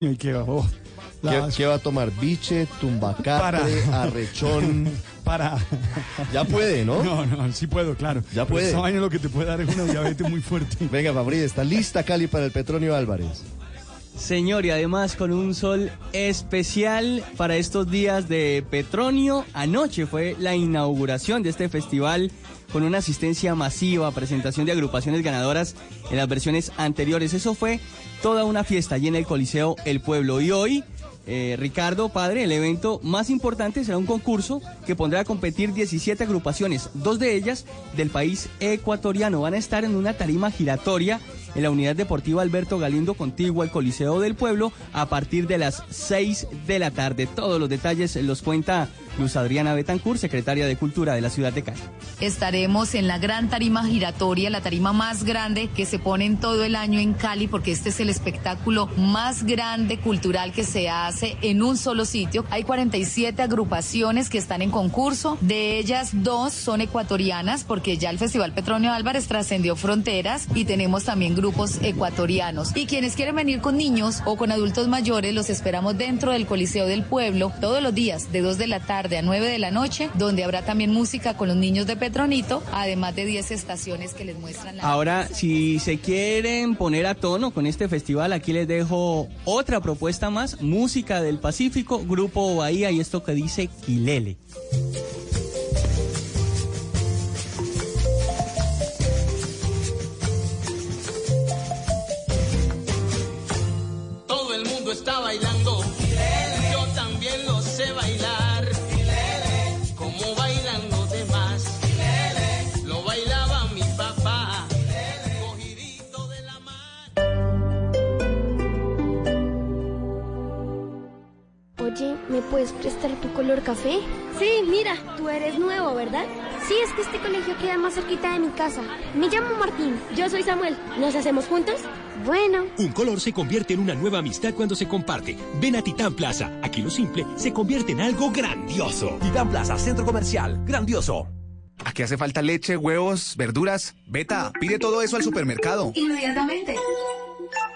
Y que. ¿Qué, Las- qué va a tomar? Biche, tumbacatre, Para. arrechón. Para. Ya puede, ¿no? No, no, sí puedo, claro. Ya Pero puede. Esa vaina lo que te puede dar es una diabetes muy fuerte. Venga, Fabri, ¿está lista Cali para el Petronio Álvarez? Señor, y además con un sol especial para estos días de Petronio. Anoche fue la inauguración de este festival con una asistencia masiva, presentación de agrupaciones ganadoras en las versiones anteriores. Eso fue toda una fiesta allí en el Coliseo El Pueblo. Y hoy, eh, Ricardo, padre, el evento más importante será un concurso que pondrá a competir 17 agrupaciones, dos de ellas del país ecuatoriano. Van a estar en una tarima giratoria en la unidad deportiva Alberto Galindo contigua al Coliseo del Pueblo a partir de las 6 de la tarde. Todos los detalles los cuenta Luz Adriana Betancourt, secretaria de Cultura de la ciudad de Cali. Estaremos en la gran tarima giratoria, la tarima más grande que se pone en todo el año en Cali, porque este es el espectáculo más grande cultural que se hace en un solo sitio. Hay 47 agrupaciones que están en concurso, de ellas dos son ecuatorianas, porque ya el Festival Petronio Álvarez trascendió fronteras y tenemos también grupos ecuatorianos. Y quienes quieren venir con niños o con adultos mayores, los esperamos dentro del Coliseo del Pueblo todos los días, de 2 de la tarde a 9 de la noche, donde habrá también música con los niños de Petronito, además de 10 estaciones que les muestran la... Ahora, si se quieren poner a tono con este festival, aquí les dejo otra propuesta más, música del Pacífico, Grupo Bahía y esto que dice Quilele. ¿Me puedes prestar tu color café? Sí, mira, tú eres nuevo, ¿verdad? Sí, es que este colegio queda más cerquita de mi casa. Me llamo Martín. Yo soy Samuel. ¿Nos hacemos juntos? Bueno. Un color se convierte en una nueva amistad cuando se comparte. Ven a Titán Plaza. Aquí lo simple se convierte en algo grandioso. Titán Plaza, centro comercial. Grandioso. Aquí hace falta leche, huevos, verduras. Beta, pide todo eso al supermercado. Inmediatamente.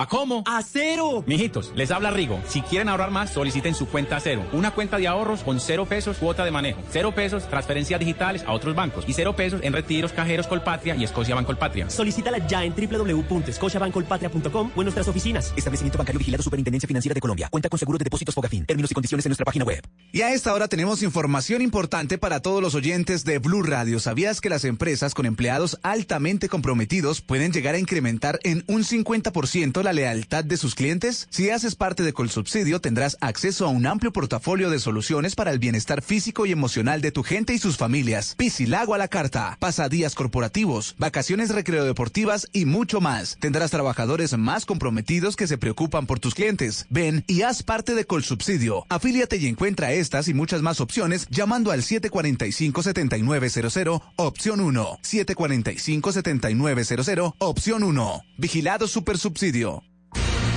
¿A cómo? ¡A cero! Mijitos, les habla Rigo. Si quieren ahorrar más, soliciten su cuenta a cero. Una cuenta de ahorros con cero pesos cuota de manejo. Cero pesos transferencias digitales a otros bancos. Y cero pesos en retiros cajeros Colpatria y Escocia Bancolpatria. Solicítala ya en www.scotiabancolpatria.com o en nuestras oficinas. Establecimiento bancario vigilado Superintendencia Financiera de Colombia. Cuenta con seguro de depósitos Fogafín. Términos y condiciones en nuestra página web. Y a esta hora tenemos información importante para todos los oyentes de Blue Radio. ¿Sabías que las empresas con empleados altamente comprometidos pueden llegar a incrementar en un 50% la lealtad de sus clientes? Si haces parte de Colsubsidio, tendrás acceso a un amplio portafolio de soluciones para el bienestar físico y emocional de tu gente y sus familias. Piscilago a la carta, pasadías corporativos, vacaciones recreodeportivas y mucho más. Tendrás trabajadores más comprometidos que se preocupan por tus clientes. Ven y haz parte de Colsubsidio. Afíliate y encuentra estas y muchas más opciones llamando al 745-7900, opción 1. 745-7900, opción 1. Vigilado Supersubsidio.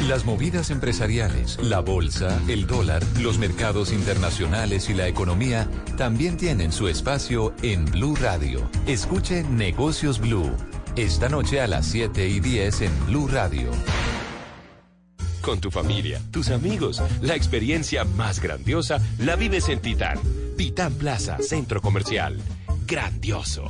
Las movidas empresariales, la bolsa, el dólar, los mercados internacionales y la economía también tienen su espacio en Blue Radio. Escuche Negocios Blue. Esta noche a las 7 y 10 en Blue Radio. Con tu familia, tus amigos, la experiencia más grandiosa la vives en Titán. Titán Plaza, centro comercial. Grandioso.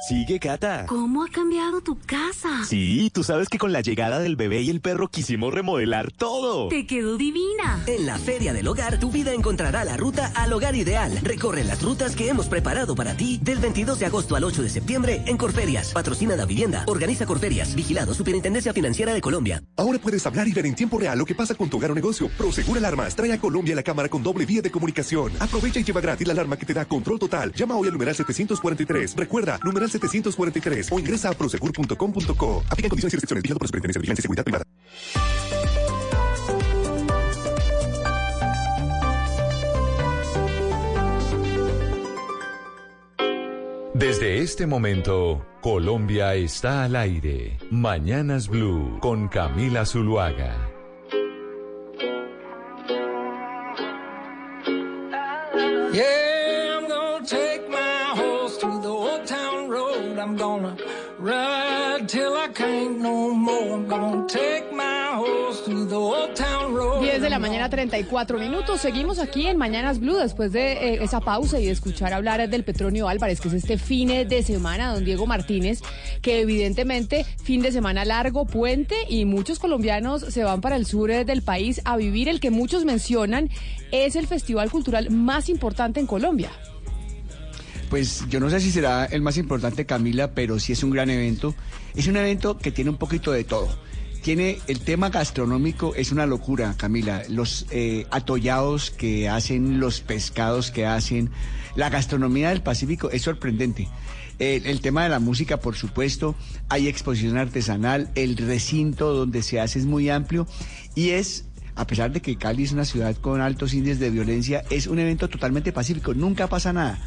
Sigue, Cata. ¿Cómo ha cambiado tu casa? Sí, tú sabes que con la llegada del bebé y el perro quisimos remodelar todo. Te quedó divina. En la Feria del Hogar, tu vida encontrará la ruta al hogar ideal. Recorre las rutas que hemos preparado para ti del 22 de agosto al 8 de septiembre en Corferias. Patrocina la vivienda. Organiza Corferias. Vigilado Superintendencia Financiera de Colombia. Ahora puedes hablar y ver en tiempo real lo que pasa con tu hogar o negocio. Prosegur Alarmas trae a Colombia la cámara con doble vía de comunicación. Aprovecha y lleva gratis la alarma que te da control total. Llama hoy al numeral 743. Recuerda, numeral 743 o ingresa a prosegur.com.co. Aplican condiciones y restricciones. Vigilado por la Superintendencia de Vigilancia y Seguridad Privada. Desde este momento, Colombia está al aire. Mañanas Blue con Camila Zuluaga. Yeah, I'm gonna ride till I can't no more. I'm gonna take my horse to the old town road. 10 de la mañana, 34 minutos. Seguimos aquí en Mañanas Blue después de eh, esa pausa y de escuchar hablar del Petronio Álvarez, que es este fin de semana, don Diego Martínez, que evidentemente fin de semana largo, puente y muchos colombianos se van para el sur eh, del país a vivir el que muchos mencionan es el festival cultural más importante en Colombia. Pues yo no sé si será el más importante, Camila, pero sí es un gran evento. Es un evento que tiene un poquito de todo. Tiene el tema gastronómico, es una locura, Camila. Los eh, atollados que hacen, los pescados que hacen, la gastronomía del Pacífico es sorprendente. Eh, el tema de la música, por supuesto, hay exposición artesanal, el recinto donde se hace es muy amplio y es a pesar de que Cali es una ciudad con altos índices de violencia, es un evento totalmente pacífico, nunca pasa nada.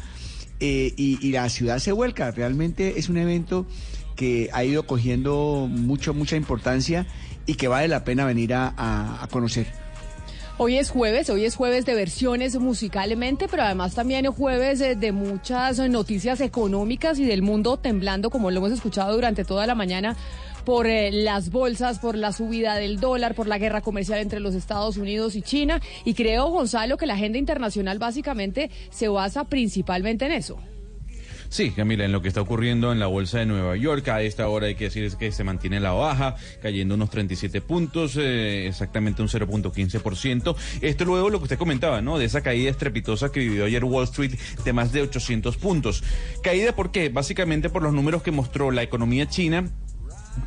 Eh, y, y la ciudad se vuelca, realmente es un evento que ha ido cogiendo mucho, mucha importancia y que vale la pena venir a, a- conocer. Hoy es jueves, hoy es jueves de versiones musicalmente, pero además también es jueves de, de muchas noticias económicas y del mundo temblando, como lo hemos escuchado durante toda la mañana, por eh, las bolsas, por la subida del dólar, por la guerra comercial entre los Estados Unidos y China. Y creo, Gonzalo, que la agenda internacional básicamente se basa principalmente en eso. Sí, Camila, en lo que está ocurriendo en la bolsa de Nueva York, a esta hora hay que decir que se mantiene la baja, cayendo unos 37 puntos, eh, exactamente un 0.15%. Esto luego lo que usted comentaba, ¿no? De esa caída estrepitosa que vivió ayer Wall Street de más de 800 puntos. ¿Caída por qué? Básicamente por los números que mostró la economía china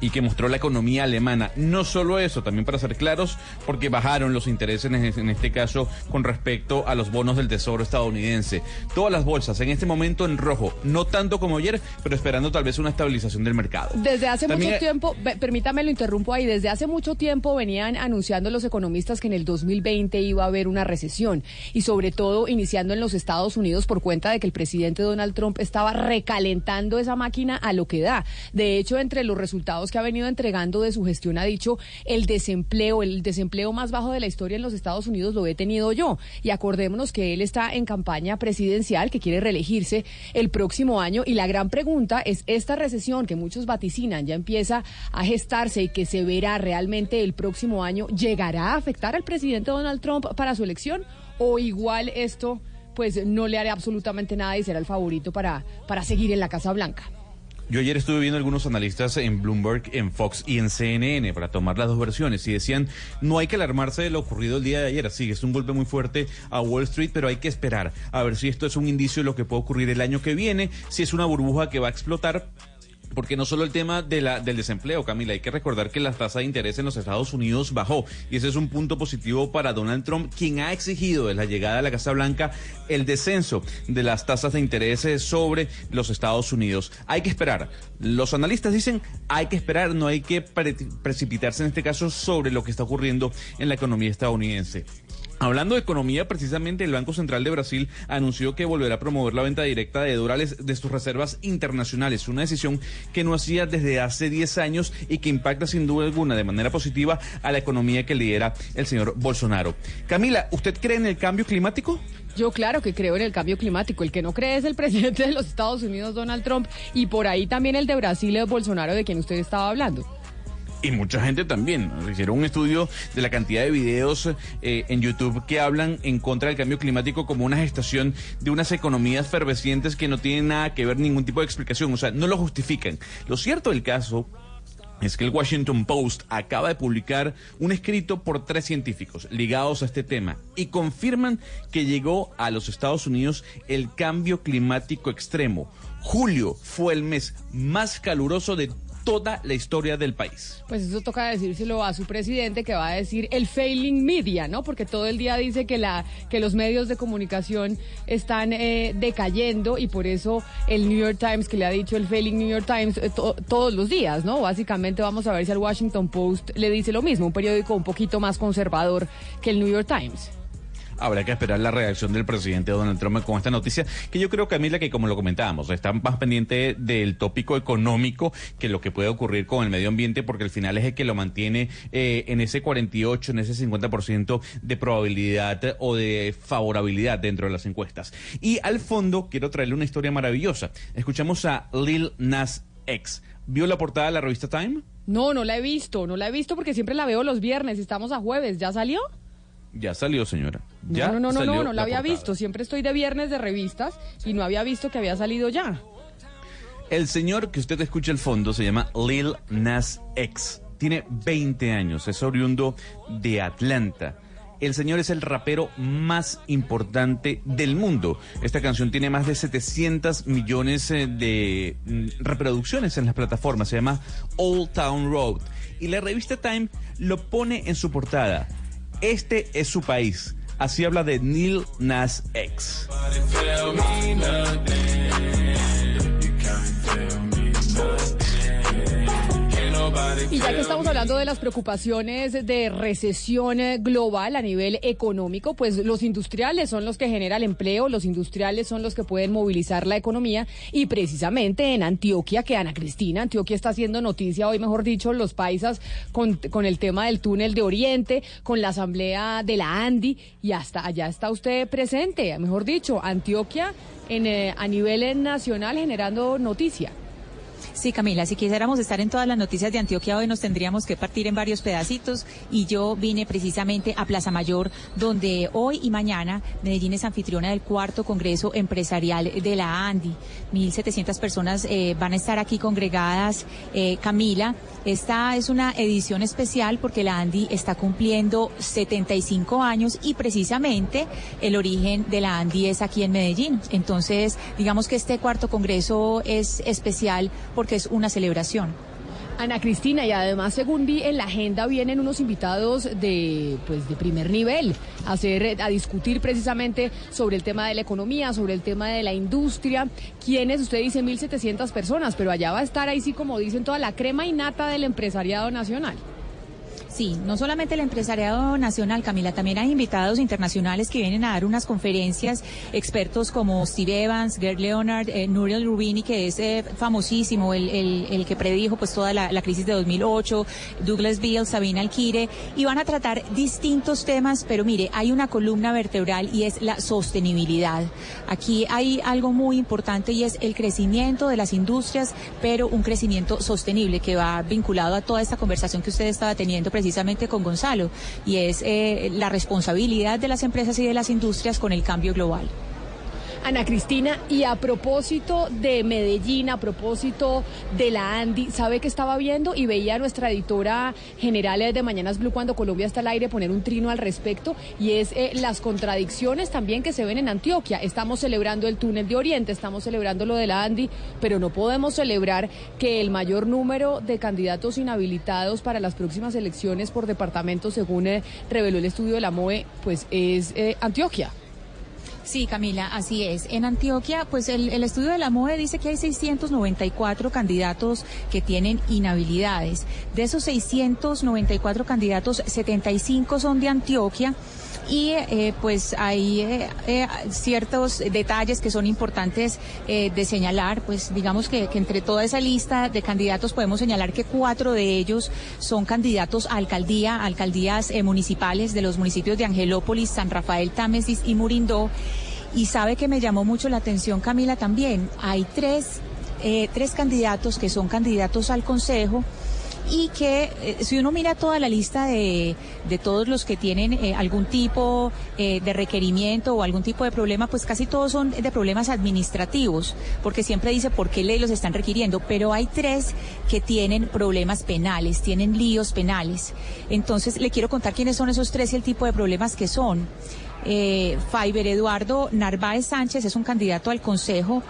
y que mostró la economía alemana. No solo eso, también para ser claros, porque bajaron los intereses en, este caso con respecto a los bonos del Tesoro estadounidense. Todas las bolsas en este momento en rojo, no tanto como ayer, pero esperando tal vez una estabilización del mercado. Desde hace También- mucho tiempo, permítame lo interrumpo ahí, desde hace mucho tiempo venían anunciando los economistas que en el 2020 iba a haber una recesión y sobre todo iniciando en los Estados Unidos por cuenta de que el presidente Donald Trump estaba recalentando esa máquina a lo que da. De hecho, entre los resultados que ha venido entregando de su gestión ha dicho el desempleo, el desempleo más bajo de la historia en los Estados Unidos lo he tenido yo. Y acordémonos que él está en campaña presidencial, que quiere reelegirse el próximo año. Y la gran pregunta es, esta recesión que muchos vaticinan ya empieza a gestarse y que se verá realmente el próximo año, ¿llegará a afectar al presidente Donald Trump para su elección? ¿O igual esto pues no le hará absolutamente nada y será el favorito para, para seguir en la Casa Blanca? Yo ayer estuve viendo algunos analistas en Bloomberg, en Fox y en CNN para tomar las dos versiones y decían, no hay que alarmarse de lo ocurrido el día de ayer, sí, es un golpe muy fuerte a Wall Street, pero hay que esperar a ver si esto es un indicio de lo que puede ocurrir el año que viene, si es una burbuja que va a explotar. Porque no solo el tema de la, del desempleo, Camila, hay que recordar que la tasa de interés en los Estados Unidos bajó y ese es un punto positivo para Donald Trump, quien ha exigido desde la llegada a la Casa Blanca el descenso de las tasas de interés sobre los Estados Unidos. Hay que esperar. Los analistas dicen hay que esperar, no hay que pre- precipitarse en este caso sobre lo que está ocurriendo en la economía estadounidense. Hablando de economía, precisamente el Banco Central de Brasil anunció que volverá a promover la venta directa de dólares de sus reservas internacionales, una decisión que no hacía desde hace 10 años y que impacta sin duda alguna de manera positiva a la economía que lidera el señor Bolsonaro. Camila, ¿usted cree en el cambio climático? Yo claro que creo en el cambio climático. El que no cree es el presidente de los Estados Unidos, Donald Trump, y por ahí también el de Brasil, el Bolsonaro, de quien usted estaba hablando. Y mucha gente también. Hicieron un estudio de la cantidad de videos eh, en YouTube que hablan en contra del cambio climático como una gestación de unas economías fervescientes que no tienen nada que ver ningún tipo de explicación. O sea, no lo justifican. Lo cierto del caso es que el Washington Post acaba de publicar un escrito por tres científicos ligados a este tema y confirman que llegó a los Estados Unidos el cambio climático extremo. Julio fue el mes más caluroso de toda la historia del país. Pues eso toca decírselo a su presidente que va a decir el failing media, ¿no? Porque todo el día dice que la que los medios de comunicación están eh, decayendo y por eso el New York Times que le ha dicho el failing New York Times eh, to- todos los días, ¿no? Básicamente vamos a ver si el Washington Post le dice lo mismo, un periódico un poquito más conservador que el New York Times. Habrá que esperar la reacción del presidente Donald Trump con esta noticia, que yo creo, Camila, que como lo comentábamos, está más pendiente del tópico económico que lo que puede ocurrir con el medio ambiente, porque al final es el que lo mantiene eh, en ese 48, en ese 50% de probabilidad o de favorabilidad dentro de las encuestas. Y al fondo, quiero traerle una historia maravillosa. Escuchamos a Lil Nas X. ¿Vio la portada de la revista Time? No, no la he visto, no la he visto porque siempre la veo los viernes, estamos a jueves, ¿ya salió? Ya salió, señora. Ya no, no, no, no, no, no la había portada. visto, siempre estoy de viernes de revistas y no había visto que había salido ya. El señor que usted escucha al fondo se llama Lil Nas X. Tiene 20 años, es oriundo de Atlanta. El señor es el rapero más importante del mundo. Esta canción tiene más de 700 millones eh, de mm, reproducciones en las plataformas. Se llama Old Town Road. Y la revista Time lo pone en su portada. Este es su país. Así habla de Neil Nas X. Y ya que estamos hablando de las preocupaciones de recesión eh, global a nivel económico, pues los industriales son los que generan el empleo, los industriales son los que pueden movilizar la economía y precisamente en Antioquia, que Ana Cristina, Antioquia está haciendo noticia hoy, mejor dicho, los paisas con, con el tema del túnel de Oriente, con la asamblea de la Andi y hasta allá está usted presente, mejor dicho, Antioquia en, eh, a nivel nacional generando noticia. Sí, Camila, si quisiéramos estar en todas las noticias de Antioquia hoy nos tendríamos que partir en varios pedacitos y yo vine precisamente a Plaza Mayor donde hoy y mañana Medellín es anfitriona del cuarto Congreso Empresarial de la ANDI. 1.700 personas eh, van a estar aquí congregadas. Eh, Camila, esta es una edición especial porque la ANDI está cumpliendo 75 años y precisamente el origen de la ANDI es aquí en Medellín. Entonces, digamos que este cuarto Congreso es especial porque es una celebración. Ana Cristina, y además, según vi en la agenda, vienen unos invitados de, pues, de primer nivel a, hacer, a discutir precisamente sobre el tema de la economía, sobre el tema de la industria. ¿Quiénes? Usted dice 1.700 personas, pero allá va a estar ahí sí, como dicen, toda la crema y nata del empresariado nacional. Sí, no solamente el empresariado nacional, Camila, también hay invitados internacionales que vienen a dar unas conferencias, expertos como Steve Evans, Gerd Leonard, eh, Nuriel Rubini, que es eh, famosísimo, el, que predijo pues toda la, crisis de 2008, Douglas Beal, Sabina Alquire, y van a tratar distintos temas, pero mire, hay una columna vertebral y es la sostenibilidad. Aquí hay algo muy importante y es el crecimiento de las industrias, pero un crecimiento sostenible que va vinculado a toda esta conversación que usted estaba teniendo precisamente con Gonzalo, y es eh, la responsabilidad de las empresas y de las industrias con el cambio global. Ana Cristina, y a propósito de Medellín, a propósito de la Andy, ¿sabe que estaba viendo y veía a nuestra editora general de Mañanas Blue cuando Colombia está al aire poner un trino al respecto? Y es eh, las contradicciones también que se ven en Antioquia. Estamos celebrando el túnel de Oriente, estamos celebrando lo de la Andy, pero no podemos celebrar que el mayor número de candidatos inhabilitados para las próximas elecciones por departamento, según eh, reveló el estudio de la MOE, pues es eh, Antioquia. Sí, Camila, así es. En Antioquia, pues el, el estudio de la MOE dice que hay 694 candidatos que tienen inhabilidades. De esos 694 candidatos, 75 son de Antioquia y eh, pues hay eh, eh, ciertos detalles que son importantes eh, de señalar, pues digamos que, que entre toda esa lista de candidatos podemos señalar que cuatro de ellos son candidatos a alcaldía, alcaldías municipales de los municipios de Angelópolis, San Rafael, Támesis y Murindó. Y sabe que me llamó mucho la atención, Camila, también. Hay tres, eh, tres candidatos que son candidatos al Consejo y que eh, si uno mira toda la lista de, de todos los que tienen eh, algún tipo eh, de requerimiento o algún tipo de problema, pues casi todos son de problemas administrativos, porque siempre dice por qué ley los están requiriendo, pero hay tres que tienen problemas penales, tienen líos penales. Entonces le quiero contar quiénes son esos tres y el tipo de problemas que son. Eh, Faiber Eduardo Narváez Sánchez es un candidato al Consejo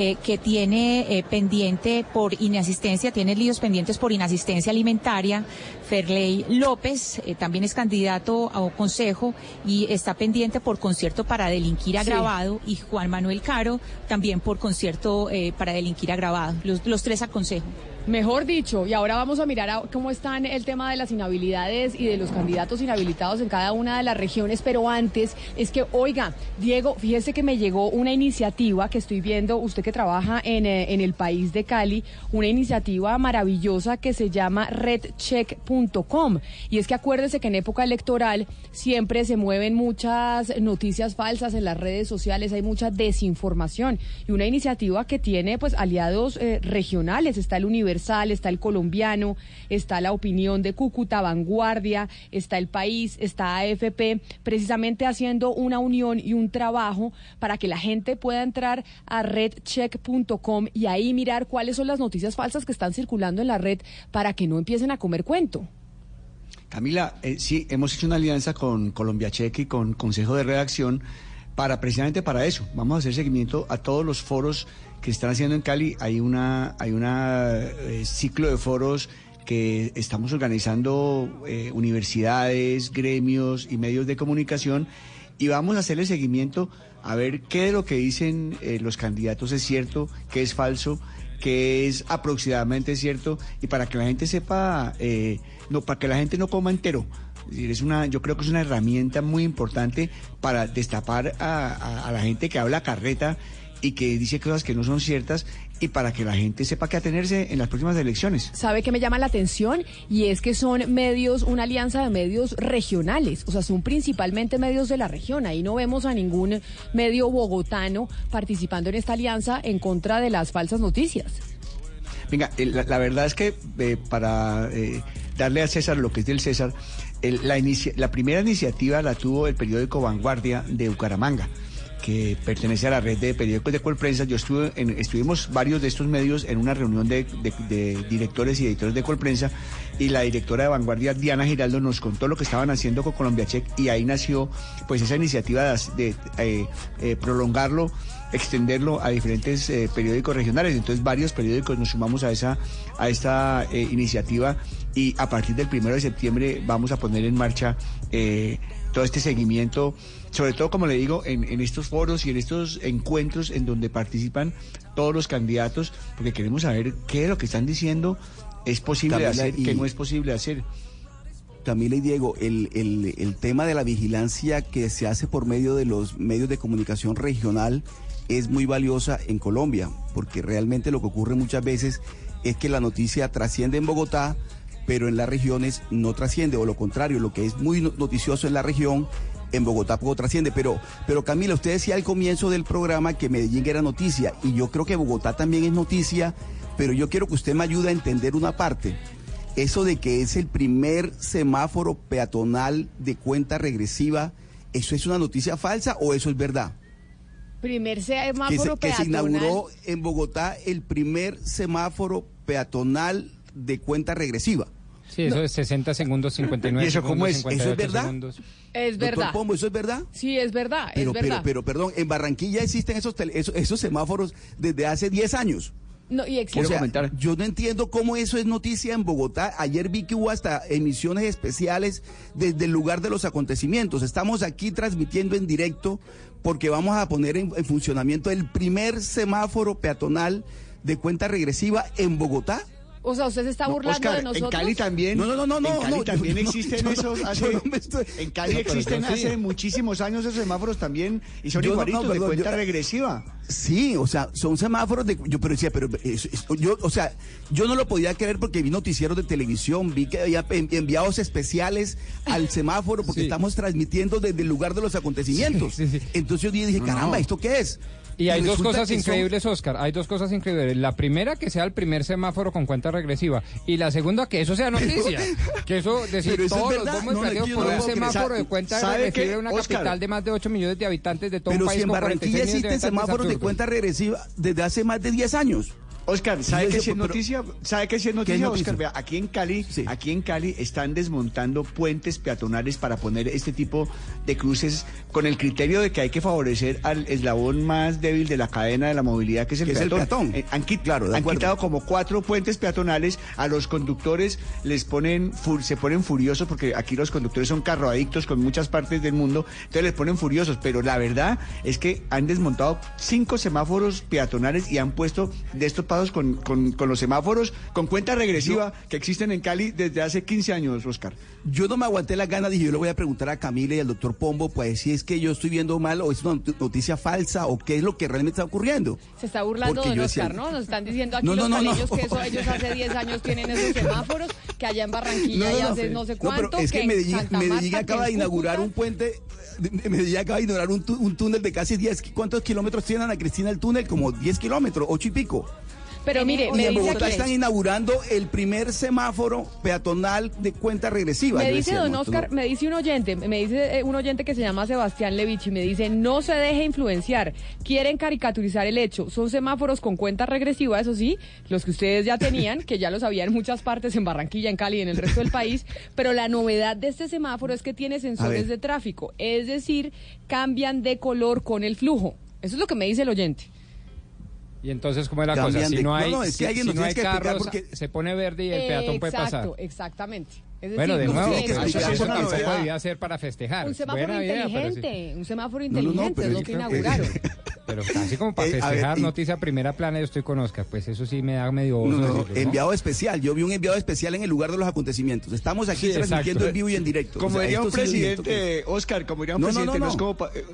eh, que tiene eh, pendiente por inasistencia, tiene líos pendientes por inasistencia alimentaria. Ferley López eh, también es candidato a un consejo y está pendiente por concierto para delinquir Sí. agravado. Y Juan Manuel Caro también por concierto para delinquir agravado. Los, los tres a consejo. Mejor dicho, y ahora vamos a mirar a cómo están el tema de las inhabilidades y de los candidatos inhabilitados en cada una de las regiones, pero antes es que, oiga, Diego, fíjese que me llegó una iniciativa que estoy viendo, usted que trabaja en, eh, el país de Cali, una iniciativa maravillosa que se llama redcheck.com. Y es que acuérdese que en época electoral siempre se mueven muchas noticias falsas en las redes sociales, hay mucha desinformación. Y una iniciativa que tiene pues aliados eh, regionales, está el Está el Colombiano, está la opinión de Cúcuta, Vanguardia, está el País, está AFP, precisamente haciendo una unión y un trabajo para que la gente pueda entrar a redcheck.com y ahí mirar cuáles son las noticias falsas que están circulando en la red para que no empiecen a comer cuento. Camila, eh, sí, hemos hecho una alianza con Colombia Cheque y con Consejo de Redacción para precisamente para eso. Vamos a hacer seguimiento a todos los foros que están haciendo en Cali. Hay una, hay una eh, ciclo de foros que estamos organizando eh, universidades, gremios y medios de comunicación y vamos a hacerle seguimiento a ver qué de lo que dicen eh, los candidatos es cierto, qué es falso, qué es aproximadamente cierto y para que la gente sepa, eh, no, para que la gente no coma entero. Es una, yo creo que es una herramienta muy importante para destapar a- a la gente que habla carreta y que dice cosas que no son ciertas y para que la gente sepa qué atenerse en las próximas elecciones. ¿Sabe qué me llama la atención? Y es que son medios, una alianza de medios regionales, o sea, son principalmente medios de la región. Ahí no vemos a ningún medio bogotano participando en esta alianza en contra de las falsas noticias. Venga, eh, la, la verdad es que eh, para eh, darle a César lo que es del César, el- la, inicia- la primera iniciativa la tuvo el periódico Vanguardia de Bucaramanga que pertenece a la red de periódicos de Colprensa. Yo estuve en- estuvimos varios de estos medios en una reunión de, directores y editores de Colprensa y la directora de Vanguardia, Diana Giraldo, nos contó lo que estaban haciendo con Colombia Check y ahí nació pues esa iniciativa de, eh, prolongarlo extenderlo a diferentes eh, periódicos regionales. Entonces varios periódicos nos sumamos a esa a esta eh, iniciativa y a partir del primero de septiembre vamos a poner en marcha todo este seguimiento, sobre todo como le digo, en, en estos foros y en estos encuentros en donde participan todos los candidatos, porque queremos saber qué de lo que están diciendo es posible Camila, hacer, qué y- no es posible hacer. Camila y Diego, el, el- el tema de la vigilancia que se hace por medio de los medios de comunicación regional es muy valiosa en Colombia, porque realmente lo que ocurre muchas veces es que la noticia trasciende en Bogotá, pero en las regiones no trasciende, o lo contrario, lo que es muy no- noticioso en la región, en Bogotá poco trasciende. Pero, pero Camila, usted decía al comienzo del programa que Medellín era noticia, y yo creo que Bogotá también es noticia, pero yo quiero que usted me ayude a entender una parte eso de que es el primer semáforo peatonal de cuenta regresiva, ¿eso es una noticia falsa o eso es verdad? Primer Que se, semáforo que se peatonal. inauguró en Bogotá el primer semáforo peatonal de cuenta regresiva. Sí, eso es 60 segundos, 59 ¿Y eso cómo segundos, es? ¿Eso es 58 verdad? segundos. Es Doctor verdad. Pombo, ¿eso es verdad? Sí, es verdad, Pero, es pero, verdad. pero, perdón, en Barranquilla existen esos, tele- esos, esos semáforos desde hace 10 años. No, y O sea, yo no entiendo cómo eso es noticia en Bogotá. Ayer vi que hubo hasta emisiones especiales desde el lugar de los acontecimientos. Estamos aquí transmitiendo en directo porque vamos a poner en, en funcionamiento el primer semáforo peatonal de cuenta regresiva en Bogotá. O sea, usted se está No, burlando Oscar, de nosotros. En Cali también. No, no, no, no, no, En Cali no, también yo existen no- esos. hace- no me estoy- En Cali existen hace muchísimos años esos semáforos también y son Yo no- no, igualitos de cuenta yo- regresiva. Sí, o sea, son semáforos de. Yo, pero decía, pero es- es- yo, o sea, yo no lo podía creer porque vi noticieros de televisión, vi que había en- enviados especiales al semáforo porque estamos transmitiendo desde el lugar de los acontecimientos. Entonces yo dije, caramba, no. ¿esto qué es? Y hay dos cosas son- increíbles, Oscar. Hay dos cosas increíbles. La primera, que sea el primer semáforo con cuenta regresiva. Y la segunda, que eso sea noticia. que eso, decir, Pero es todos los bombos No, yo por no un semáforo de cuenta ¿sabe regresiva en una Oscar? capital de más de 8 millones de habitantes de todo un Pero país si en con 46 Barranquilla existen semáforos de cuenta regresiva desde hace más de 10 años. Oscar, ¿sabe qué sí es noticia? ¿Sabe qué sí es ¿Qué noticia, es noticia? Oscar? Vea, aquí en Cali, aquí en Cali están desmontando puentes peatonales para poner este tipo de cruces con el criterio de que hay que favorecer al eslabón más débil de la cadena de la movilidad, que es el Que es el peatón. peatón. Eh, han, Claro, han quitado como cuatro puentes peatonales, a los conductores les ponen se ponen furiosos porque aquí los conductores son carroadictos con muchas partes del mundo, entonces les ponen furiosos, pero la verdad es que han desmontado cinco semáforos peatonales y han puesto de estos con, con- con los semáforos con cuenta regresiva que existen en Cali desde hace 15 años, Oscar. Yo no me aguanté las ganas, dije, yo le voy a preguntar a Camila y al doctor Pombo, pues si es que yo estoy viendo mal o es una not- noticia falsa o qué es lo que realmente está ocurriendo. Se está burlando Porque de yo Oscar, decía- ¿no? Nos están diciendo aquí No, no, los no, que eso, ellos hace 10 años tienen esos semáforos, que allá en Barranquilla ya hace no sé No, cuánto. pero es que, Medellín, acaba que de inaugurar Cúcuta. un puente, de- Medellín acaba de inaugurar un, túnel de casi 10, ¿cuántos kilómetros tienen a Cristina el túnel? Como 10 kilómetros, 8 y pico. Pero mire, me en dice Bogotá aquí- están inaugurando el primer semáforo peatonal de cuenta regresiva. Me dice don Oscar, me dice un oyente, me dice eh, un oyente que se llama Sebastián Levich y me dice, no se deje influenciar, quieren caricaturizar el hecho, son semáforos con cuenta regresiva, eso sí, los que ustedes ya tenían, que ya los había en muchas partes, en Barranquilla, en Cali y en el resto del país, pero la novedad de este semáforo es que tiene sensores de tráfico, es decir, cambian de color con el flujo. Eso es lo que me dice el oyente. Y entonces, ¿cómo es la Cambian cosa? Si de- no hay, no, no, es que si- no hay carros, porque- se pone verde y el peatón puede pasar. Exacto, exactamente. Es Bueno, de nuevo, eso, eso novedad. debía ser para festejar. Un semáforo Buena idea, pero sí. inteligente, un semáforo No, no, no, inteligente, pero es lo que inauguraron. Pero casi como para Eh, ver, festejar y- noticia primera plana, yo estoy con Oscar. Pues eso sí me da medio... No, oso no, no, decirlo, ¿no? enviado especial. Yo vi un enviado especial en el lugar de los acontecimientos. Estamos aquí Sí, transmitiendo exacto. en vivo y en directo. Como O sea, diría un presidente, Oscar, como diría un No, no, presidente, no, no, es no. como pa- eh,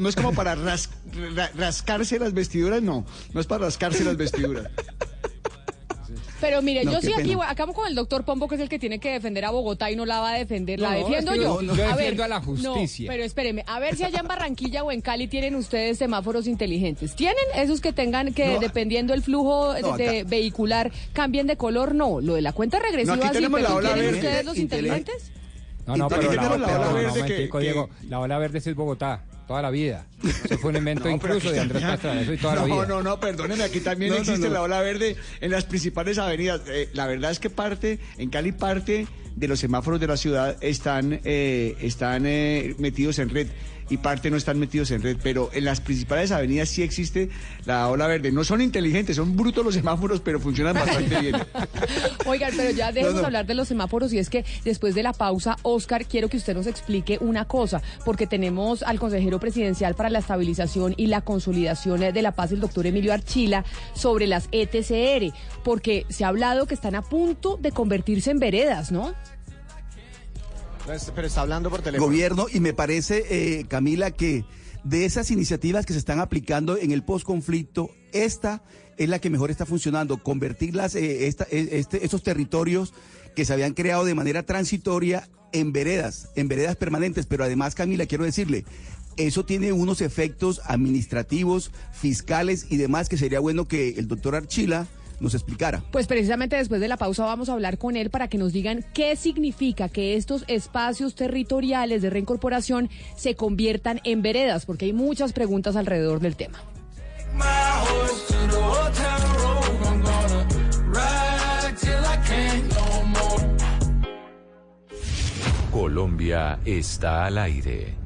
no es como para ras- ra- rascarse las vestiduras, no, no es para rascarse las vestiduras. Pero mire, No, yo sí aquí acabo con el doctor Pombo, que es el que tiene que defender a Bogotá y no la va a defender, la No, defiendo es que yo. yo- yo a defiendo a la justicia. No, pero espéreme, a ver si allá en Barranquilla o en Cali tienen ustedes semáforos inteligentes. ¿Tienen esos que tengan que, No. dependiendo el flujo de- No, de acá- vehicular, cambien de color? No, lo de la cuenta regresiva No, aquí sí, tenemos pero la ola ¿tienen verde. ustedes los Inteligente. inteligentes? No, no, pero la, la ola no, verde que- Diego, la ola verde es Bogotá, toda la vida. Eso fue un invento No, incluso de Andrés Pastrana, eso y toda la no, vida. No, no, perdónenme, aquí también No, existe la ola verde en las principales avenidas. Eh, la verdad es que parte, en Cali parte de los semáforos de la ciudad están, eh, están eh, metidos en red y parte no están metidos en red, pero en las principales avenidas sí existe la ola verde. No son inteligentes, son brutos los semáforos, pero funcionan bastante bien. Oigan, pero ya dejemos No, no. hablar de los semáforos y es que después de la pausa, Oscar, quiero que usted nos explique una cosa, porque tenemos al consejero presidencial para la estabilización y la consolidación de la paz, el doctor Emilio Archila, sobre las ETCR, porque se ha hablado que están a punto de convertirse en veredas, ¿no? Pues, Pero está hablando por teléfono. gobierno y me parece, eh, Camila, que de esas iniciativas que se están aplicando en el posconflicto, esta es la que mejor está funcionando, convertirlas, eh, esta, eh, este, esos territorios que se habían creado de manera transitoria en veredas, en veredas permanentes, pero además, Camila, quiero decirle, eso tiene unos efectos administrativos, fiscales y demás que sería bueno que el doctor Archila nos explicara. Pues precisamente después de la pausa vamos a hablar con él para que nos digan qué significa que estos espacios territoriales de reincorporación se conviertan en veredas, porque hay muchas preguntas alrededor del tema. Colombia está al aire.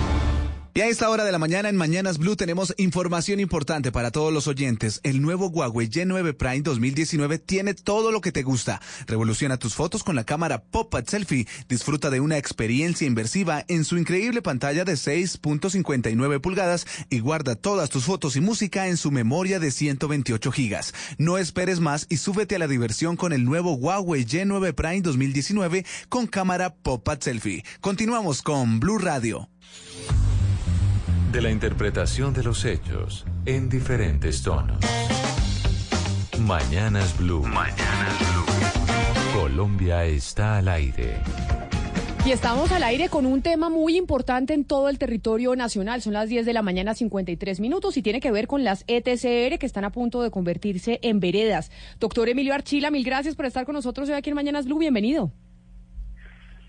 Y a esta hora de la mañana en Mañanas Blue tenemos información importante para todos los oyentes. El nuevo Huawei Y9 Prime 2019 tiene todo lo que te gusta. Revoluciona tus fotos con la cámara Pop-Up Selfie. Disfruta de una experiencia inversiva en su increíble pantalla de 6.59 pulgadas y guarda todas tus fotos y música en su memoria de 128 gigas. No esperes más y súbete a la diversión con el nuevo Huawei Y9 Prime 2019 con cámara Pop-Up Selfie. Continuamos con Blue Radio de la interpretación de los hechos en diferentes tonos. Mañanas Blue. Mañanas Blue. Colombia está al aire. Y estamos al aire con un tema muy importante en todo el territorio nacional. Son las 10 de la mañana, 53 minutos, y tiene que ver con las ETCR que están a punto de convertirse en veredas. Doctor Emilio Archila, mil gracias por estar con nosotros hoy aquí en Mañanas Blue. Bienvenido.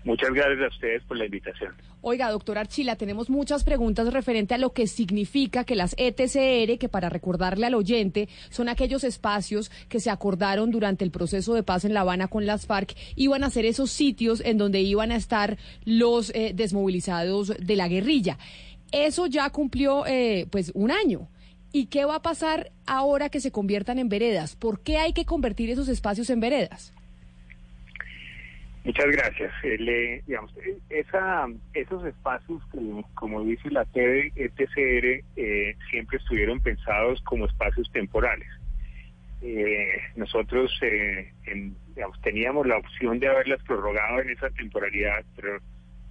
Muchas gracias a ustedes por la invitación. Oiga, doctor Archila, tenemos muchas preguntas referente a lo que significa que las ETCR, que para recordarle al oyente, son aquellos espacios que se acordaron durante el proceso de paz en La Habana con las FARC, iban a ser esos sitios en donde iban a estar los eh, desmovilizados de la guerrilla. Eso ya cumplió eh, pues un año. ¿Y qué va a pasar ahora que se conviertan en veredas? ¿Por qué hay que convertir esos espacios en veredas? Muchas gracias. digamos, esa, esos espacios que, como dice la TED, ETCR, eh, siempre estuvieron pensados como espacios temporales. Eh, nosotros eh, digamos, teníamos la opción de haberlas prorrogado en esa temporalidad, pero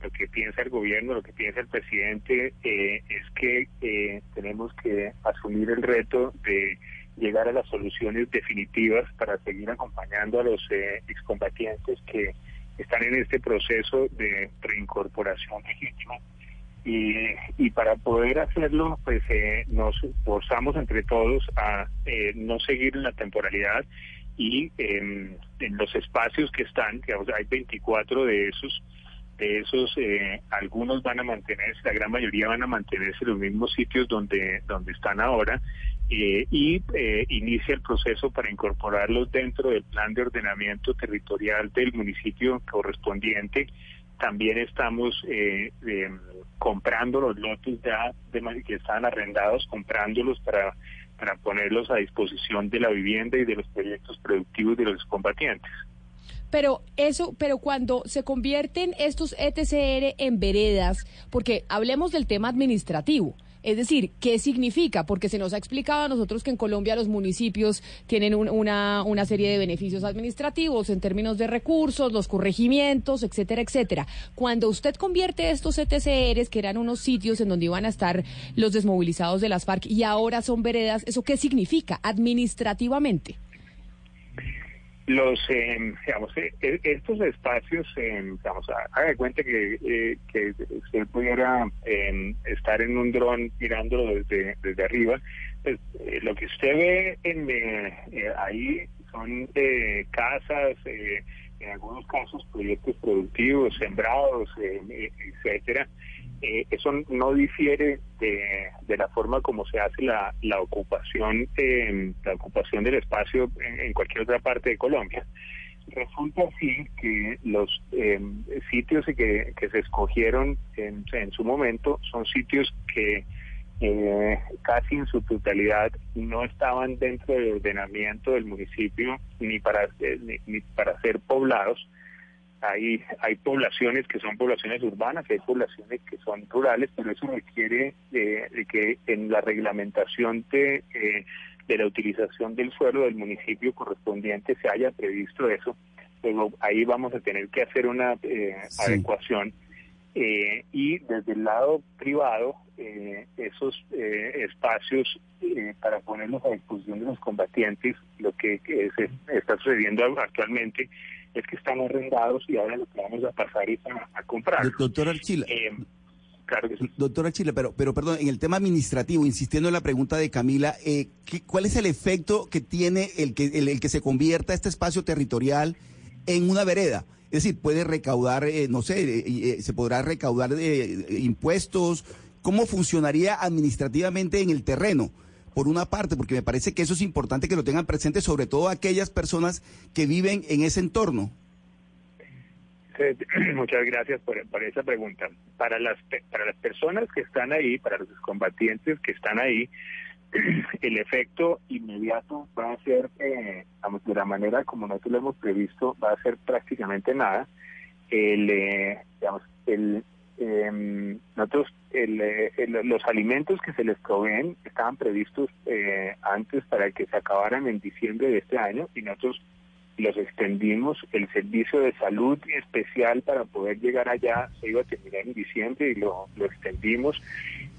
lo que piensa el gobierno, lo que piensa el presidente es que tenemos que asumir el reto de llegar a las soluciones definitivas para seguir acompañando a los excombatientes que están en este proceso de reincorporación legítima y, y para poder hacerlo pues eh, nos forzamos entre todos a eh, no seguir la temporalidad y en los espacios que están, digamos, hay 24 de esos, de esos eh, algunos van a mantenerse, la gran mayoría van a mantenerse en los mismos sitios donde, donde están ahora eh, y eh, inicia el proceso para incorporarlos dentro del plan de ordenamiento territorial del municipio correspondiente. También estamos eh, comprando los lotes ya de, que están arrendados, comprándolos para, para ponerlos a disposición de la vivienda y de los proyectos productivos de los combatientes. Pero eso, pero cuando se convierten estos ETCR en veredas, porque hablemos del tema administrativo. Es decir, ¿qué significa? Porque se nos ha explicado a nosotros que en Colombia los municipios tienen una, una serie de beneficios administrativos en términos de recursos, los corregimientos, etcétera, etcétera. Cuando usted convierte estos ETCRs, que eran unos sitios en donde iban a estar los desmovilizados de las FARC y ahora son veredas, ¿eso qué significa administrativamente? Los eh, digamos eh, eh, estos espacios eh, digamos haga de cuenta que, eh, que usted pudiera em, estar en un dron mirándolo desde desde arriba pues, lo que usted ve en ahí son casas en algunos casos proyectos productivos sembrados etcétera eh, eso no difiere de, de, la forma como se hace la, la ocupación eh, la ocupación del espacio en, cualquier otra parte de Colombia. Resulta así que los eh, sitios que, que se escogieron en, en su momento son sitios que eh, casi en su totalidad no estaban dentro del ordenamiento del municipio ni para eh, ni para ser poblados hay, hay poblaciones que son poblaciones urbanas, hay poblaciones que son rurales, pero eso requiere de que en la reglamentación de, eh, de la utilización del suelo del municipio correspondiente se haya previsto eso. Pero ahí vamos a tener que hacer una eh, adecuación. Eh, y desde el lado privado, esos espacios para ponerlos a disposición de los combatientes, lo que, que se está sucediendo actualmente es que están arrendados y ahora lo que vamos a pasar es a, comprar. Doctor Archila, eh, claro que sí. Doctora Chile, pero, pero perdón, en el tema administrativo, insistiendo en la pregunta de Camila, eh, ¿qué- ¿cuál es el efecto que tiene el que, el, el que se convierta este espacio territorial en una vereda? Es decir, puede recaudar, eh, no sé, eh, eh, se podrá recaudar eh, impuestos. ¿Cómo funcionaría administrativamente en el terreno? Por una parte, porque me parece que eso es importante que lo tengan presente, sobre todo aquellas personas que viven en ese entorno. Eh, Muchas gracias por, esa pregunta. Para las para las personas que están ahí, para los combatientes que están ahí, el efecto inmediato va a ser, eh, de la manera como nosotros lo hemos previsto, va a ser prácticamente nada. El, eh, digamos, el, em, nosotros, el, eh, los alimentos que se les proveen estaban previstos eh, antes para que se acabaran en diciembre de este año y nosotros los extendimos. El servicio de salud especial para poder llegar allá se iba a terminar en diciembre y lo, extendimos.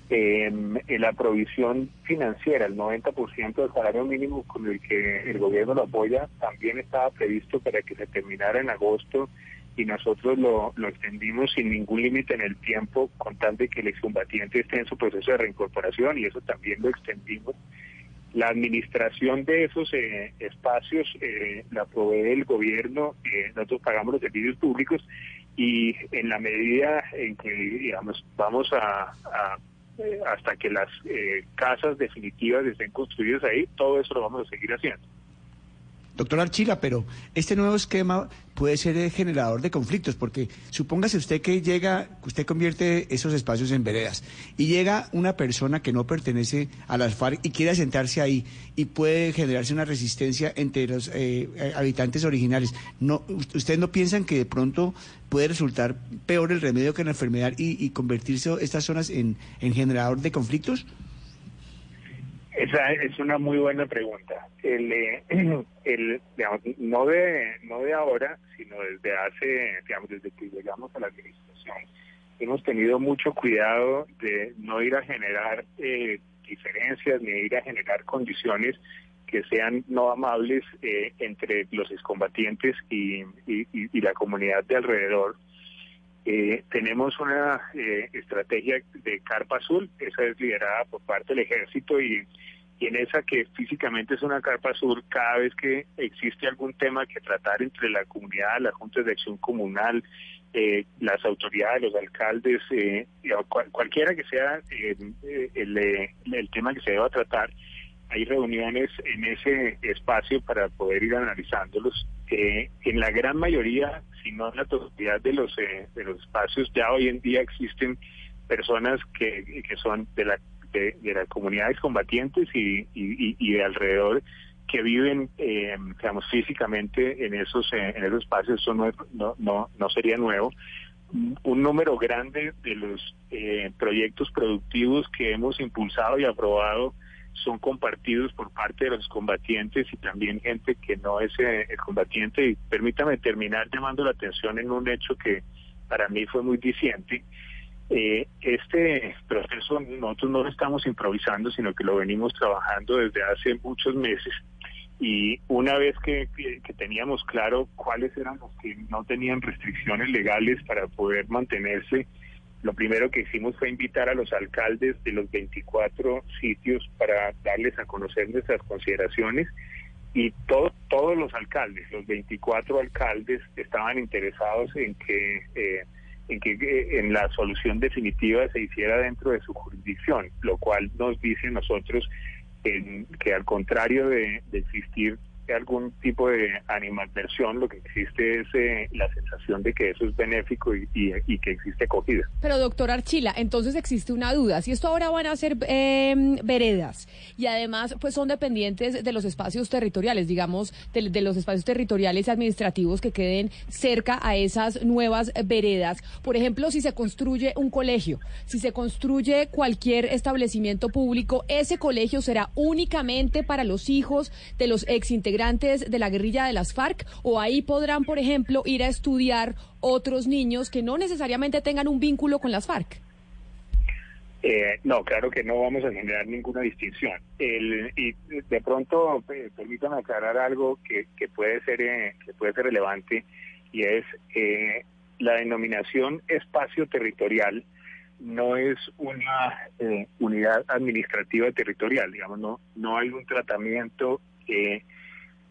Eh, la provisión financiera, el 90% del salario mínimo con el que el gobierno lo apoya, también estaba previsto para que se terminara en agosto y nosotros lo, lo extendimos sin ningún límite en el tiempo, con tal de que el excombatiente esté en su proceso de reincorporación y eso también lo extendimos. La administración de esos eh, espacios eh, la provee el gobierno, eh, nosotros pagamos los servicios públicos y en la medida en que, digamos, vamos a, a, hasta que las eh, casas definitivas estén construidas ahí, todo eso lo vamos a seguir haciendo. Doctor Archila, pero este nuevo esquema puede ser generador de conflictos, porque supóngase usted que llega, usted convierte esos espacios en veredas, y llega una persona que no pertenece a las FARC y quiere sentarse ahí, y puede generarse una resistencia entre los eh, eh, habitantes originales. No, ¿Ustedes no piensan que de pronto puede resultar peor el remedio que la enfermedad y, y convertirse estas zonas en, en generador de conflictos? Esa es una muy buena pregunta. El, eh, el, digamos, no de no de ahora, sino desde hace, digamos, desde que llegamos a la administración, hemos tenido mucho cuidado de no ir a generar eh, diferencias ni ir a generar condiciones que sean no amables eh, entre los excombatientes y, y, la comunidad de alrededor. Eh, tenemos una eh, estrategia de carpa azul, esa es liderada por parte del ejército y, en esa que físicamente es una carpa azul, cada vez que existe algún tema que tratar entre la comunidad, las juntas de acción comunal, eh, las autoridades, los alcaldes, eh, cual- cualquiera que sea eh, el, el tema que se deba tratar, hay reuniones en ese espacio para poder ir analizándolos. Eh, en la gran mayoría, si no en la totalidad de los eh, de los espacios, ya hoy en día existen personas que, que son de la de, las comunidades combatientes y, y, de alrededor que viven, eh, digamos, físicamente en esos eh, en esos espacios. Eso no, no, no, no sería nuevo un número grande de los eh, proyectos productivos que hemos impulsado y aprobado son compartidos por parte de los combatientes y también gente que no es eh, el combatiente. Y permítame terminar llamando la atención en un hecho que para mí fue muy diciente. Eh, este proceso nosotros no lo estamos improvisando, sino que lo venimos trabajando desde hace muchos meses. Y una vez que, que- teníamos claro cuáles eran los que no tenían restricciones legales para poder mantenerse, lo primero que hicimos fue invitar a los alcaldes de los 24 sitios para darles a conocer nuestras consideraciones y todo- todos los alcaldes, los 24 alcaldes estaban interesados en que eh, en que eh, la solución definitiva se hiciera dentro de su jurisdicción, lo cual nos dice nosotros en- que al contrario de existir algún tipo de animadversión, lo que existe es eh, la sensación de que eso es benéfico y, y- que existe acogida. Pero doctor Archila, entonces existe una duda. Si esto ahora van a ser eh, veredas y además pues son dependientes de los espacios territoriales, digamos, de, los espacios territoriales administrativos que queden cerca a esas nuevas veredas. Por ejemplo, si se construye un colegio, si se construye cualquier establecimiento público, ese colegio será únicamente para los hijos de los exintegrantes de la guerrilla de las FARC o ahí podrán, por ejemplo, ir a estudiar otros niños que no necesariamente tengan un vínculo con las FARC. Eh, no, claro que no vamos a generar ninguna distinción. El, y de pronto, eh, permítame aclarar algo que, que puede ser eh, que puede ser relevante y es eh, la denominación espacio territorial no es una eh, unidad administrativa territorial, digamos, no, no hay un tratamiento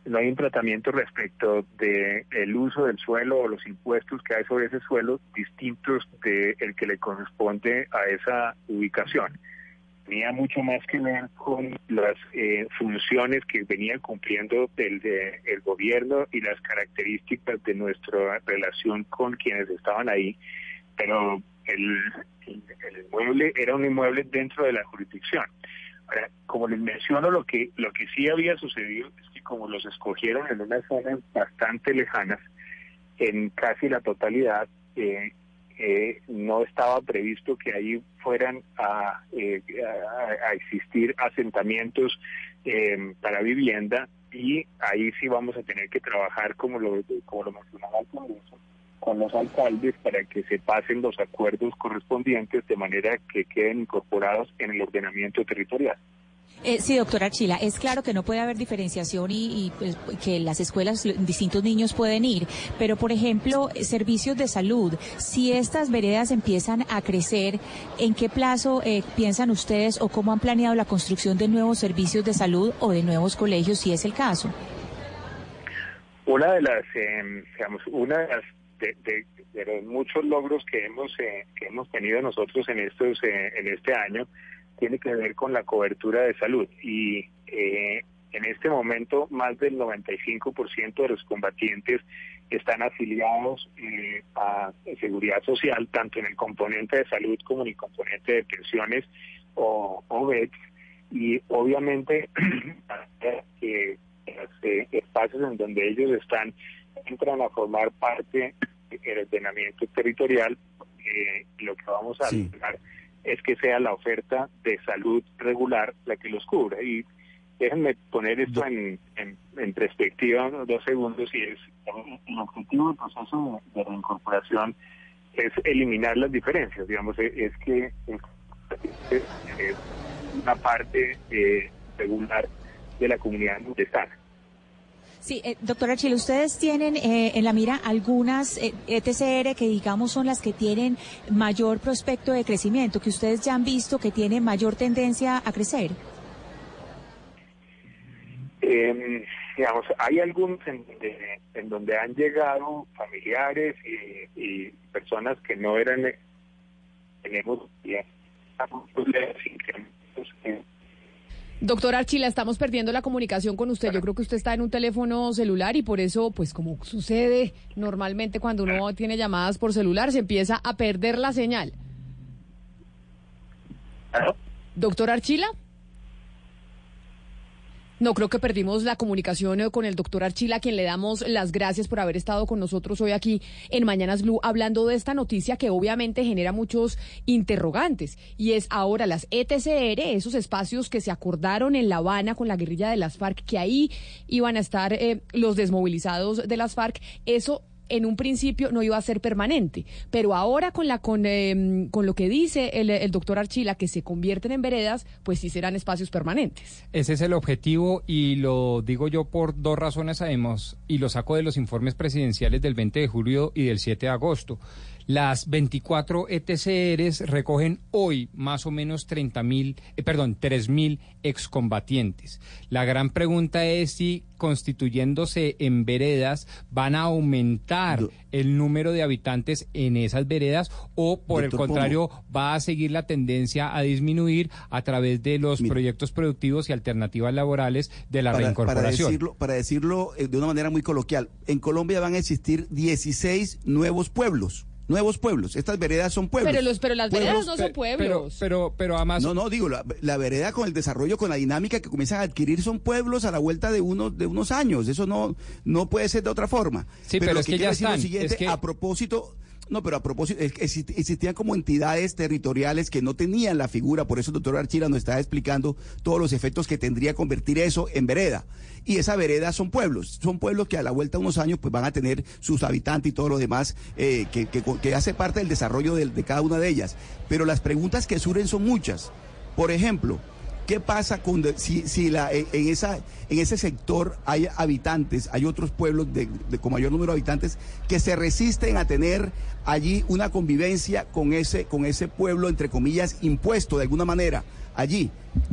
no hay un tratamiento respecto de el uso del suelo o los impuestos que hay sobre ese suelo distintos de el que le corresponde a esa ubicación. Tenía mucho más que ver con las eh, funciones que venía cumpliendo el, de, el gobierno y las características de nuestra relación con quienes estaban ahí, pero el, el, el inmueble era un inmueble dentro de la jurisdicción. Ahora, como les menciono, lo que lo que sí había sucedido es como los escogieron en unas zonas bastante lejanas, en casi la totalidad, eh, eh, no estaba previsto que ahí fueran a, eh, a, existir asentamientos eh, para vivienda y ahí sí vamos a tener que trabajar como lo como lo mencionaba al comienzo con los alcaldes para que se pasen los acuerdos correspondientes de manera que queden incorporados en el ordenamiento territorial. Eh, sí, doctora Archila, es claro que no puede haber diferenciación y, y, pues, que las escuelas distintos niños pueden ir, pero por ejemplo, servicios de salud, si estas veredas empiezan a crecer, ¿en qué plazo eh, piensan ustedes o cómo han planeado la construcción de nuevos servicios de salud o de nuevos colegios, si es el caso? Una de las, eh, digamos, una de las de, los muchos logros que hemos eh, que hemos tenido nosotros en estos eh, en este año tiene que ver con la cobertura de salud y eh, en este momento más del 95% de los combatientes están afiliados eh, a seguridad social tanto en el componente de salud como en el componente de pensiones o, o y obviamente eh, espacios en donde ellos están entran a formar parte del ordenamiento territorial, eh, lo que vamos a sí. lograr es que sea la oferta de salud regular la que los cubra. Y déjenme poner esto en, en, en perspectiva dos segundos y es el objetivo del proceso de reincorporación es eliminar las diferencias, digamos, es que es, es una parte eh, regular de la comunidad donde están. Sí, eh, doctora Chile, ustedes tienen eh, en la mira algunas eh, ETCR que digamos son las que tienen mayor prospecto de crecimiento, que ustedes ya han visto que tienen mayor tendencia a crecer. Eh, digamos, hay algunos en donde, en han llegado familiares y, personas que no eran, tenemos ya, Doctor Archila, estamos perdiendo la comunicación con usted. Yo creo que usted está en un teléfono celular y por eso, pues como sucede normalmente cuando uno tiene llamadas por celular, se empieza a perder la señal. Doctor Archila. No, creo que perdimos la comunicación eh, con el doctor Archila, a quien le damos las gracias por haber estado con nosotros hoy aquí en Mañanas Blue hablando de esta noticia que obviamente genera muchos interrogantes. Y es ahora las ETCR, esos espacios que se acordaron en La Habana con la guerrilla de las FARC, que ahí iban a estar eh, los desmovilizados de las FARC, eso en un principio no iba a ser permanente, pero ahora con la con, eh, con lo que dice el, el, doctor Archila que se convierten en veredas, pues sí serán espacios permanentes. Ese es el objetivo y lo digo yo por dos razones sabemos y lo saco de los informes presidenciales del 20 de julio y del 7 de agosto. Las 24 ETCRs recogen hoy más o menos 30 mil, eh, perdón, 3 mil excombatientes. La gran pregunta es si constituyéndose en veredas van a aumentar Do el número de habitantes en esas veredas o por Doctor el contrario Pomo. va a seguir la tendencia a disminuir a través de los Mira, proyectos productivos y alternativas laborales de la para, reincorporación. Para decirlo, para decirlo eh, de una manera muy coloquial, en Colombia van a existir 16 nuevos pueblos nuevos pueblos. Estas veredas son pueblos. Pero, los, pero las pueblos, veredas no son pueblos. Pero, pero, pero además. No, no, digo, la, la, vereda con el desarrollo, con la dinámica que comienzan a adquirir son pueblos a la vuelta de unos, de unos años. Eso no, no puede ser de otra forma. Sí, pero, pero es que, que ya están. Lo siguiente, es que... a propósito. No, pero a propósito, existían como entidades territoriales que no tenían la figura, por eso el doctor Archila nos está explicando todos los efectos que tendría convertir eso en vereda. Y esa vereda son pueblos, son pueblos que a la vuelta de unos años pues van a tener sus habitantes y todo lo demás eh, que, hace parte del desarrollo de, de cada una de ellas. Pero las preguntas que surgen son muchas. Por ejemplo, ¿Qué pasa con si, si la, en, esa, en ese sector hay habitantes, hay otros pueblos de, con mayor número de habitantes que se resisten a tener allí una convivencia con ese, con ese pueblo, entre comillas, impuesto de alguna manera allí?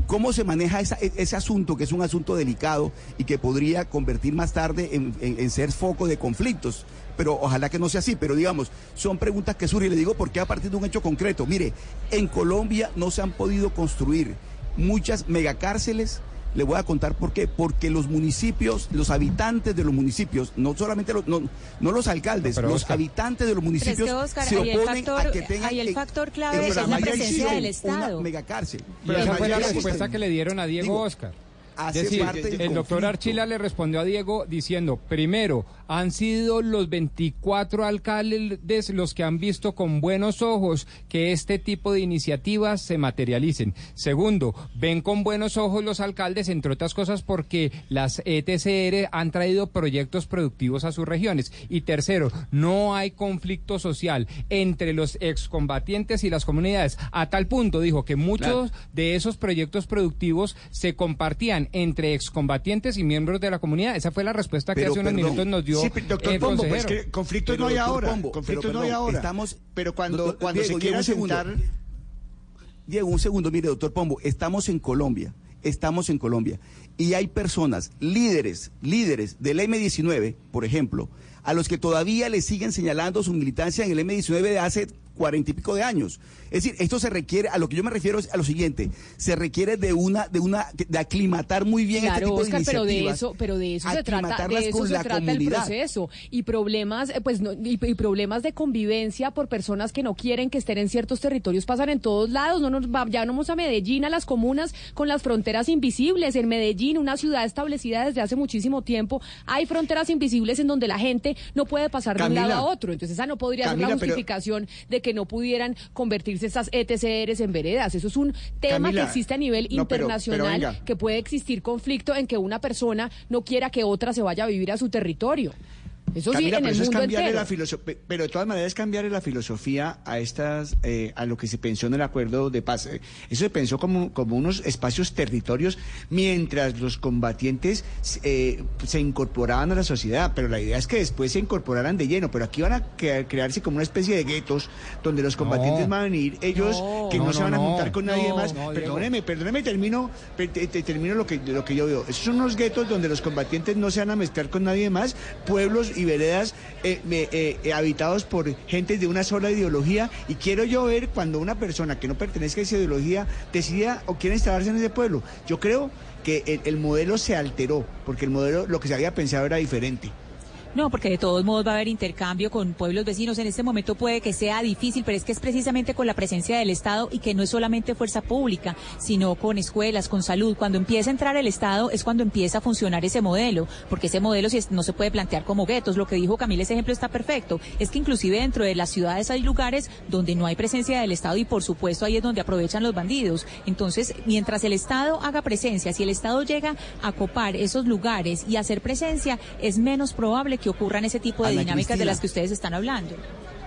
¿Cómo se maneja esa- e- ese asunto, que es un asunto delicado y que podría convertir más tarde en, en- en ser foco de conflictos? Pero ojalá que no sea así, pero digamos, son preguntas que surgen y le digo por qué a partir de un hecho concreto. Mire, en Colombia no se han podido construir muchas megacárceles. Le voy a contar por qué. Porque los municipios, los habitantes de los municipios, no solamente los, no, no los alcaldes, No, pero los Oscar- habitantes de los Pero es municipios que, Oscar, se oponen a factor- que tengan el factor clave en es la presencia del Estado. Una megacárcel. Y esa fue la respuesta que le dieron a Diego Digo, Oscar. hace Es decir, parte del el doctor. Archila le respondió a Diego diciendo, primero, han sido los 24 alcaldes los que han visto con buenos ojos que este tipo de iniciativas se materialicen. Segundo, ven con buenos ojos los alcaldes, entre otras cosas, porque las ETCR han traído proyectos productivos a sus regiones. Y tercero, no hay conflicto social entre los excombatientes y las comunidades. A tal punto, dijo, que muchos de esos proyectos productivos se compartían entre excombatientes y miembros de la comunidad. Esa fue la respuesta que Pero, hace unos perdón. minutos nos dio Sí, pero, doctor el Pombo, pues que conflictos Pero, no hay ahora. Pombo, conflictos pero, no hay ahora. estamos- pero cuando, Doctor- cuando Diego, se quiera segundo. sentar... Diego, un segundo, mire, doctor Pombo, estamos en Colombia, estamos en Colombia, y hay personas, líderes, líderes del M19, por ejemplo, a los que todavía le siguen señalando su militancia en el M19 de hace cuarenta y pico de años. Es decir, esto se requiere, a lo que yo me refiero es a lo siguiente, se requiere de una, de una, de aclimatar muy bien este Claro, tipo Oscar, de pero de iniciativas. eso, pero de eso se trata, de eso con se la trata el proceso y problemas, eh, pues, no- y, y problemas de convivencia por personas que no quieren que estén en ciertos territorios pasan en todos lados. No nos va- ya no vamos a Medellín, a las comunas con las fronteras invisibles. En Medellín, una ciudad establecida desde hace muchísimo tiempo, hay fronteras invisibles en donde la gente no puede pasar de un lado a otro. Entonces esa no podría ser la pero- justificación de que no pudieran convertirse estas ETCRs en veredas. Eso es un tema Camila, que existe a nivel no, pero- pero internacional que puede existir conflicto en que una persona no quiera que otra se vaya a vivir a su territorio. Eso sí, Camila, en pero el eso es cambiarle entero. la filosofía, pero de todas maneras es cambiarle la filosofía a estas, eh, a lo que se pensó en el acuerdo de paz. Eh, Eso se pensó como, como unos espacios territorios mientras los combatientes eh, se incorporaban a la sociedad, pero la idea es que después se incorporaran de lleno, pero aquí van a cre- crearse como una especie de guetos donde los combatientes van a venir ellos No. que no, No, se no, van a juntar con nadie No, más. perdóneme, perdóneme, termino, pe- te- te- termino lo que, lo que yo veo. Esos son unos guetos donde los combatientes no se van a mezclar con nadie más, pueblos y veredas eh, eh, eh, habitados por gentes de una sola ideología. Y quiero yo ver cuando una persona que no pertenezca a esa ideología decida o quiere instalarse en ese pueblo. Yo creo que el, el modelo se alteró, porque el modelo, lo que se había pensado era diferente. No, porque de todos modos va a haber intercambio con pueblos vecinos. En este momento puede que sea difícil, pero es que es precisamente con la presencia del Estado y que no es solamente fuerza pública, sino con escuelas, con salud. Cuando empieza a entrar el Estado es cuando empieza a funcionar ese modelo, porque ese modelo es- no se puede plantear como guetos. Lo que dijo Camila, ese ejemplo está perfecto. Es que inclusive dentro de las ciudades hay lugares donde no hay presencia del Estado y por supuesto ahí es donde aprovechan los bandidos. Entonces, mientras el Estado haga presencia, si el Estado llega a copar esos lugares y hacer presencia, es menos probable que ocurran ese tipo de Ana dinámicas de las que ustedes están hablando.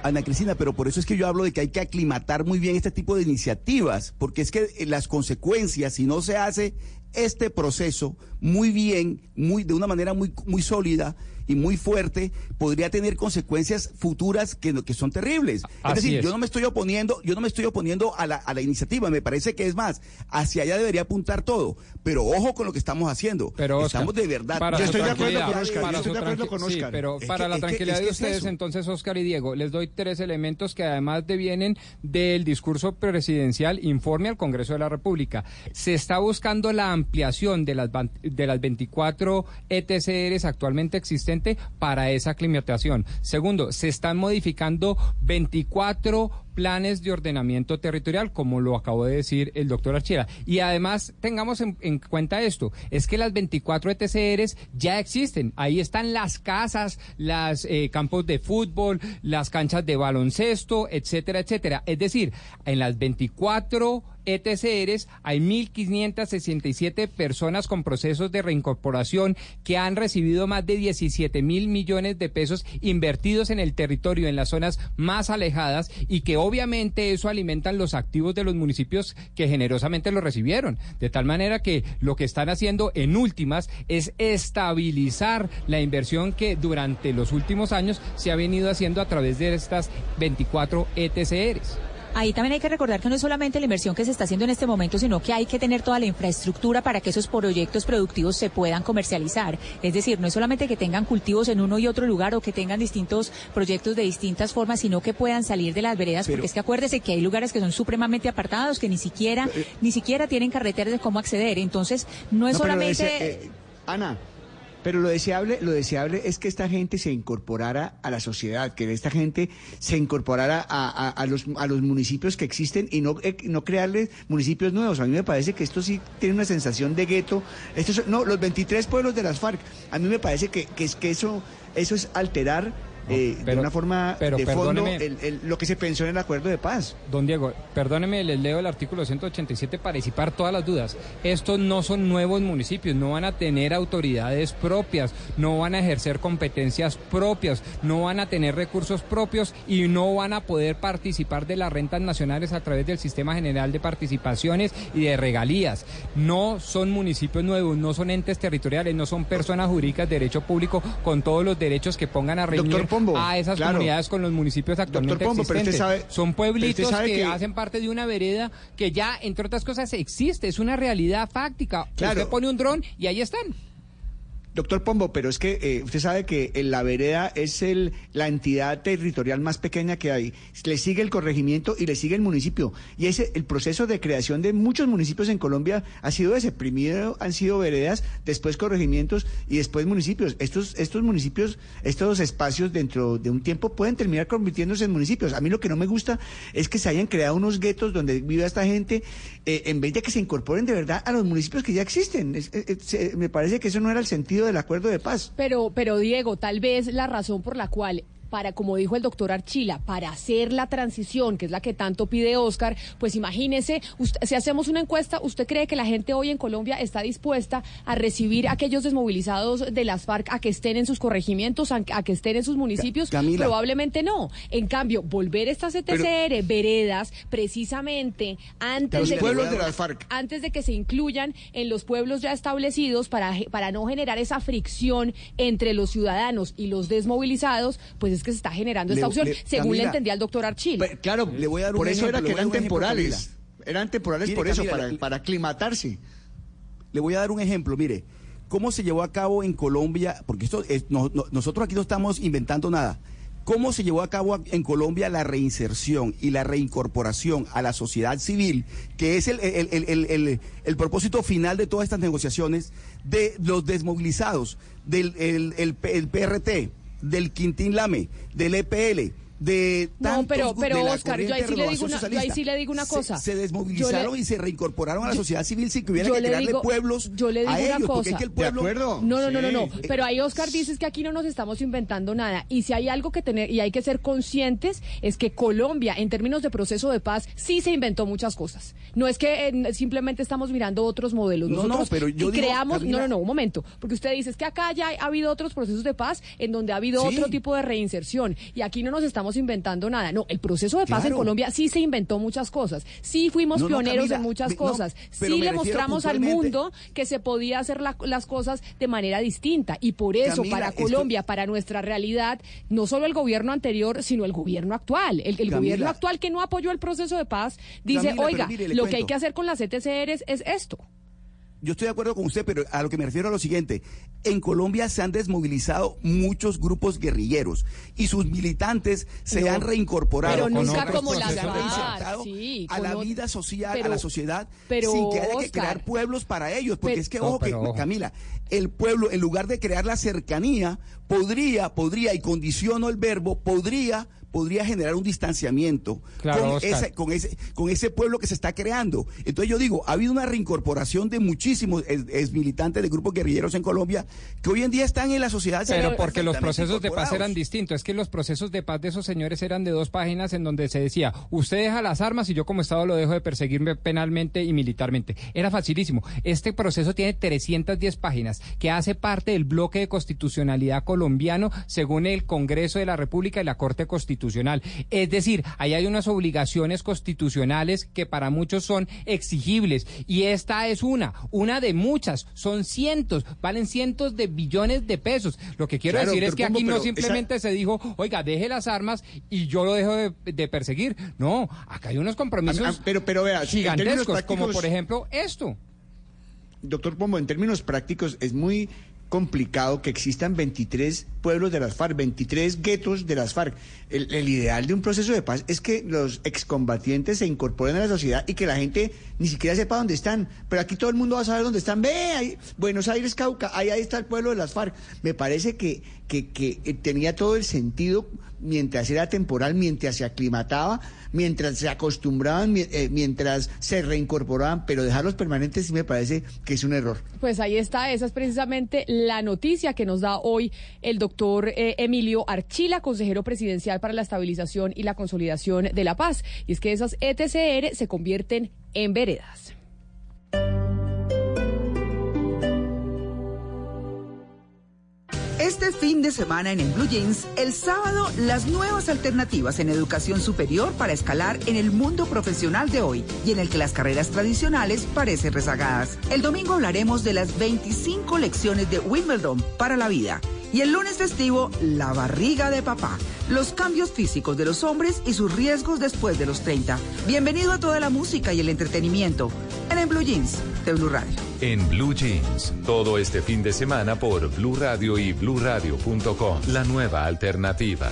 Ana Cristina, pero por eso es que yo hablo de que hay que aclimatar muy bien este tipo de iniciativas, porque es que eh, las consecuencias, si no se hace este proceso muy bien, muy de una manera muy muy sólida y muy fuerte, podría tener consecuencias futuras que, no- que son terribles. Así es decir, es. yo no me estoy oponiendo, yo no me estoy oponiendo a la, a la iniciativa, me parece que es más, hacia allá debería apuntar todo, pero ojo con lo que estamos haciendo. Pero, Oscar, estamos de verdad. para Yo estoy de acuerdo con Oscar, para yo estoy de acuerdo con sí, Oscar. pero Es para que- la tranquilidad que de es ustedes, eso. entonces, Oscar y Diego, les doy tres elementos que además devienen del discurso presidencial informe al Congreso de la República. Se está buscando la ampliación de las, van- de las 24 ETCRs actualmente existentes para esa aclimatación. Segundo, se están modificando 24 planes de ordenamiento territorial, como lo acabó de decir el doctor Archera. Y además, tengamos en, en cuenta esto, es que las 24 ETCRs ya existen. Ahí están las casas, las eh, campos de fútbol, las canchas de baloncesto, etcétera, etcétera. Es decir, en las 24 ETCRs hay 1.567 personas con procesos de reincorporación que han recibido más de 17 mil millones de pesos invertidos en el territorio, en las zonas más alejadas y que obviamente eso alimentan los activos de los municipios que generosamente lo recibieron. De tal manera que lo que están haciendo en últimas es estabilizar la inversión que durante los últimos años se ha venido haciendo a través de estas 24 ETCRs. Ahí también hay que recordar que no es solamente la inversión que se está haciendo en este momento, sino que hay que tener toda la infraestructura para que esos proyectos productivos se puedan comercializar. Es decir, no es solamente que tengan cultivos en uno y otro lugar o que tengan distintos proyectos de distintas formas, sino que puedan salir de las veredas, porque es que acuérdese que hay lugares que son supremamente apartados, que ni siquiera, ni siquiera tienen carreteras de cómo acceder. Entonces, no es No, solamente... ese, eh, Ana, pero lo deseable, lo deseable es que esta gente se incorporara a la sociedad, que esta gente se incorporara a, los, a los municipios que existen y no, eh, no crearles municipios nuevos. A mí me parece que esto sí tiene una sensación de gueto. Estos no, los 23 pueblos de las FARC. A mí me parece que, que, es, que eso, eso es alterar eh, de pero- una forma pero de fondo perdóneme. el- el- lo que se pensó en el acuerdo de paz. Don Diego, perdóneme, les leo el artículo 187 para disipar todas las dudas. Estos no son nuevos municipios, no van a tener autoridades propias, no van a ejercer competencias propias, no van a tener recursos propios y no van a poder participar de las rentas nacionales a través del Sistema General de Participaciones y de regalías. No son municipios nuevos, no son entes territoriales, no son personas jurídicas de derecho público con todos los derechos que pongan a reunir Pombo, a esas claro. comunidades con los municipios actualmente Pombo, existentes. sabe- son pueblitos sabe que, que- hacen parte de una vereda que ya, entre otras cosas, existe, es una realidad fáctica. Claro. Usted pone un dron y ahí están. Doctor Pombo, pero es que eh, usted sabe que eh, la vereda es el, la entidad territorial más pequeña que hay. Le sigue el corregimiento y le sigue el municipio. Y ese, el proceso de creación de muchos municipios en Colombia ha sido ese. Primero han sido veredas, después corregimientos y después municipios. Estos, estos municipios, estos espacios dentro de un tiempo pueden terminar convirtiéndose en municipios. A mí lo que no me gusta es que se hayan creado unos guetos donde viva esta gente eh, en vez de que se incorporen de verdad a los municipios que ya existen. Se- me parece que eso no era el sentido del acuerdo de paz. Pero, pero Diego, tal vez la razón por la cual para, como dijo el doctor Archila, para hacer la transición, que es la que tanto pide Oscar, pues imagínese, usted- si hacemos una encuesta, ¿usted cree que la gente hoy en Colombia está dispuesta a recibir a aquellos desmovilizados de las FARC a que estén en sus corregimientos, a, a que estén en sus municipios? Camila. Probablemente no. En cambio, volver estas ETCR, veredas, precisamente antes de que de las FARC. antes de que se incluyan en los pueblos ya establecidos para, para no generar esa fricción entre los ciudadanos y los desmovilizados, pues es que se está generando esta Le- opción, le- según le Camila, entendía el doctor Archil. Claro, Le voy a dar un por eso ejemplo, era le que eran ejemplo, temporales. Eran temporales Mire, por eso, Camila, para, le- para aclimatarse. Le voy a dar un ejemplo, mire, cómo se llevó a cabo en Colombia, porque esto es- no- no- nosotros aquí no estamos inventando nada. ¿Cómo se llevó a cabo en Colombia la reinserción y la reincorporación a la sociedad civil, que es el, el- el- el- el- el propósito final de todas estas negociaciones, de los desmovilizados, del el, el- el PRT, del Quintín Lame, del EPL? De No, tantos pero- gu- pero, de la Oscar, yo ahí sí le digo una- yo ahí sí le digo una cosa. Se, desmovilizaron le- y se reincorporaron a la sociedad civil sin que hubiera que le crearle digo- pueblos yo le digo a una ellos, porque cosa. es que el pueblo... No, no, no, no, no. Pero ahí Oscar dices que aquí no nos estamos inventando nada. Y si hay algo que tener y hay que ser conscientes es que Colombia, en términos de proceso de paz, sí se inventó muchas cosas. No es que eh, simplemente estamos mirando otros modelos. No, no, Nosotros pero yo y digo, creamos. Camila- No, no, no, un momento. Porque usted dice es que acá ya ha habido otros procesos de paz en donde ha habido Sí. otro tipo de reinserción. Y aquí no nos estamos inventando nada. No, el proceso de paz en. Colombia sí se inventó muchas cosas. Sí fuimos No, no, pioneros Camila, en muchas me- cosas. sí le mostramos al mundo que se podía hacer la- las cosas de manera distinta. Y por eso, Camila, para esto- Colombia, para nuestra realidad, no solo el gobierno anterior, sino el gobierno actual. El, el Camila. gobierno actual que no apoyó el proceso de paz dice, oiga, mire, lo que hay que hacer con las ETCRs es esto. Yo estoy de acuerdo con usted, pero a lo que me refiero a lo siguiente. En Colombia se han desmovilizado muchos grupos guerrilleros y sus militantes se No, han reincorporado. pero nunca como FARC, sí, a con la vida social, a la sociedad, pero, sin que haya que Oscar, crear pueblos para ellos. Porque pero- es que, ojo, que. Camila, el pueblo, en lugar de crear la cercanía, podría, podría, y condiciono el verbo, podría podría generar un distanciamiento Claro, con, ese, con, ese, con ese pueblo que se está creando. Entonces yo digo, ha habido una reincorporación de muchísimos ex, ex militantes de grupos guerrilleros en Colombia que hoy en día están en la sociedad. Pero porque los procesos de paz eran distintos. Es que los procesos de paz de esos señores eran de dos páginas en donde se decía, usted deja las armas y yo como Estado lo dejo de perseguirme penalmente y militarmente. Era facilísimo. Este proceso tiene 310 páginas, que hace parte del bloque de constitucionalidad colombiano según el Congreso de la República y la Corte Constitucional. Es decir, ahí hay unas obligaciones constitucionales que para muchos son exigibles. Y esta es una, una de muchas. Son cientos, valen cientos de billones de pesos. Lo que quiero Claro, decir es que aquí no pero simplemente se dijo, oiga, deje las armas y yo lo dejo de, de perseguir. No, acá hay unos compromisos Ah, ah, pero- pero vea, gigantescos, como por ejemplo esto. Doctor Pombo, en términos prácticos es muy complicado que existan 23 pueblos de las FARC, 23 guetos de las FARC. El, ideal de un proceso de paz es que los excombatientes se incorporen a la sociedad y que la gente ni siquiera sepa dónde están. Pero aquí todo el mundo va a saber dónde están. Ve, ahí, Buenos Aires, Cauca, ahí, ahí está el pueblo de las FARC. Me parece que, que, eh, tenía todo el sentido mientras era temporal, mientras se aclimataba, mientras se acostumbraban, eh, mientras se reincorporaban, pero dejarlos permanentes sí me parece que es un error. Pues ahí está, esa es precisamente la noticia que nos da hoy el doctor eh, Emilio Archila, consejero presidencial para la estabilización y la consolidación de la paz. Y es que esas ETCR se convierten en veredas. Este fin de semana en el Blue Jeans, el sábado, las nuevas alternativas en educación superior para escalar en el mundo profesional de hoy y en el que las carreras tradicionales parecen rezagadas. El domingo hablaremos de las 25 lecciones de Wimbledon para la vida. Y el lunes festivo, la barriga de papá, los cambios físicos de los hombres y sus riesgos después de los 30. Bienvenido a toda la música y el entretenimiento en el Blue Jeans de Blue Radio. En Blue Jeans, todo este fin de semana por Blue Radio y bluradio.com. La nueva alternativa.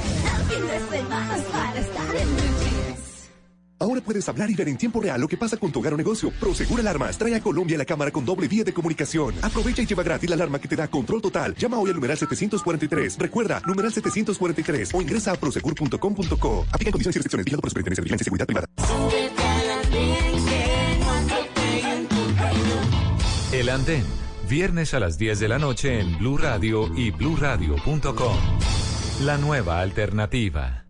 Ahora puedes hablar y ver en tiempo real lo que pasa con tu hogar o negocio. Prosegur Alarmas trae a Colombia la cámara con doble vía de comunicación. Aprovecha y lleva gratis la alarma que te da control total. Llama hoy al numeral 743. Recuerda, numeral 743 o ingresa a prosegur.com.co. Aplica condiciones y restricciones. Vigilado por Superintendencia de Vigilancia y Seguridad Privada. El Andén, viernes a las 10 de la noche en Blue Radio y bluradio.com. La nueva alternativa.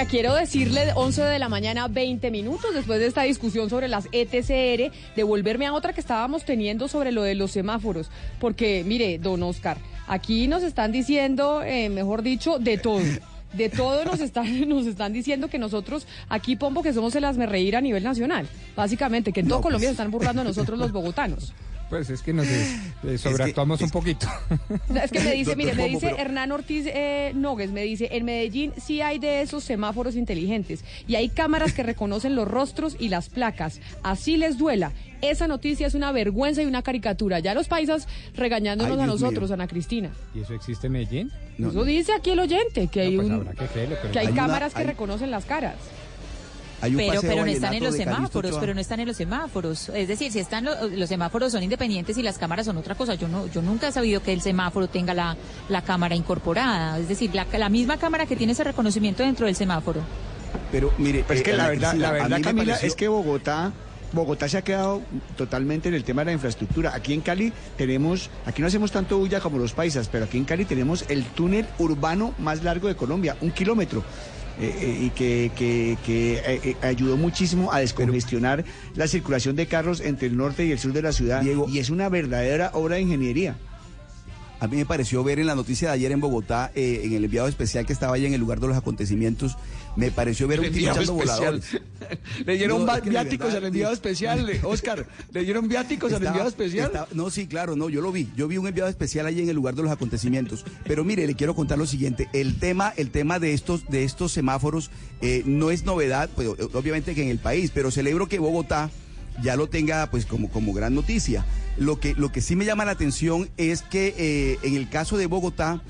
Oiga, quiero decirle 11 de la mañana, 20 minutos después de esta discusión sobre las ETCR, devolverme a otra que estábamos teniendo sobre lo de los semáforos. Porque, mire, don Oscar, aquí nos están diciendo, eh, mejor dicho, de todo. De todo nos están, nos están diciendo que nosotros, aquí Pombo, que somos el reír a nivel nacional. Básicamente, que en todo pues. Colombia se están burlando de nosotros los bogotanos. Pues es que nos eh, sobreactuamos un poquito. No, Es que me dice, mire, me dice pero- Hernán Ortiz eh, Nogues, me dice, en Medellín sí hay de esos semáforos inteligentes y hay cámaras que reconocen los rostros y las placas. Así les duela. Esa noticia es una vergüenza y una caricatura. Ya los paisas regañándonos Ay, a nosotros, mío. Ana Cristina. ¿Y eso existe en Medellín? Eso dice aquí el oyente, que hay, pues un- que creerlo, que hay Hay una- cámaras que hay- reconocen las caras. Hay un Pero, paseo pero no están en los semáforos, pero no están en los semáforos. Es decir, si están lo- los semáforos son independientes y las cámaras son otra cosa. Yo no, yo nunca he sabido que el semáforo tenga la, la cámara incorporada. Es decir, la, la misma cámara que tiene ese reconocimiento dentro del semáforo. Pero mire, Pero es que eh, la Ana verdad, la verdad Camila, pareció- es que Bogotá, Bogotá se ha quedado totalmente en el tema de la infraestructura. Aquí en Cali tenemos, aquí no hacemos tanto bulla como los paisas, pero aquí en Cali tenemos el túnel urbano más largo de Colombia, un kilómetro. Eh, eh, y que, que- que, eh, ayudó muchísimo a descongestionar la circulación de carros entre el norte y el sur de la ciudad y es una verdadera obra de ingeniería. A mí me pareció ver en la noticia de ayer en Bogotá, eh, en el enviado especial que estaba allá en el lugar de los acontecimientos, me pareció ver utilizando especial. voladores. Le dieron No, es que viáticos verdad, al enviado especial, Oscar. Le dieron viáticos al enviado especial. estaba- no, sí, claro, no, yo lo vi. Yo vi un enviado especial allí en el lugar de los acontecimientos. Pero mire, le quiero contar lo siguiente. El tema, el tema de estos, de estos semáforos eh, no es novedad, pues obviamente que en el país, pero celebro que Bogotá ya lo tenga pues como, como gran noticia. Lo que, lo que sí me llama la atención es que eh, en el caso de Bogotá,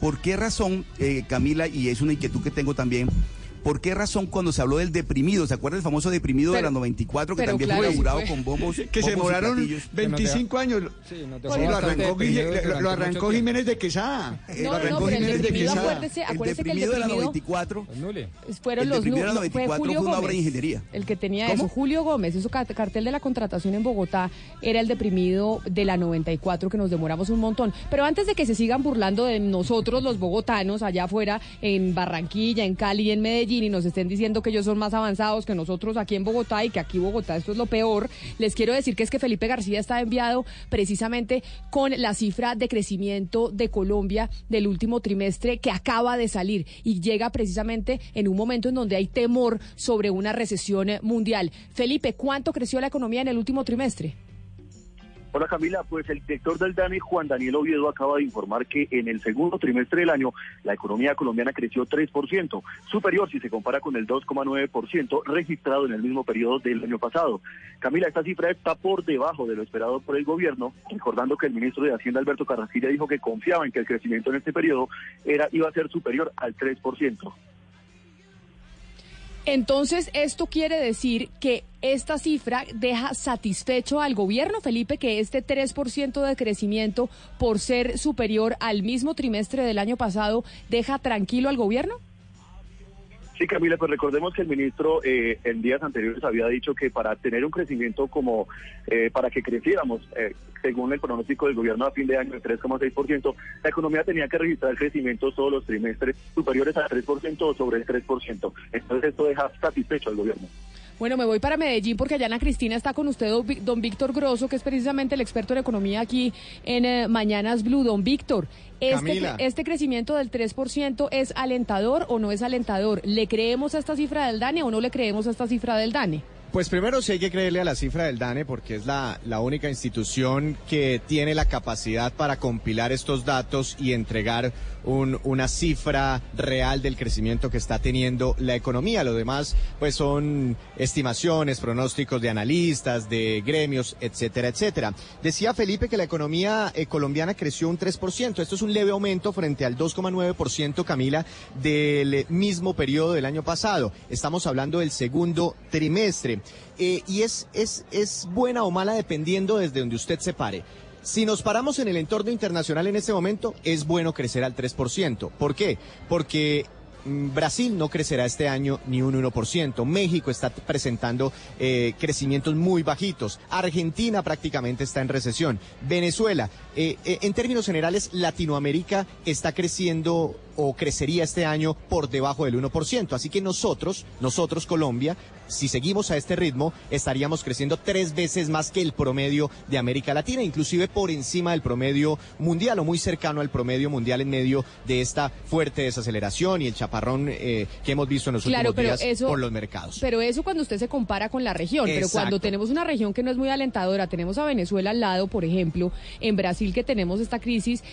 ¿por qué razón, eh, Camila, y es una inquietud que tengo también, ¿Por qué razón cuando se habló del deprimido, se acuerda el famoso deprimido de Pero- la 94 que también claro, fue inaugurado fue. con bombos? Que se bombos demoraron platillos? 25 años. Sí, lo arrancó, lo- lo Jiménez de Quesada. Eh, No, lo no, arrancó el Jiménez de deprimido, Quesada. acuérdese, acuérdese que el deprimido de la deprimido 94 fueron el los deprimido de la nu- fue 94 Julio fue una obra Gómez, de ingeniería. El que tenía ¿Cómo? eso, Julio Gómez, eso ca- cartel de la contratación en Bogotá era el deprimido de la 94 que nos demoramos un montón. Pero antes de que se sigan burlando de nosotros los bogotanos allá afuera en Barranquilla, en Cali en Medellín y nos estén diciendo que ellos son más avanzados que nosotros aquí en Bogotá y que aquí Bogotá esto es lo peor, les quiero decir que es que Felipe García está enviado precisamente con la cifra de crecimiento de Colombia del último trimestre que acaba de salir y llega precisamente en un momento en donde hay temor sobre una recesión mundial. Felipe, ¿cuánto creció la economía en el último trimestre? Hola Camila, pues el director del DANE, Juan Daniel Oviedo, acaba de informar que en el segundo trimestre del año la economía colombiana creció 3%, superior si se compara con el 2,9% registrado en el mismo periodo del año pasado. Camila, esta cifra está por debajo de lo esperado por el gobierno, recordando que el ministro de Hacienda, Alberto Carrasquilla, dijo que confiaba en que el crecimiento en este periodo era iba a ser superior al 3%. Entonces, esto quiere decir que esta cifra deja satisfecho al gobierno, Felipe, que este 3% de crecimiento, por ser superior al mismo trimestre del año pasado, deja tranquilo al gobierno. Sí, Camila, pues recordemos que el ministro eh, en días anteriores había dicho que para tener un crecimiento como, eh, para que creciéramos, eh, según el pronóstico del gobierno a fin de año de 3,6%, la economía tenía que registrar crecimientos todos los trimestres superiores al 3% o sobre el 3%. Entonces esto deja satisfecho al gobierno. Bueno, me voy para Medellín porque allá Ana Cristina está con usted, don Ví- don Víctor Grosso, que es precisamente el experto en economía aquí en eh, Mañanas Blue. Don Víctor, este, ¿este crecimiento del 3% es alentador o no es alentador? ¿Le creemos a esta cifra del DANE o no le creemos a esta cifra del DANE? Pues primero sí hay que creerle a la cifra del DANE porque es la, única institución que tiene la capacidad para compilar estos datos y entregar un- una cifra real del crecimiento que está teniendo la economía. Lo demás pues son estimaciones, pronósticos de analistas, de gremios, etcétera, etcétera. Decía Felipe que la economía eh, colombiana creció un 3%. Esto es un leve aumento frente al 2,9% Camila del eh, mismo periodo del año pasado. Estamos hablando del segundo trimestre. Eh, y es, es, es buena o mala dependiendo desde donde usted se pare. Si nos paramos en el entorno internacional en este momento, es bueno crecer al 3%. ¿Por qué? Porque mm, Brasil no crecerá este año ni un 1%. México está presentando eh, crecimientos muy bajitos. Argentina prácticamente está en recesión. Venezuela, eh, eh, en términos generales, Latinoamérica está creciendo o crecería este año por debajo del 1%. Así que nosotros, nosotros Colombia, si seguimos a este ritmo, estaríamos creciendo tres veces más que el promedio de América Latina, inclusive por encima del promedio mundial o muy cercano al promedio mundial en medio de esta fuerte desaceleración y el chaparrón eh, que hemos visto en los Claro, últimos pero días eso- por los mercados. Pero eso cuando usted se compara con la región. Pero cuando tenemos una región que no es muy alentadora, tenemos a Venezuela al lado, por ejemplo, en Brasil que tenemos esta crisis,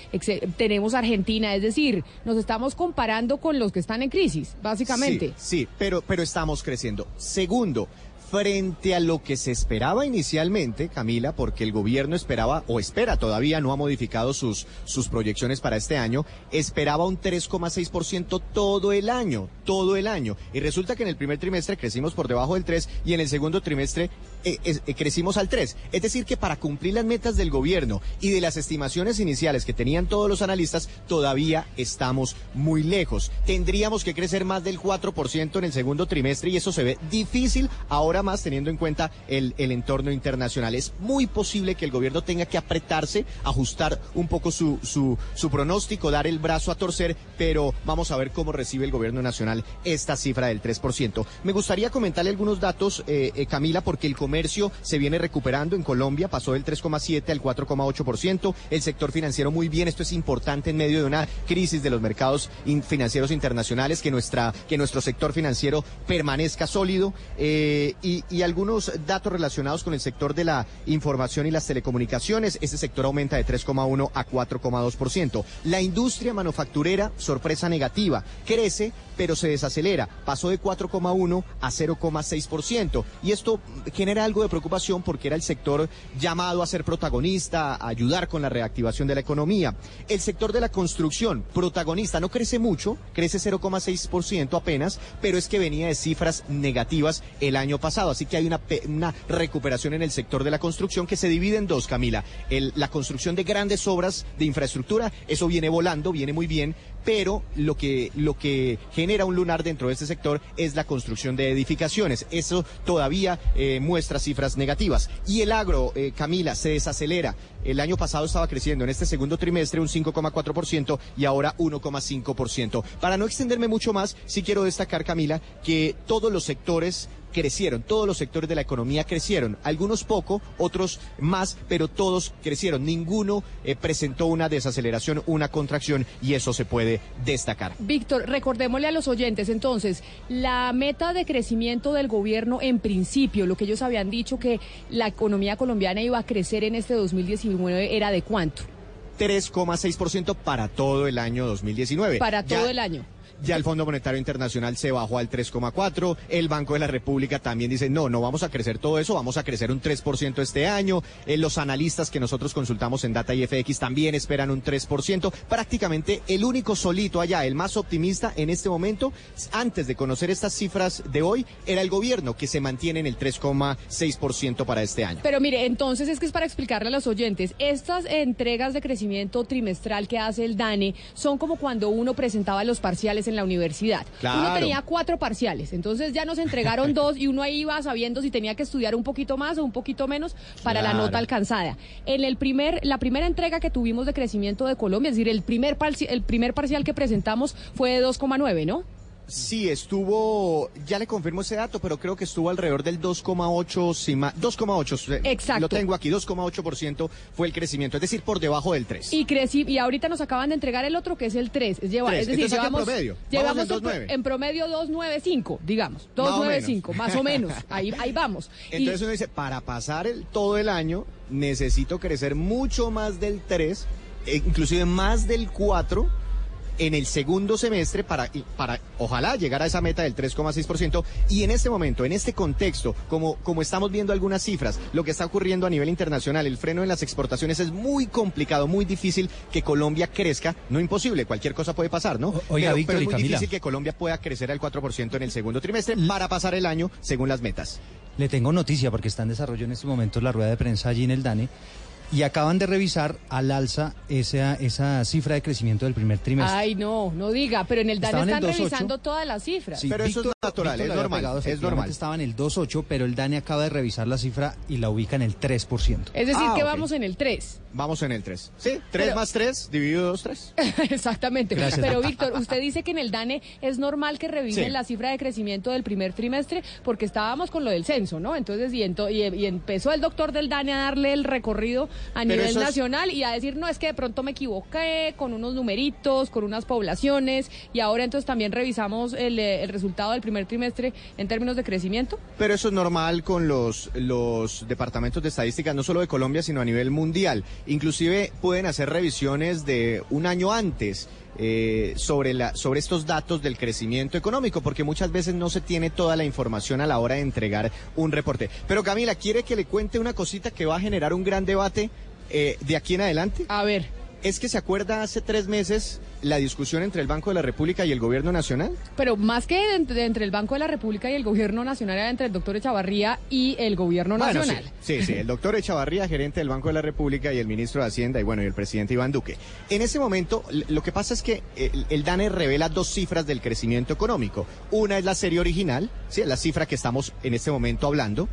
tenemos Argentina, es decir, nos estamos comparando con los que están en crisis, básicamente. Sí, sí, pero, pero estamos creciendo. Segundo, frente a lo que se esperaba inicialmente, Camila, porque el gobierno esperaba, o espera todavía, no ha modificado sus, sus proyecciones para este año, esperaba un 3,6% todo el año, todo el año. Y resulta que en el primer trimestre crecimos por debajo del 3 y en el segundo trimestre eh, eh, crecimos al 3. Es decir, que para cumplir las metas del gobierno y de las estimaciones iniciales que tenían todos los analistas, todavía estamos muy lejos. Tendríamos que crecer más del 4% en el segundo trimestre y eso se ve difícil ahora más teniendo en cuenta el, el entorno internacional. Es muy posible que el gobierno tenga que apretarse, ajustar un poco su, su, su pronóstico, dar el brazo a torcer, pero vamos a ver cómo recibe el gobierno nacional esta cifra del 3%. Me gustaría comentarle algunos datos, eh, eh, Camila, porque el comercio comercio se viene recuperando en Colombia, pasó del 3,7 al 4,8%. El sector financiero muy bien, esto es importante en medio de una crisis de los mercados in- financieros internacionales, que, nuestra, que nuestro sector financiero permanezca sólido. eh, y, y algunos datos relacionados con el sector de la información y las telecomunicaciones, ese sector aumenta de 3,1 a 4,2%. La industria manufacturera, sorpresa negativa, crece pero se desacelera, pasó de 4,1 a 0,6%. Y esto genera algo de preocupación porque era el sector llamado a ser protagonista, a ayudar con la reactivación de la economía. El sector de la construcción, protagonista, no crece mucho, crece 0,6% apenas, pero es que venía de cifras negativas el año pasado. Así que hay una, una recuperación en el sector de la construcción que se divide en dos, Camila. La construcción de grandes obras de infraestructura, eso viene volando, viene muy bien, pero lo que, lo que genera un lunar dentro de este sector es la construcción de edificaciones. Eso todavía eh, muestra cifras negativas. Y el agro, eh, Camila, se desacelera. El año pasado estaba creciendo en este segundo trimestre un 5,4% y ahora 1,5%. Para no extenderme mucho más, sí quiero destacar, Camila, que todos los sectores crecieron, todos los sectores de la economía crecieron, algunos poco, otros más, pero todos crecieron. Ninguno eh, presentó una desaceleración, una contracción y eso se puede destacar. Víctor, recordémosle a los oyentes entonces, la meta de crecimiento del gobierno en principio, lo que ellos habían dicho que la economía colombiana iba a crecer en este 2019 era de cuánto? 3,6% para todo el año 2019. Para Ya- todo el año. Ya el Fondo Monetario Internacional se bajó al 3,4. El Banco de la República también dice, no, no vamos a crecer todo eso, vamos a crecer un 3% este año. Eh, los analistas que nosotros consultamos en Data y FX también esperan un 3%. Prácticamente el único solito allá, el más optimista en este momento, antes de conocer estas cifras de hoy, era el gobierno, que se mantiene en el 3,6% para este año. Pero mire, entonces es que es para explicarle a los oyentes, estas entregas de crecimiento trimestral que hace el DANE son como cuando uno presentaba los parciales en la universidad. Claro. Uno tenía cuatro parciales, entonces ya nos entregaron dos y uno ahí iba sabiendo si tenía que estudiar un poquito más o un poquito menos para la nota alcanzada. En el primer, la primera entrega que tuvimos de crecimiento de Colombia, es decir, el primer, parci- el primer parcial que presentamos fue de 2,9, ¿no? Sí, estuvo, ya le confirmo ese dato, pero creo que estuvo alrededor del 2,8, si ma- 2,8. eh, Exacto. Lo tengo aquí, 2,8% fue el crecimiento, es decir, por debajo del 3. Y crecí, y ahorita nos acaban de entregar el otro que es el 3. Es, lleva- Tres. es decir, Entonces, ¿a qué llevamos, promedio? Vamos llevamos en en, pro- 2.9. en promedio 295, digamos. Más o 295, menos. más o menos. Ahí, ahí vamos. Y- Entonces uno dice, para pasar el, todo el año, necesito crecer mucho más del 3, e inclusive más del 4 en el segundo semestre para, para ojalá llegar a esa meta del 3,6%. Y en este momento, en este contexto, como, como estamos viendo algunas cifras, lo que está ocurriendo a nivel internacional, el freno en las exportaciones es muy complicado, muy difícil que Colombia crezca. No imposible, cualquier cosa puede pasar, ¿no? oiga, pero, Víctor pero es y muy Camila. difícil que Colombia pueda crecer al 4% en el segundo trimestre para pasar el año según las metas. Le tengo noticia porque está en desarrollo en este momento la rueda de prensa allí en el DANE y acaban de revisar al alza esa, esa cifra de crecimiento del primer trimestre. Ay, no, no diga, pero en el DANE están 2.8. revisando todas las cifras. Sí, Víctor- Víctor le había pegado, efectivamente Estaba en el 2.8, pero el DANE acaba de revisar la cifra y la ubica en el 3%. Es decir, Ah, que vamos en el 3. Vamos en el 3. Sí, 3 Pero- más 3 dividido 2, 3. Exactamente. Gracias. Pero Víctor, usted dice que en el DANE es normal que revisen Sí. la cifra de crecimiento del primer trimestre porque estábamos con lo del censo, ¿no? Entonces, y, ento- y, y empezó el doctor del DANE a darle el recorrido a Pero nivel es- nacional y a decir, no, es que de pronto me equivoqué con unos numeritos, con unas poblaciones y ahora entonces también revisamos el, eh, el resultado del primer trimestre en términos de crecimiento. Pero eso es normal con los, los departamentos de estadística, no solo de Colombia, sino a nivel mundial. Inclusive pueden hacer revisiones de un año antes. eh, sobre, la, sobre estos datos del crecimiento económico, porque muchas veces no se tiene toda la información a la hora de entregar un reporte. Pero Camila, ¿quiere que le cuente una cosita que va a generar un gran debate eh, de aquí en adelante? A ver. Es que se acuerda hace tres meses la discusión entre el Banco de la República y el Gobierno Nacional. Pero más que entre, el Banco de la República y el Gobierno Nacional, era entre el doctor Echavarría y el Gobierno Bueno, Nacional. sí, sí, sí, el doctor Echavarría, gerente del Banco de la República, y el ministro de Hacienda, y bueno, y el presidente Iván Duque. En ese momento, lo que pasa es que el, el DANE revela dos cifras del crecimiento económico. Una es la serie original, sí, la cifra que estamos en este momento hablando.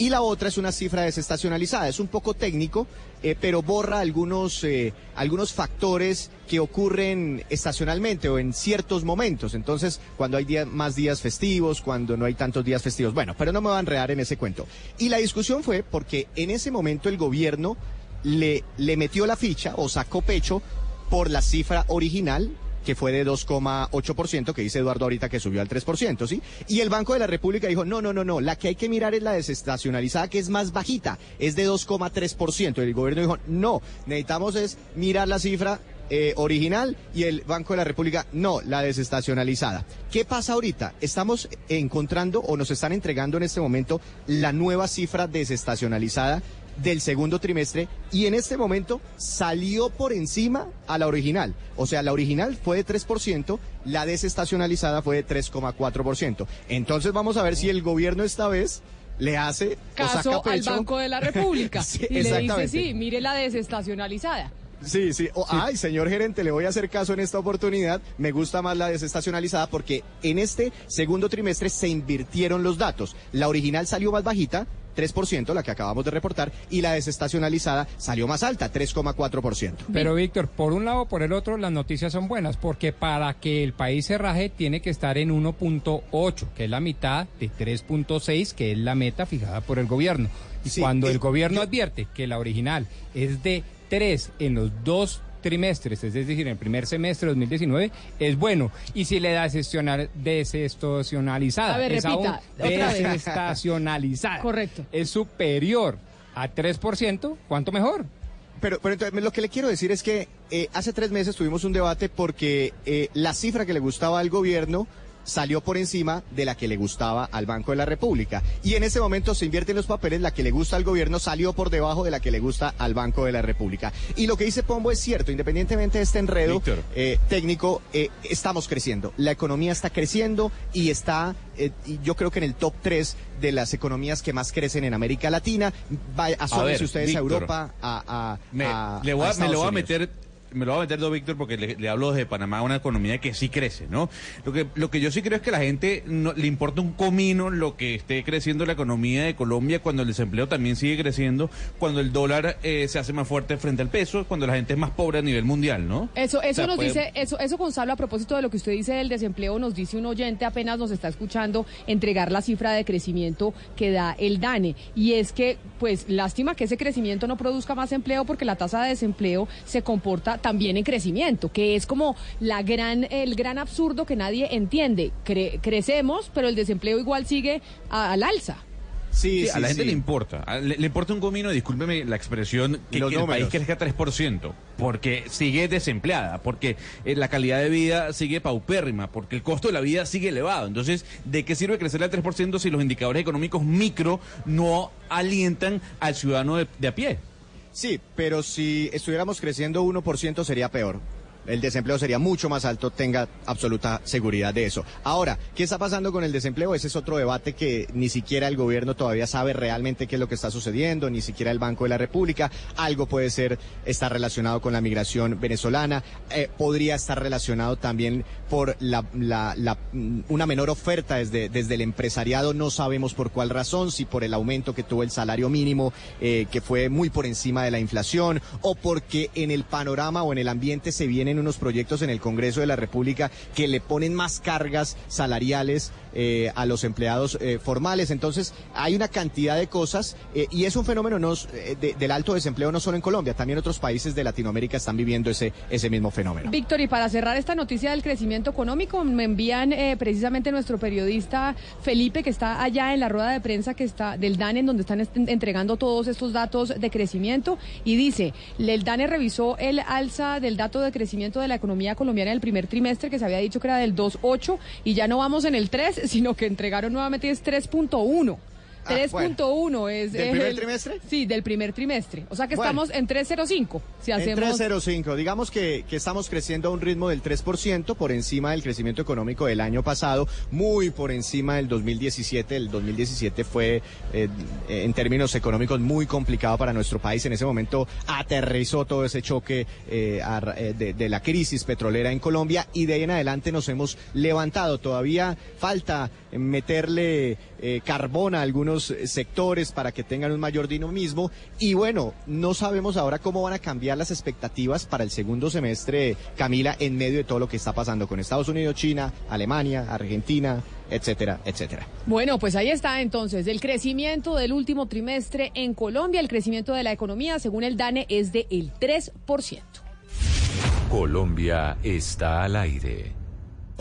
Y la otra es una cifra desestacionalizada. Es un poco técnico, eh, pero borra algunos, eh, algunos factores que ocurren estacionalmente o en ciertos momentos. Entonces, cuando hay más días festivos, cuando no hay tantos días festivos. Bueno, pero no me voy a enredar en ese cuento. Y la discusión fue porque en ese momento el gobierno le, le metió la ficha o sacó pecho por la cifra original que fue de 2,8%, que dice Eduardo ahorita que subió al 3%, ¿sí? Y el Banco de la República dijo, no, no, no, no, la que hay que mirar es la desestacionalizada, que es más bajita, es de 2,3%. Y el gobierno dijo, no, necesitamos es mirar la cifra eh, original y el Banco de la República, no, la desestacionalizada. ¿Qué pasa ahorita? Estamos encontrando o nos están entregando en este momento la nueva cifra desestacionalizada del segundo trimestre y en este momento salió por encima a la original. O sea, la original fue de 3%, la desestacionalizada fue de 3,4%. Entonces vamos a ver si el gobierno esta vez le hace o Caso saca al. Banco de la República. Sí, y le dice, sí, mire la desestacionalizada. Sí, sí. O, Ay, señor gerente, le voy a hacer caso en esta oportunidad. Me gusta más la desestacionalizada porque en este segundo trimestre se invirtieron los datos. La original salió más bajita, 3%, la que acabamos de reportar, y la desestacionalizada salió más alta, 3,4%. Pero Víctor, por un lado o por el otro, las noticias son buenas, porque para que el país se raje tiene que estar en 1.8, que es la mitad de 3.6, que es la meta fijada por el gobierno. Y Sí, cuando eh, el gobierno advierte que la original es de 3 en los dos trimestres, es decir, en el primer semestre de 2019, es bueno. Y si le da desestacionalizada, A ver, es aún repita, desestacionalizada, Correcto. es superior a 3%, ¿cuánto mejor? Pero, pero entonces, lo que le quiero decir es que eh, hace tres meses tuvimos un debate porque eh, la cifra que le gustaba al gobierno salió por encima de la que le gustaba al Banco de la República. Y en ese momento se invierten los papeles, la que le gusta al gobierno salió por debajo de la que le gusta al Banco de la República. Y lo que dice Pombo es cierto, independientemente de este enredo eh, técnico, eh, estamos creciendo. La economía está creciendo y está, eh, y yo creo que en el top 3 de las economías que más crecen en América Latina. Vaya, asómense ver, ustedes Víctor. a Europa, a, a- Me, a- le voy a- a me lo voy a meter me lo voy a meter, don Víctor, porque le, le hablo desde Panamá, una economía que sí crece, ¿no? Lo que, lo que yo sí creo es que a la gente no, le importa un comino lo que esté creciendo la economía de Colombia cuando el desempleo también sigue creciendo, cuando el dólar eh, se hace más fuerte frente al peso, cuando la gente es más pobre a nivel mundial, ¿no? Eso, eso O sea, nos puede- dice, eso, eso Gonzalo, a propósito de lo que usted dice del desempleo, nos dice un oyente apenas nos está escuchando entregar la cifra de crecimiento que da el DANE. Y es que, pues, lástima que ese crecimiento no produzca más empleo porque la tasa de desempleo se comporta también en crecimiento, que es como la gran, el gran absurdo que nadie entiende. Cre- crecemos, pero el desempleo igual sigue a- al alza. Sí, Sí, sí, a la gente sí. le importa. Le, le importa un comino, discúlpeme la expresión, que, Los que el país crezca 3%, porque sigue desempleada, porque eh, la calidad de vida sigue paupérrima, porque el costo de la vida sigue elevado. Entonces, ¿de qué sirve crecer al 3% si los indicadores económicos micro no alientan al ciudadano de, de a pie? Sí, pero si estuviéramos creciendo 1% sería peor. El desempleo sería mucho más alto, tenga absoluta seguridad de eso. Ahora, ¿qué está pasando con el desempleo? Ese es otro debate que ni siquiera el gobierno todavía sabe realmente qué es lo que está sucediendo, ni siquiera el Banco de la República. Algo puede ser, está relacionado con la migración venezolana, eh, podría estar relacionado también por la, mm, una menor oferta desde, desde el empresariado, no sabemos por cuál razón, si por el aumento que tuvo el salario mínimo, eh, que fue muy por encima de la inflación, o porque en el panorama o en el ambiente se vienen unos proyectos en el Congreso de la República que le ponen más cargas salariales eh, a los empleados eh, formales. Entonces, hay una cantidad de cosas eh, y es un fenómeno no, eh, de- del alto desempleo no solo en Colombia, también otros países de Latinoamérica están viviendo ese, ese mismo fenómeno. Víctor, y para cerrar esta noticia del crecimiento económico, me envían precisamente nuestro periodista Felipe, que está allá en la rueda de prensa que está del DANE, en donde están est- entregando todos estos datos de crecimiento, y dice, el DANE revisó el alza del dato de crecimiento de la economía colombiana en el primer trimestre, que se había dicho que era del 2.8, y ya no vamos en el 3, sino que entregaron nuevamente es 3.1. Ah, 3.1 es ¿Del es primer el- trimestre? Sí, del primer trimestre. O sea que Bueno. estamos en 3.05. Si En hacemos 305, digamos que, que estamos creciendo a un ritmo del 3%, por encima del crecimiento económico del año pasado, muy por encima del 2017. El 2017 fue, eh, en términos económicos, muy complicado para nuestro país. En ese momento aterrizó todo ese choque eh, a eh, de, de la crisis petrolera en Colombia y de ahí en adelante nos hemos levantado. Todavía falta meterle eh, carbón a algunos eh, sectores para que tengan un mayor dinamismo. Y bueno, no sabemos ahora cómo van a cambiar las expectativas para el segundo semestre, Camila, en medio de todo lo que está pasando con Estados Unidos, China, Alemania, Argentina, etcétera, etcétera. Bueno, pues ahí está entonces el crecimiento del último trimestre en Colombia, el crecimiento de la economía, según el DANE, es de el 3%. Colombia está al aire.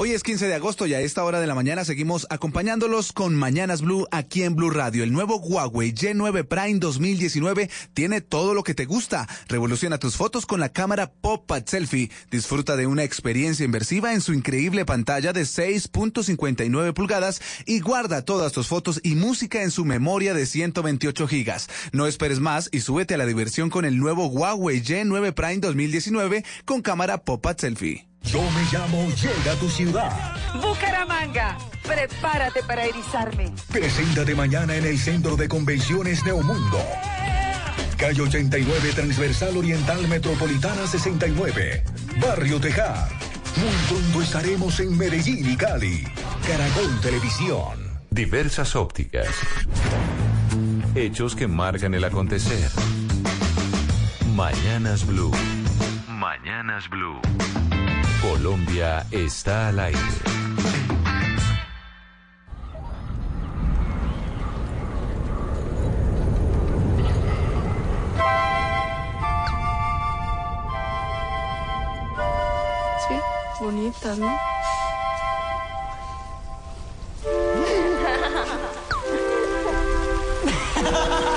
Hoy es 15 de agosto y a esta hora de la mañana seguimos acompañándolos con Mañanas Blue aquí en Blue Radio. El nuevo Huawei Y9 Prime 2019 tiene todo lo que te gusta. Revoluciona tus fotos con la cámara Pop-Up Selfie. Disfruta de una experiencia inversiva en su increíble pantalla de 6.59 pulgadas y guarda todas tus fotos y música en su memoria de 128 gigas. No esperes más y súbete a la diversión con el nuevo Huawei Y9 Prime 2019 con cámara Pop-Up Selfie. Yo me llamo Llega a tu ciudad. Bucaramanga, prepárate para erizarme. Preséntate mañana en el Centro de Convenciones Neomundo. Calle 89 Transversal Oriental Metropolitana 69. Barrio Tejar. Muy pronto estaremos en Medellín y Cali. Caracol Televisión. Diversas ópticas. Hechos que marcan el acontecer. Mañanas Blue. Mañanas Blue. Colombia está al aire. Sí, bonitas, ¿no?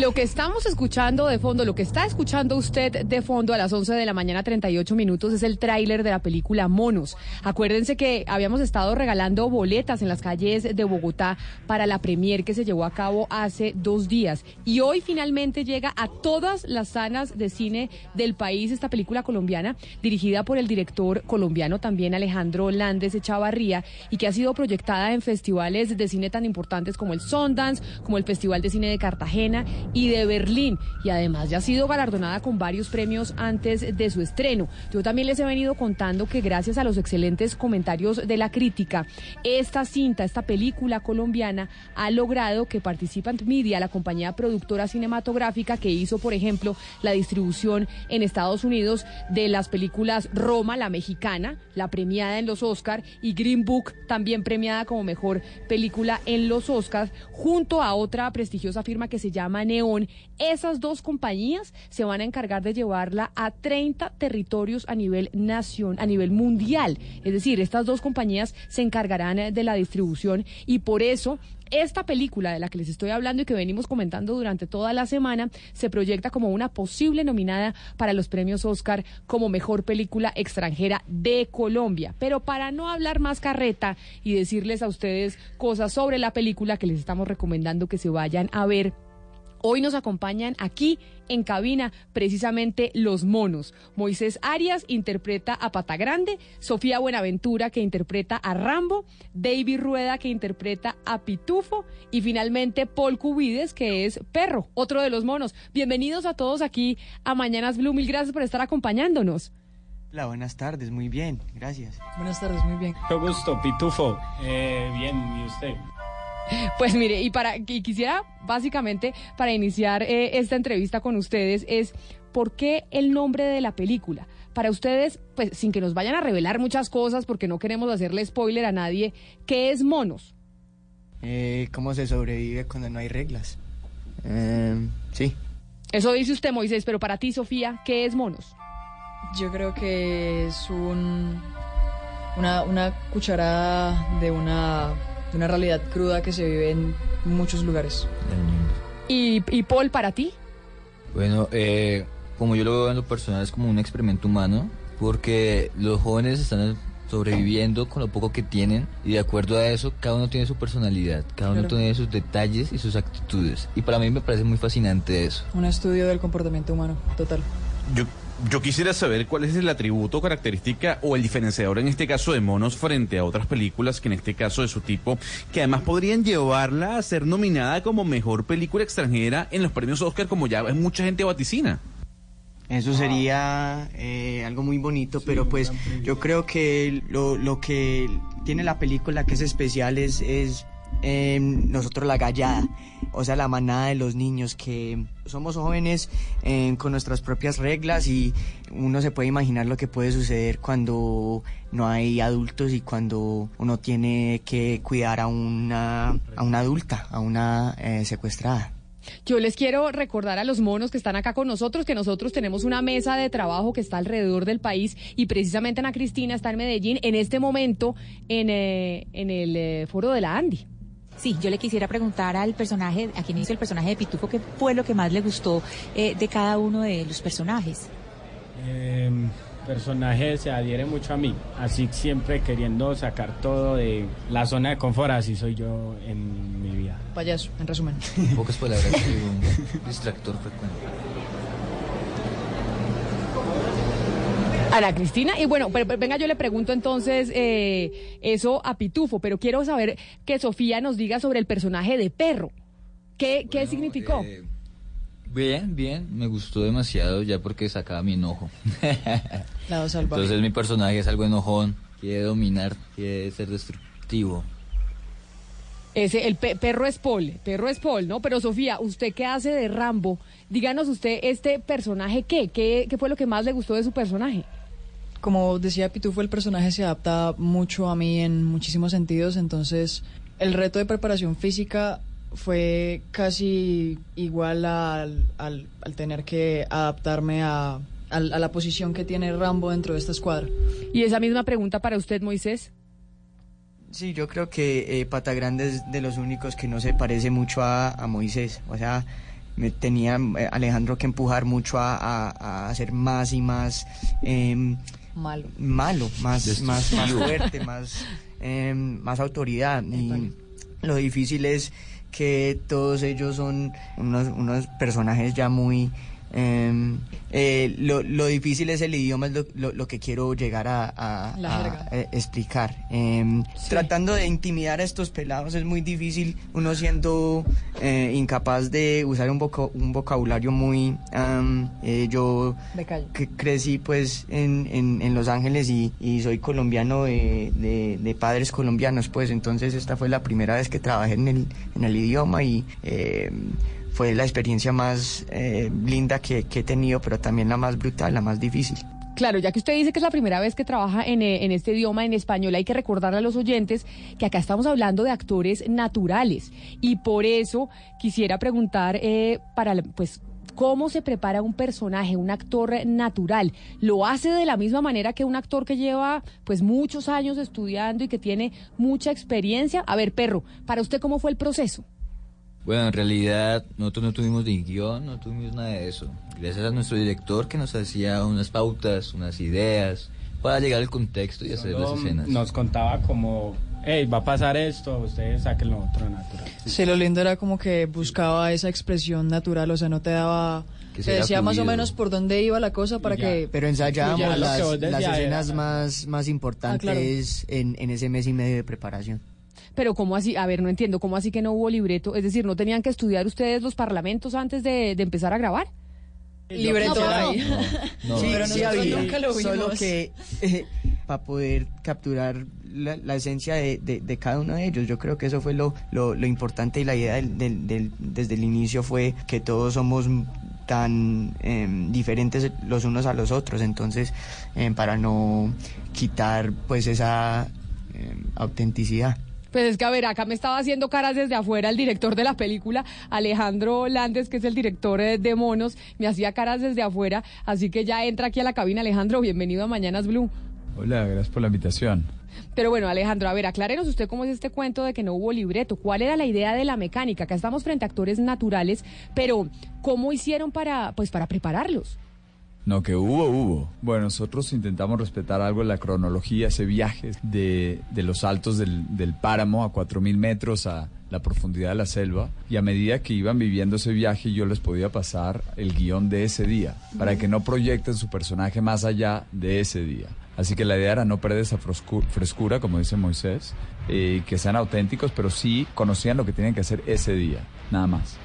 Lo que estamos escuchando de fondo, lo que está escuchando usted de fondo a las 11 de la mañana 38 minutos es el tráiler de la película Monos. Acuérdense que habíamos estado regalando boletas en las calles de Bogotá para la premier que se llevó a cabo hace dos días. Y hoy finalmente llega a todas las salas de cine del país esta película colombiana dirigida por el director colombiano también Alejandro Landes Echavarría y que ha sido proyectada en festivales de cine tan importantes como el Sundance, como el Festival de Cine de Cartagena y de Berlín. Y además ya ha sido galardonada con varios premios antes de su estreno. Yo también les he venido contando que gracias a los excelentes comentarios de la crítica, esta cinta, esta película colombiana, ha logrado que Participant Media, la compañía productora cinematográfica que hizo, por ejemplo, la distribución en Estados Unidos de las películas Roma, la mexicana, la premiada en los Oscar, y Green Book, también premiada como mejor película en los Oscars, junto a otra prestigiosa firma que se llama Neón. Esas dos compañías se van a encargar de llevarla a 30 territorios a nivel nación, a nivel mundial. Es decir, estas dos compañías se encargarán eh, de la distribución y por eso esta película de la que les estoy hablando y que venimos comentando durante toda la semana se proyecta como una posible nominada para los premios Oscar como mejor película extranjera de Colombia. Pero para no hablar más carreta y decirles a ustedes cosas sobre la película que les estamos recomendando que se vayan a ver. Hoy nos acompañan aquí en cabina precisamente los monos. Moisés Arias interpreta a Pata Grande, Sofía Buenaventura que interpreta a Rambo, David Rueda que interpreta a Pitufo y finalmente Paul Cubides que es Perro, otro de los monos. Bienvenidos a todos aquí a Mañanas Blue. Mil gracias por estar acompañándonos. Hola, buenas tardes, muy bien, gracias. Buenas tardes, muy bien. Mucho gusto, Pitufo. Eh, bien, ¿y usted? Pues mire, y para y quisiera básicamente para iniciar eh, esta entrevista con ustedes es ¿por qué el nombre de la película? Para ustedes, pues sin que nos vayan a revelar muchas cosas porque no queremos hacerle spoiler a nadie, ¿qué es Monos? Eh, ¿Cómo se sobrevive cuando no hay reglas? Eh, sí. Eso dice usted, Moisés, pero para ti, Sofía, ¿qué es Monos? Yo creo que es un, una, una cucharada de una, de una realidad cruda que se vive en muchos lugares. ¿Y, y Paul, para ti? Bueno, eh, como yo lo veo en lo personal, es como un experimento humano, porque los jóvenes están sobreviviendo con lo poco que tienen y de acuerdo a eso cada uno tiene su personalidad, cada uno Claro. tiene sus detalles y sus actitudes y para mí me parece muy fascinante eso. Un estudio del comportamiento humano, total. Yo yo quisiera saber cuál es el atributo, característica o el diferenciador en este caso de Monos frente a otras películas que en este caso de su tipo, que además podrían llevarla a ser nominada como mejor película extranjera en los premios Oscar, como ya mucha gente vaticina. Eso sería eh, algo muy bonito, pero pues yo creo que lo, lo que tiene la película que es especial es, es eh, nosotros la gallada, o sea, la manada de los niños que somos jóvenes eh, con nuestras propias reglas y uno se puede imaginar lo que puede suceder cuando no hay adultos y cuando uno tiene que cuidar a una, a una adulta, a una eh, secuestrada. Yo les quiero recordar a los monos que están acá con nosotros que nosotros tenemos una mesa de trabajo que está alrededor del país y precisamente Ana Cristina está en Medellín en este momento en, eh, en el eh, foro de la Andy. Sí, yo le quisiera preguntar al personaje, a quien hizo el personaje de Pitufo, qué fue lo que más le gustó eh, de cada uno de los personajes. Eh, personaje se adhiere mucho a mí, así siempre queriendo sacar todo de la zona de confort, así soy yo en mi vida. Payaso, en resumen. En pocas palabras, soy un distractor frecuente. Ana Cristina, y bueno, pero, pero venga, yo le pregunto entonces eh, eso a Pitufo, pero quiero saber que Sofía nos diga sobre el personaje de perro. ¿Qué, qué significó? eh, Bien, bien, me gustó demasiado ya porque sacaba mi enojo. Lado salvaje. Entonces mi personaje es algo enojón, quiere dominar, quiere ser destructivo. Ese, el pe- perro es Paul, perro es Paul, ¿no? Pero Sofía, ¿usted qué hace de Rambo? Díganos usted, ¿este personaje qué? ¿Qué, qué fue lo que más le gustó de su personaje? Como decía Pitufo, el personaje se adapta mucho a mí en muchísimos sentidos, entonces el reto de preparación física fue casi igual al, al- al tener que adaptarme a, al- a la posición que tiene Rambo dentro de esta escuadra. Y esa misma pregunta para usted, Moisés. Sí, yo creo que eh, Pata Grande es de los únicos que no se parece mucho a, a Moisés. O sea, me tenía eh, Alejandro que empujar mucho a, a- a hacer más y más em, Malo. malo, más, más, más fuerte, más, em, más autoridad. Y lo difícil es que todos ellos son unos, unos personajes ya muy... em, eh, lo, lo difícil es el idioma, es lo, lo- lo que quiero llegar a, eh, explicar. Em, Tratando de intimidar a estos pelados es muy difícil, uno siendo eh, incapaz de usar un, voco- un vocabulario muy... eh, yo que crecí pues en, en, en Los Ángeles y, y soy colombiano de, de- de padres colombianos pues entonces esta fue la primera vez que trabajé en el, en el idioma y eh, fue la experiencia más eh, linda que, que he tenido pero también la más brutal, la más difícil. Claro, ya que usted dice que es la primera vez que trabaja en, eh, en este idioma en español, hay que recordarle a los oyentes que acá estamos hablando de actores naturales y por eso quisiera preguntar eh, para, pues, cómo se prepara un personaje, un actor natural. ¿Lo hace de la misma manera que un actor que lleva, pues, muchos años estudiando y que tiene mucha experiencia? A ver, perro, para usted cómo fue el proceso. Bueno, en realidad nosotros no tuvimos ni guion, no tuvimos nada de eso. Gracias a nuestro director que nos hacía unas pautas, unas ideas, para llegar al contexto y hacer las Solo escenas. Nos contaba como, hey, va a pasar esto, ustedes saquen lo otro natural. Sí, lo lindo era como que buscaba esa expresión natural, o sea, no te daba... Que Te decía más o fluido. menos por dónde iba la cosa para que... Pero ensayábamos fluyera. las, las escenas era- más, más importantes claro. en, en ese mes y medio de preparación. Pero ¿cómo así? A ver, no entiendo, ¿cómo así que no hubo libreto? Es decir, ¿no tenían que estudiar ustedes los parlamentos antes de, de empezar a grabar? Libreto No, ahí. No, Sí, pero sí había, nunca lo Solo vimos. que para poder capturar la, la esencia de, de- de cada uno de ellos, yo creo que eso fue lo, lo, lo importante y la idea del, del- del- desde el inicio fue que todos somos tan em, diferentes los unos a los otros, entonces em, para no quitar pues esa em, autenticidad. Pues es que, a ver, acá me estaba haciendo caras desde afuera el director de la película, Alejandro Landes, que es el director eh, de Monos, me hacía caras desde afuera, así que ya entra aquí a la cabina, Alejandro, bienvenido a Mañanas Blue. Hola, gracias por la invitación. Pero bueno, Alejandro, a ver, aclárenos usted cómo es este cuento de que no hubo libreto. ¿Cuál era la idea de la mecánica? Acá estamos frente a actores naturales, pero ¿cómo hicieron para, pues, para prepararlos? No, que hubo, hubo. Bueno, nosotros intentamos respetar algo en la cronología, ese viaje de, de los altos del, del páramo a 4.000 metros a la profundidad de la selva. Y a medida que iban viviendo ese viaje, yo les podía pasar el guion de ese día, para que no proyecten su personaje más allá de ese día. Así que la idea era no perder esa frescu- frescura, como dice Moisés, eh, que sean auténticos, pero sí conocían lo que tenían que hacer ese día, nada más.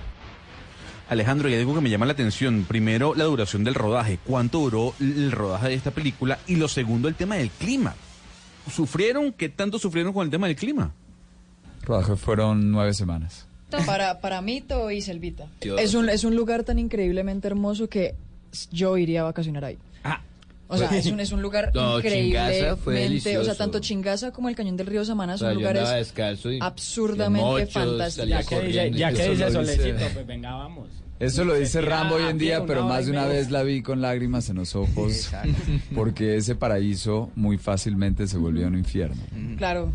Alejandro, y hay algo que me llama la atención. Primero, la duración del rodaje. ¿Cuánto duró el rodaje de esta película? Y lo segundo, el tema del clima. ¿Sufrieron? ¿Qué tanto sufrieron con el tema del clima? Rodaje fueron nueve semanas. Para, para Mito y Selvita. Es un, es un lugar tan increíblemente hermoso que yo iría a vacacionar ahí. O sea, es un, es un lugar No, fue increíblemente, o sea, tanto Chingaza como el Cañón del Río Samana O son sea, lugares y- absurdamente fantásticos. Ya que dice, ya que dice Solecito, pues venga, vamos. Eso lo dice Rambo hoy en aquí día, pero más de una vez la vi con lágrimas en los ojos, porque ese paraíso muy fácilmente se volvió un infierno. Claro.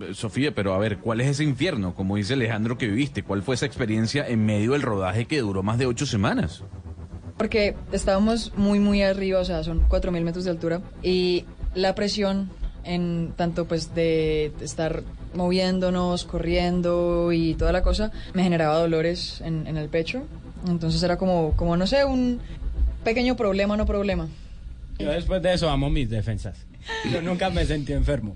Eh, Sofía, pero a ver, ¿cuál es ese infierno? Como dice Alejandro que viviste, ¿cuál fue esa experiencia en medio del rodaje que duró más de ocho semanas? Porque estábamos muy, muy arriba, o sea, son 4.000 metros de altura. Y la presión en tanto pues de estar moviéndonos, corriendo y toda la cosa, me generaba dolores en, en el pecho. Entonces era como, como, no sé, un pequeño problema, no problema. Yo después de eso amo mis defensas. Yo nunca me sentí enfermo.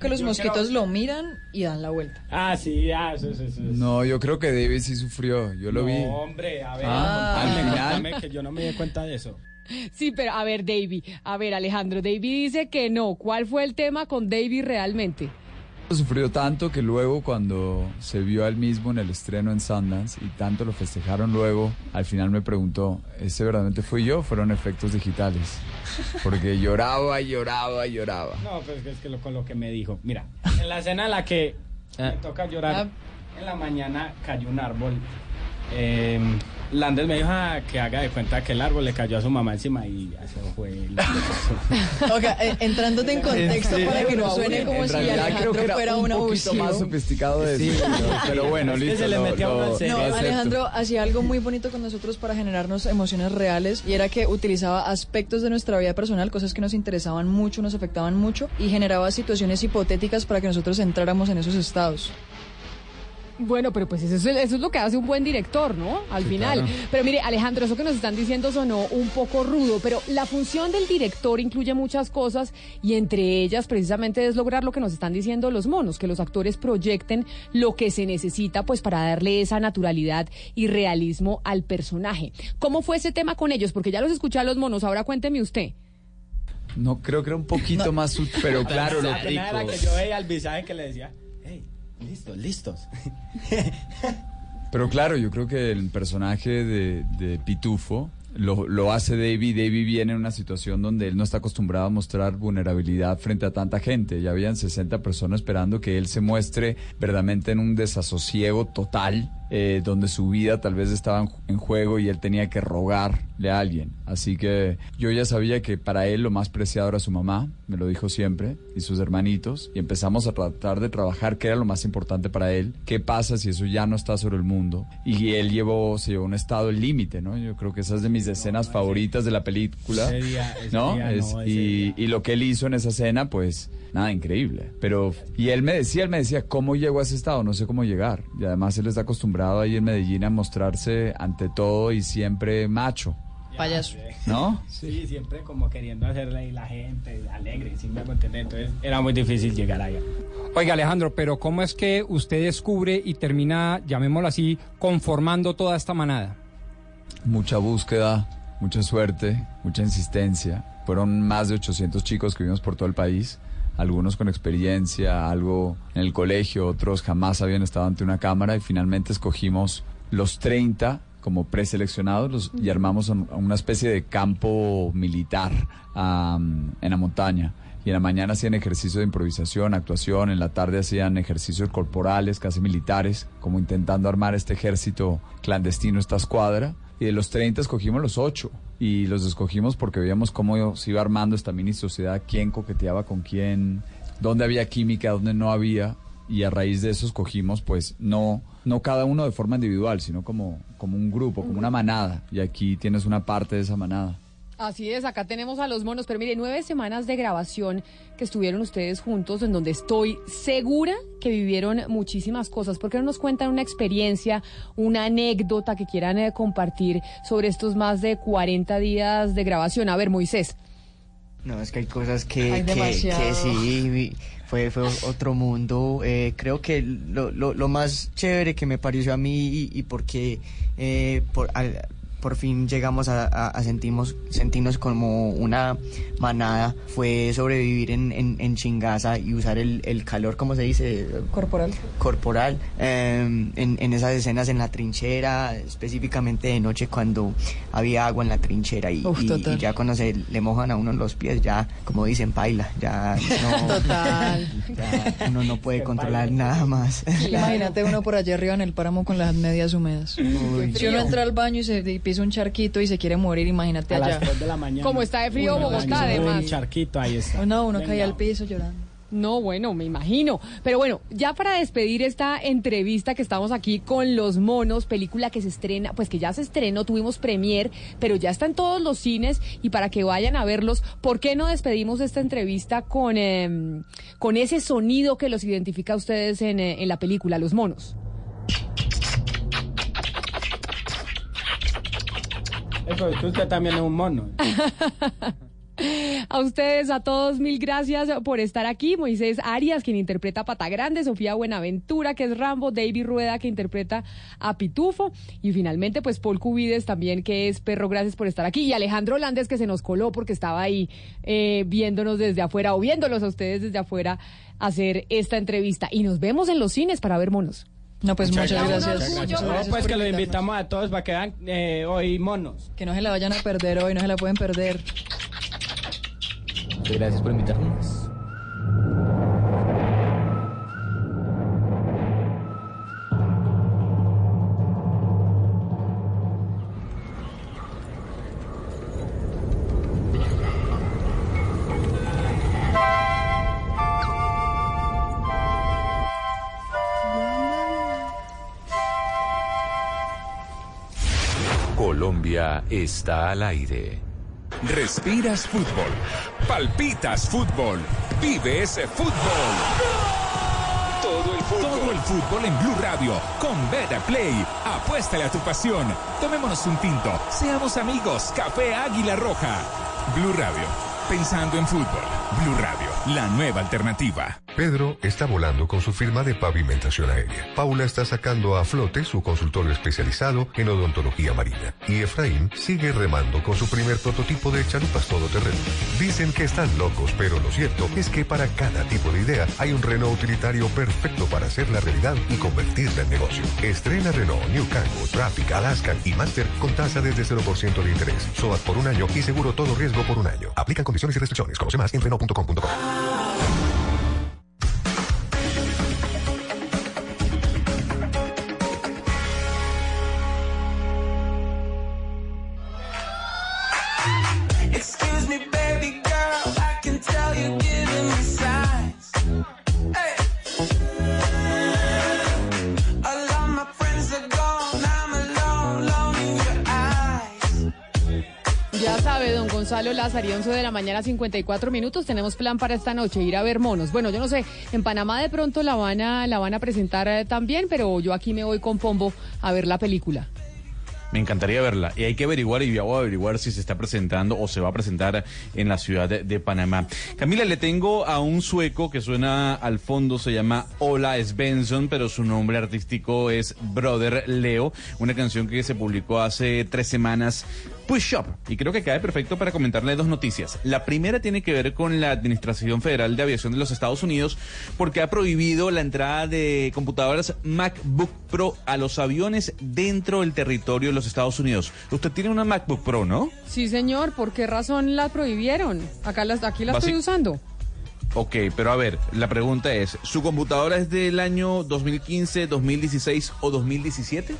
Que los Yo mosquitos creo- lo miran y dan la vuelta. Ah, sí, ah, eso, eso, eso. No, yo creo que David sí sufrió, yo lo no, vi. hombre, a ver, Ah, contame, al final- contame que yo no me di cuenta de eso. Sí, pero a ver, Davy, a ver, Alejandro, Davy dice que no. ¿Cuál fue el tema con Davy realmente? Sufrió tanto que luego cuando se vio a él mismo en el estreno en Sundance y tanto lo festejaron luego, al final me preguntó, ¿ese verdaderamente fui yo o fueron efectos digitales? Porque lloraba y lloraba y lloraba. No, pues es que lo, con lo que me dijo. Mira, en la escena en la que me toca llorar, en la mañana cayó un árbol. Eh, Landes me dijo ah, que haga de cuenta que el árbol le cayó a su mamá encima y eso fue lo que pasó. Ok, eh, entrándote en contexto ¿En para que no suene como En si Alejandro creo que era fuera un un poquito abusivo. más sofisticado de eso, pero, pero bueno, listo. se le metió lo- No. Alejandro hacía algo muy bonito con nosotros para generarnos emociones reales y era que utilizaba aspectos de nuestra vida personal, cosas que nos interesaban mucho, nos afectaban mucho y generaba situaciones hipotéticas para que nosotros entráramos en esos estados. Bueno, pero pues eso es, eso es lo que hace un buen director, ¿no? Al Sí, final. claro. Pero mire, Alejandro, eso que nos están diciendo sonó un poco rudo, pero la función del director incluye muchas cosas y entre ellas precisamente es lograr lo que nos están diciendo los monos, que los actores proyecten lo que se necesita pues para darle esa naturalidad y realismo al personaje. ¿Cómo fue ese tema con ellos? Porque ya los escuché a los monos, ahora cuénteme usted. No, creo que era un poquito más, pero claro, lo que yo veía al visaje que le decía, listos, listos. Pero claro, yo creo que el personaje de, de Pitufo lo, lo hace Davey. Davey viene en una situación donde él no está acostumbrado a mostrar vulnerabilidad frente a tanta gente. Ya habían 60 personas esperando que él se muestre verdaderamente en un desasosiego total, eh, donde su vida tal vez estaba en, ju- en juego y él tenía que rogarle a alguien. Así que yo ya sabía que para él lo más preciado era su mamá, me lo dijo siempre, y sus hermanitos, y empezamos a tratar de trabajar qué era lo más importante para él, qué pasa si eso ya no está sobre el mundo. Y él llevó, se llevó a un estado límite, ¿no? Yo creo que esa es de mis escenas favoritas de la película. Ese día- ese ¿no? día Es- no, y, y lo que él hizo en esa escena, pues nada, increíble. Pero, y él me decía, él me decía, ¿cómo llegó a ese estado? No sé cómo llegar. Y además él está acostumbrado ahí en Medellín a mostrarse ante todo y siempre macho. Payaso. ¿No? Sí, siempre como queriendo hacerle ahí la gente alegre, sin me entender. Entonces era muy difícil llegar allá. Oiga, Alejandro, pero ¿cómo es que usted descubre y termina, llamémoslo así, conformando toda esta manada? mucha búsqueda, mucha suerte, mucha insistencia. Fueron más de 800 chicos que vimos por todo el país, algunos con experiencia, algo en el colegio, otros jamás habían estado ante una cámara y finalmente escogimos los 30 como preseleccionados los- y armamos un- una especie de campo militar am, en la montaña. Y en la mañana hacían ejercicio de improvisación, actuación, en la tarde hacían ejercicios corporales, casi militares, como intentando armar este ejército clandestino, esta escuadra. Y de los 30 escogimos los 8. Y los escogimos porque veíamos cómo se iba armando esta mini sociedad, quién coqueteaba con quién, dónde había química, dónde no había. Y a raíz de eso escogimos, pues, no, no cada uno de forma individual, sino como, como un grupo, como una manada. Y aquí tienes una parte de esa manada. Así es, acá tenemos a los monos, pero mire, nueve semanas de grabación que estuvieron ustedes juntos, en donde estoy segura que vivieron muchísimas cosas. ¿Por qué no nos cuentan una experiencia, una anécdota que quieran eh, compartir sobre estos más de 40 días de grabación? A ver, Moisés. No, es que hay cosas que, Hay que, sí, fue, fue otro mundo. Eh, creo que lo, lo, lo más chévere que me pareció a mí y, y porque eh, por, al- por fin llegamos a, a- a sentimos, sentirnos como una manada fue sobrevivir en, en, en Chingaza y usar el, el calor, ¿cómo se dice? Corporal. corporal eh, en, en esas escenas en la trinchera, específicamente de noche cuando había agua en la trinchera y, Uf, y- y ya cuando se le mojan a uno los pies, ya como dicen, paila, ya no, Total. ya uno no puede controlar nada más. Imagínate uno por allá arriba en el páramo con las medias húmedas. si uno entra al baño y se y pisa un charquito y se quiere morir, imagínate A allá. las 3 de la mañana. Como está de frío Uy, no, Bogotá, un además. charquito, ahí está. No, uno cae al piso llorando. No, bueno, me imagino. Pero bueno, ya para despedir esta entrevista que estamos aquí con Los Monos, película que se estrena, pues que ya se estrenó, tuvimos premier, pero ya está en todos los cines y para que vayan a verlos, ¿por qué no despedimos esta entrevista con, em, con ese sonido que los identifica a ustedes en, eh, en la película, Los Monos? Eso usted también es un mono. A ustedes, a todos, mil gracias por estar aquí. Moisés Arias, quien interpreta a Pata Grande, Sofía Buenaventura, que es Rambo, David Rueda, que interpreta a Pitufo, y finalmente, pues Paul Cubides también, que es Perro, gracias por estar aquí, y Alejandro Landes, que se nos coló porque estaba ahí eh, viéndonos desde afuera, o viéndolos a ustedes desde afuera hacer esta entrevista. Y nos vemos en los cines para ver monos. No, pues muchas, gracias. Muchas No, pues que los invitamos a todos para que vean eh, hoy monos. Que no se la vayan a perder hoy, no se la pueden perder. Muchas gracias por invitarnos. Está al aire. Respiras fútbol, palpitas fútbol, vive ese fútbol. Todo el fútbol. Todo el fútbol en Blue Radio con Beta Play. Apuéstale a tu pasión. Tomémonos un tinto. Seamos amigos. Café Águila Roja. Blue Radio. Pensando en fútbol. Blue Radio, la nueva alternativa. Pedro está volando con su firma de pavimentación aérea. Paula está sacando a flote su consultorio especializado en odontología marina. Y Efraín sigue remando con su primer prototipo de chalupas todoterreno. Dicen que están locos, pero lo cierto es que para cada tipo de idea hay un Renault utilitario perfecto para hacerla realidad y convertirla en negocio. Estrena Renault New Kangoo, Traffic, Alaska y Master con tasa desde 0% de interés. SOAT por un año y seguro todo riesgo por un año. Aplican condiciones y restricciones. Conoce más en Renault.com.co. Excuse me, baby girl, I can tell you're giving me Gonzalo Lazarí, 11 de la mañana, 54 minutos. Tenemos plan para esta noche, ir a ver monos. Bueno, yo no sé, en Panamá de pronto la van a, la van a presentar eh, también, pero yo aquí me voy con Pombo a ver la película. Me encantaría verla. Y hay que averiguar, y yo voy a averiguar si se está presentando o se va a presentar en la ciudad de, de Panamá. Camila, le tengo a un sueco que suena al fondo, se llama Ola Svensson, pero su nombre artístico es Brother Leo. Una canción que se publicó hace tres semanas, Push Up. Y creo que cae perfecto para comentarle dos noticias. La primera tiene que ver con la Administración Federal de Aviación de los Estados Unidos, porque ha prohibido la entrada de computadoras MacBook Pro a los aviones dentro del territorio de los Estados Unidos. Usted tiene una MacBook Pro, ¿no? Sí, señor, ¿por qué razón la prohibieron? Acá las, aquí la estoy usando. Ok, pero a ver, la pregunta es, ¿su computadora es del año 2015, 2016 o 2017?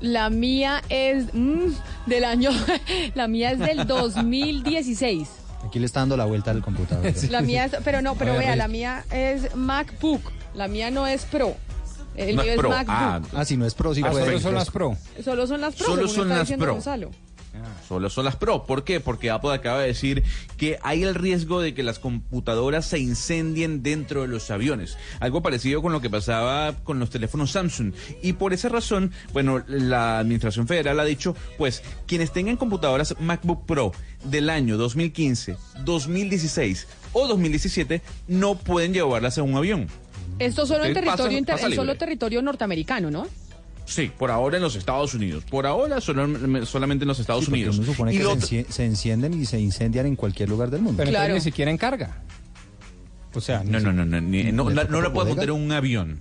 La mía es mm, del año, la mía es del 2016. Aquí le está dando la vuelta al computador. La mía es, pero no, pero vea, la mía es MacBook. La mía no es Pro. El No mío es es Pro. MacBook. Ah, si no es Pro, sí Ah, puede. solo son las Pro. Solo son las Pro, Solo según son está las diciendo Pro. Gonzalo. Solo son las Pro. ¿Por qué? Porque Apple acaba de decir que hay el riesgo de que las computadoras se incendien dentro de los aviones. Algo parecido con lo que pasaba con los teléfonos Samsung. Y por esa razón, bueno, la Administración Federal ha dicho, pues, quienes tengan computadoras MacBook Pro del año 2015, 2016 o 2017 no pueden llevarlas en un avión. Esto solo en territorio, inter- pasa en solo territorio norteamericano, ¿no? Sí, por ahora en los Estados Unidos. Por ahora solo- solamente en los Estados Sí, Unidos. uno supone Y que lo se, se encienden y se incendian en cualquier lugar del mundo. Pero entonces ni siquiera en carga. O sea, No, no, no, no, ni- no, ¿Le la- no la puede bodega? montar en un avión.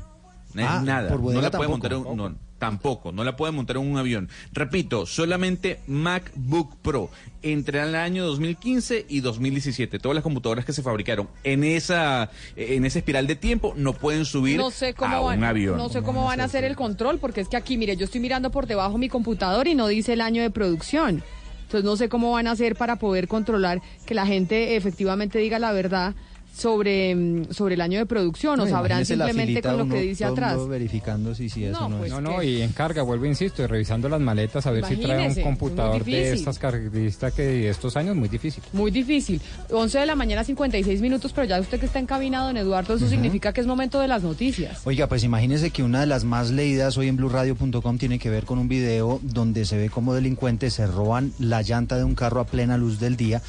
Ah, Nada. por no la puede tampoco. montar en un, no, tampoco, no la puede montar en un avión. Repito, solamente MacBook Pro entre el año 2015 y 2017. Todas las computadoras que se fabricaron en esa en esa espiral de tiempo no pueden subir No sé cómo a van, un avión. no sé cómo van a hacer el control, porque es que aquí, mire, yo estoy mirando por debajo mi computador y no dice el año de producción. Entonces no sé cómo van a hacer para poder controlar que la gente efectivamente diga la verdad sobre, mm, sobre el año de producción, o No, sabrán simplemente con lo uno que dice atrás. verificando si, si eso No, no, pues es. No, no, y en carga, vuelvo, insisto, y revisando las maletas a ver si trae un computador de estas características que de estos años, muy difícil. Muy difícil. 11 de la mañana, 56 minutos, pero ya usted que está encaminado, don Eduardo, eso significa que es momento de las noticias. Oiga, pues imagínese que una de las más leídas hoy en blueradio.com tiene que ver con un video donde se ve como delincuentes se roban la llanta de un carro a plena luz del día.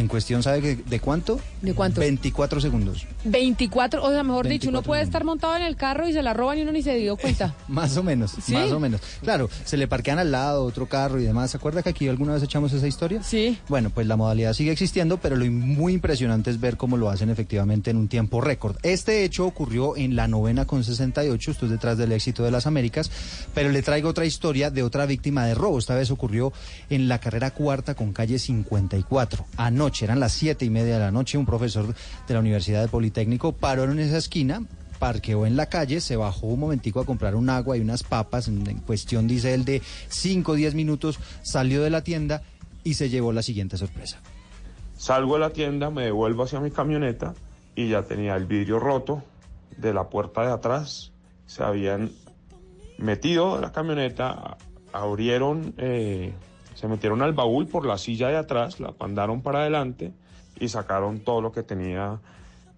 En cuestión, ¿sabe que- de cuánto? ¿De cuánto? 24 segundos. 24, o sea, mejor dicho, uno 24 puede estar montado en el carro y se la roban y uno ni se dio cuenta. Más o menos, ¿Sí? más o menos. Claro, se le parquean al lado otro carro y demás. ¿Se acuerda que aquí alguna vez echamos esa historia? Sí. Bueno, pues la modalidad sigue existiendo, pero lo muy impresionante es ver cómo lo hacen efectivamente en un tiempo récord. Este hecho ocurrió en la novena con 68, esto es detrás del éxito de las Américas, pero le traigo otra historia de otra víctima de robo. Esta vez ocurrió en la carrera cuarta con calle 54. Anoche, eran las siete y media de la noche, un profesor de la Universidad del Politécnico paró en esa esquina, parqueó en la calle, se bajó un momentico a comprar un agua y unas papas, en, en cuestión, dice él, de 5 o 10 minutos, salió de la tienda y se llevó la siguiente sorpresa. Salgo de la tienda, me devuelvo hacia mi camioneta y ya tenía el vidrio roto de la puerta de atrás. Se habían metido en la camioneta, abrieron, eh, se metieron al baúl por la silla de atrás, la mandaron para adelante y sacaron todo lo que tenía.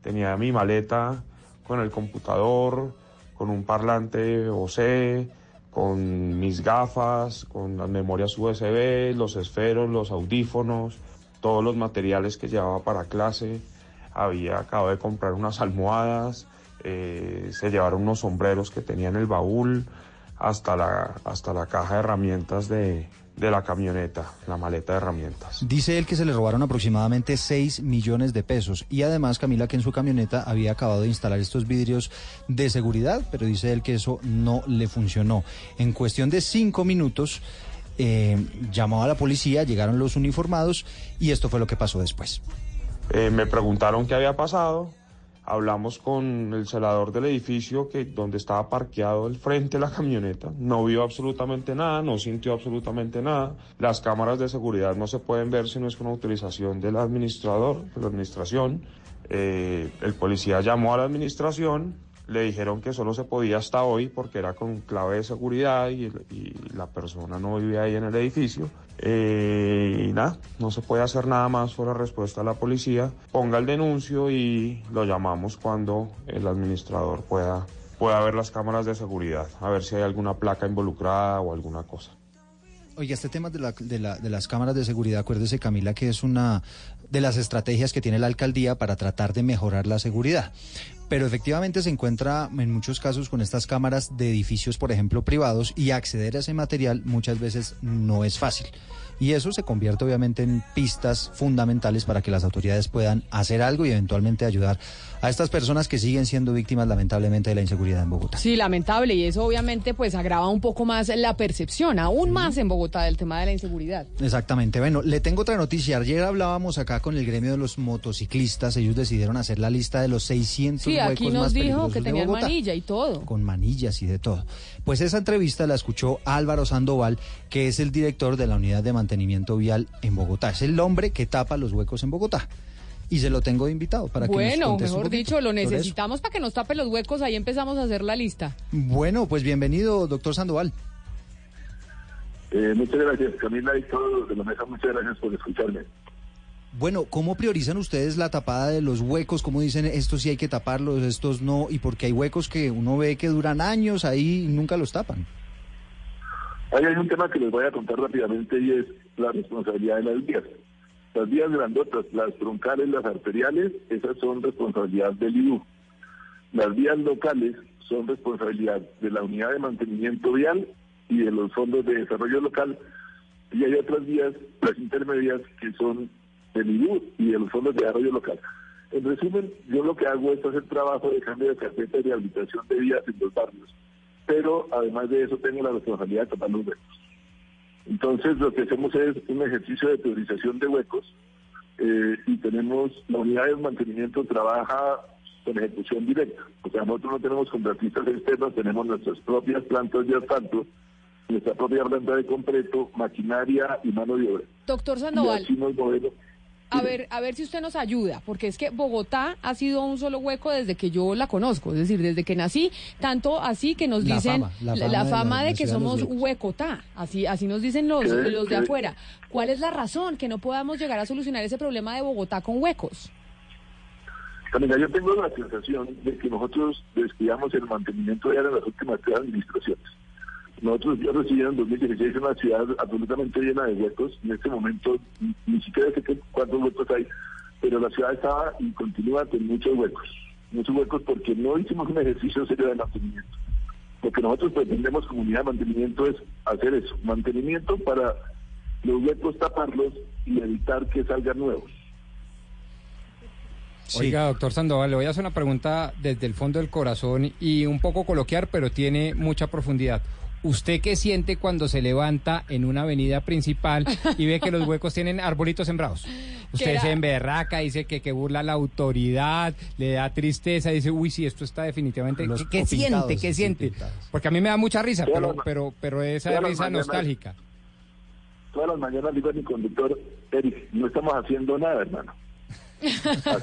Tenía mi maleta con el computador, con un parlante OC, con mis gafas, con las memorias USB, los esferos, los audífonos, todos los materiales que llevaba para clase. Había acabado de comprar unas almohadas, eh, se llevaron unos sombreros que tenía en el baúl, hasta la, hasta la caja de herramientas de, de la camioneta, la maleta de herramientas. Dice él que se le robaron aproximadamente 6 millones de pesos y además Camila que en su camioneta había acabado de instalar estos vidrios de seguridad, pero dice él que eso no le funcionó. En cuestión de 5 minutos eh, llamó a la policía, llegaron los uniformados y esto fue lo que pasó después. Eh, me preguntaron qué había pasado. Hablamos con el celador del edificio que donde estaba parqueado el frente de la camioneta. No vio absolutamente nada, no sintió absolutamente nada. Las cámaras de seguridad no se pueden ver si no es con autorización del administrador, de la administración. Eh, el policía llamó a la administración, le dijeron que solo se podía hasta hoy porque era con clave de seguridad y, la persona no vivía ahí en el edificio. Eh, y nada, no se puede hacer nada más, fue la respuesta de la policía. Ponga el denuncio y lo llamamos cuando el administrador pueda, pueda ver las cámaras de seguridad, a ver si hay alguna placa involucrada o alguna cosa. Oiga, este tema de, la- de la- de las cámaras de seguridad, acuérdese Camila que es una de las estrategias que tiene la alcaldía para tratar de mejorar la seguridad. Pero efectivamente se encuentra en muchos casos con estas cámaras de edificios, por ejemplo, privados, y acceder a ese material muchas veces no es fácil. Y eso se convierte obviamente en pistas fundamentales para que las autoridades puedan hacer algo y eventualmente ayudar a estas personas que siguen siendo víctimas lamentablemente de la inseguridad en Bogotá. Sí, lamentable, y eso obviamente pues agrava un poco más la percepción, aún más en Bogotá, del tema de la inseguridad. Exactamente. Bueno, le tengo otra noticia. Ayer hablábamos acá con el gremio de los motociclistas. Ellos decidieron hacer la lista de los 600 Sí, aquí huecos nos más dijo peligrosos que de tenían Bogotá. manilla y todo. Con manillas y de todo. Pues esa entrevista la escuchó Álvaro Sandoval, que es el director de la unidad de mantenimiento vial en Bogotá. Es el hombre que tapa los huecos en Bogotá. Y se lo tengo de invitado para que nos Bueno, mejor dicho, lo necesitamos para que nos tape los huecos, ahí empezamos a hacer la lista. Bueno, pues bienvenido, doctor Sandoval. Eh, muchas gracias, Camila y todos los de la mesa, muchas gracias por escucharme. Bueno, ¿cómo priorizan ustedes la tapada de los huecos? ¿Cómo dicen estos sí hay que taparlos, estos no? Y porque hay huecos que uno ve que duran años ahí y nunca los tapan. Ahí hay un tema que les voy a contar rápidamente y es la responsabilidad de las vías. Las vías grandotas, las troncales, las arteriales, esas son responsabilidad del IDU. Las vías locales son responsabilidad de la unidad de mantenimiento vial y de los fondos de desarrollo local. Y hay otras vías, las intermedias, que son del IDU y de los fondos de desarrollo local. En resumen, yo lo que hago es hacer trabajo de cambio de carpeta y rehabilitación de vías en los barrios. Pero además de eso tengo la responsabilidad de tapar los huecos. Entonces lo que hacemos es un ejercicio de priorización de huecos eh, y tenemos, la unidad de mantenimiento trabaja con ejecución directa. O sea, nosotros no tenemos contratistas externos, tenemos nuestras propias plantas de asfalto, nuestra propia planta de concreto, maquinaria y mano de obra. Doctor Y Sandoval. así nos movemos. A ver, a ver si usted nos ayuda, porque es que Bogotá ha sido un solo hueco desde que yo la conozco, es decir, desde que nací, tanto así que nos La dicen fama, la fama la de fama la- de la que somos huecotá, así así nos dicen los, ¿Qué? los de ¿Qué? afuera. ¿Cuál es la razón que no podamos llegar a solucionar ese problema de Bogotá con huecos? Camila, yo tengo la sensación de que nosotros descuidamos el mantenimiento de las últimas tres administraciones. Nosotros ya recibimos en 2016 una ciudad absolutamente llena de huecos. En este momento ni, ni siquiera sé qué- cuántos huecos hay, pero la ciudad estaba y continúa con muchos huecos. Muchos huecos porque no hicimos un ejercicio serio de mantenimiento. Lo que nosotros pretendemos como unidad de mantenimiento es hacer eso, mantenimiento para los huecos taparlos y evitar que salgan nuevos. Oiga, doctor Sandoval, le voy a hacer una pregunta desde el fondo del corazón y un poco coloquial, pero tiene mucha profundidad. ¿Usted qué siente cuando se levanta en una avenida principal y ve que los huecos tienen arbolitos sembrados? Usted se emberraca, dice que, que burla la autoridad, le da tristeza, dice, uy, sí, esto está definitivamente... Los- ¿Qué, siente? ¿Qué siente? pintados. Porque a mí me da mucha risa, pero, pero, pero esa risa mañanas- nostálgica. Todas las mañanas digo a mi conductor, Eric, no estamos haciendo nada, hermano.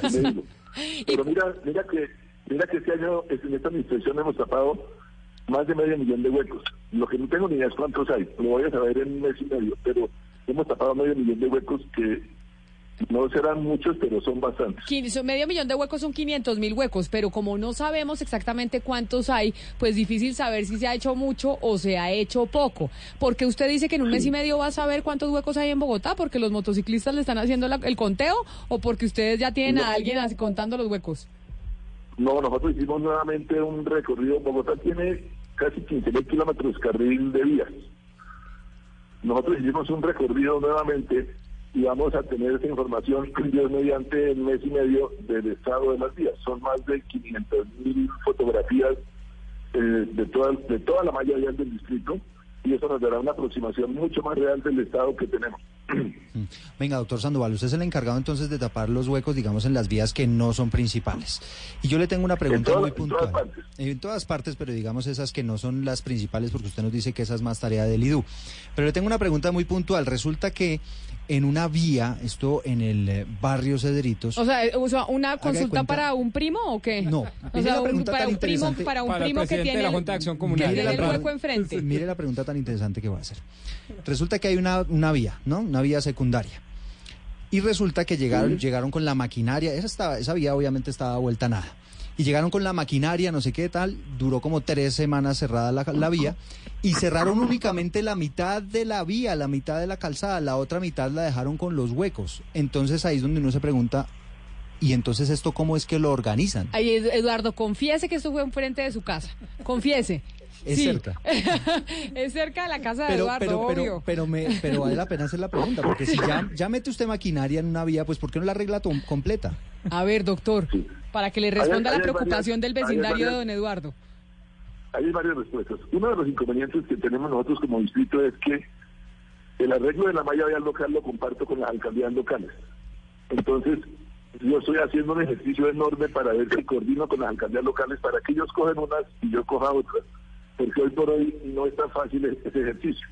Así le digo. Pero mira, mira que, mira que este año, en esta administración hemos tapado más de medio millón de huecos. Lo que no tengo ni idea es cuántos hay, lo voy a saber en un mes y medio, pero hemos tapado medio millón de huecos que no serán muchos, pero son bastantes. Medio millón de huecos son 500 mil huecos, pero como no sabemos exactamente cuántos hay, pues difícil saber si se ha hecho mucho o se ha hecho poco. Porque usted dice que en un mes y medio va a saber cuántos huecos hay en Bogotá, porque los motociclistas le están haciendo la- el conteo o porque ustedes ya tienen a alguien así contando los huecos. No, nosotros hicimos nuevamente un recorrido. Bogotá tiene casi 15.000 kilómetros carril de vías. Nosotros hicimos un recorrido nuevamente y vamos a tener esa información Dios mediante el mes y medio del estado de las vías. Son más de 500.000 fotografías eh, de, toda, de toda la malla vial del distrito y eso nos dará una aproximación mucho más real del estado que tenemos. Venga, doctor Sandoval, usted es el encargado entonces de tapar los huecos, digamos, en las vías que no son principales. Y yo le tengo una pregunta todas- muy en puntual. todas partes. En todas partes, pero digamos esas que no son las principales, porque usted nos dice que esa es más tarea del IDU. Pero le tengo una pregunta muy puntual. Resulta que en una vía, esto en el eh, barrio Cedritos, O sea, o sea, ¿una consulta cuenta- para un primo o qué? No, O sea, la un- pregunta para tan un primo, para un Para primo que tiene, la el- Junta de Acción que Comunal. tiene el hueco enfrente. Mire la pregunta tan interesante que voy a hacer. Resulta que hay una, una vía, ¿no? Una vía secundaria. Y resulta que llegaron, llegaron con la maquinaria, esa, estaba, esa vía obviamente estaba vuelta a nada. Y llegaron con la maquinaria, no sé qué tal, duró como tres semanas cerrada la, la vía y cerraron únicamente la mitad de la vía, la mitad de la calzada, la otra mitad la dejaron con los huecos. Entonces ahí es donde uno se pregunta, ¿y entonces esto cómo es que lo organizan? Ay, Eduardo, confiese que esto fue enfrente de su casa. Confiese. Es Sí. cerca. es cerca de la casa de Pero, Eduardo, pero, pero, obvio. pero, me, pero vale la pena hacer la pregunta, porque si ya, ya mete usted maquinaria en una vía, pues ¿por qué no la arregla completa? A ver, doctor, para que le responda la preocupación del vecindario de don Eduardo. Hay varias respuestas. Uno de los inconvenientes que tenemos nosotros como distrito es que el arreglo de la malla vial local lo comparto con las alcaldías locales. Entonces, yo estoy haciendo un ejercicio enorme para ver si coordino con las alcaldías locales para que ellos cogen unas y yo coja otras. Porque hoy por hoy no es tan fácil e- ese ejercicio.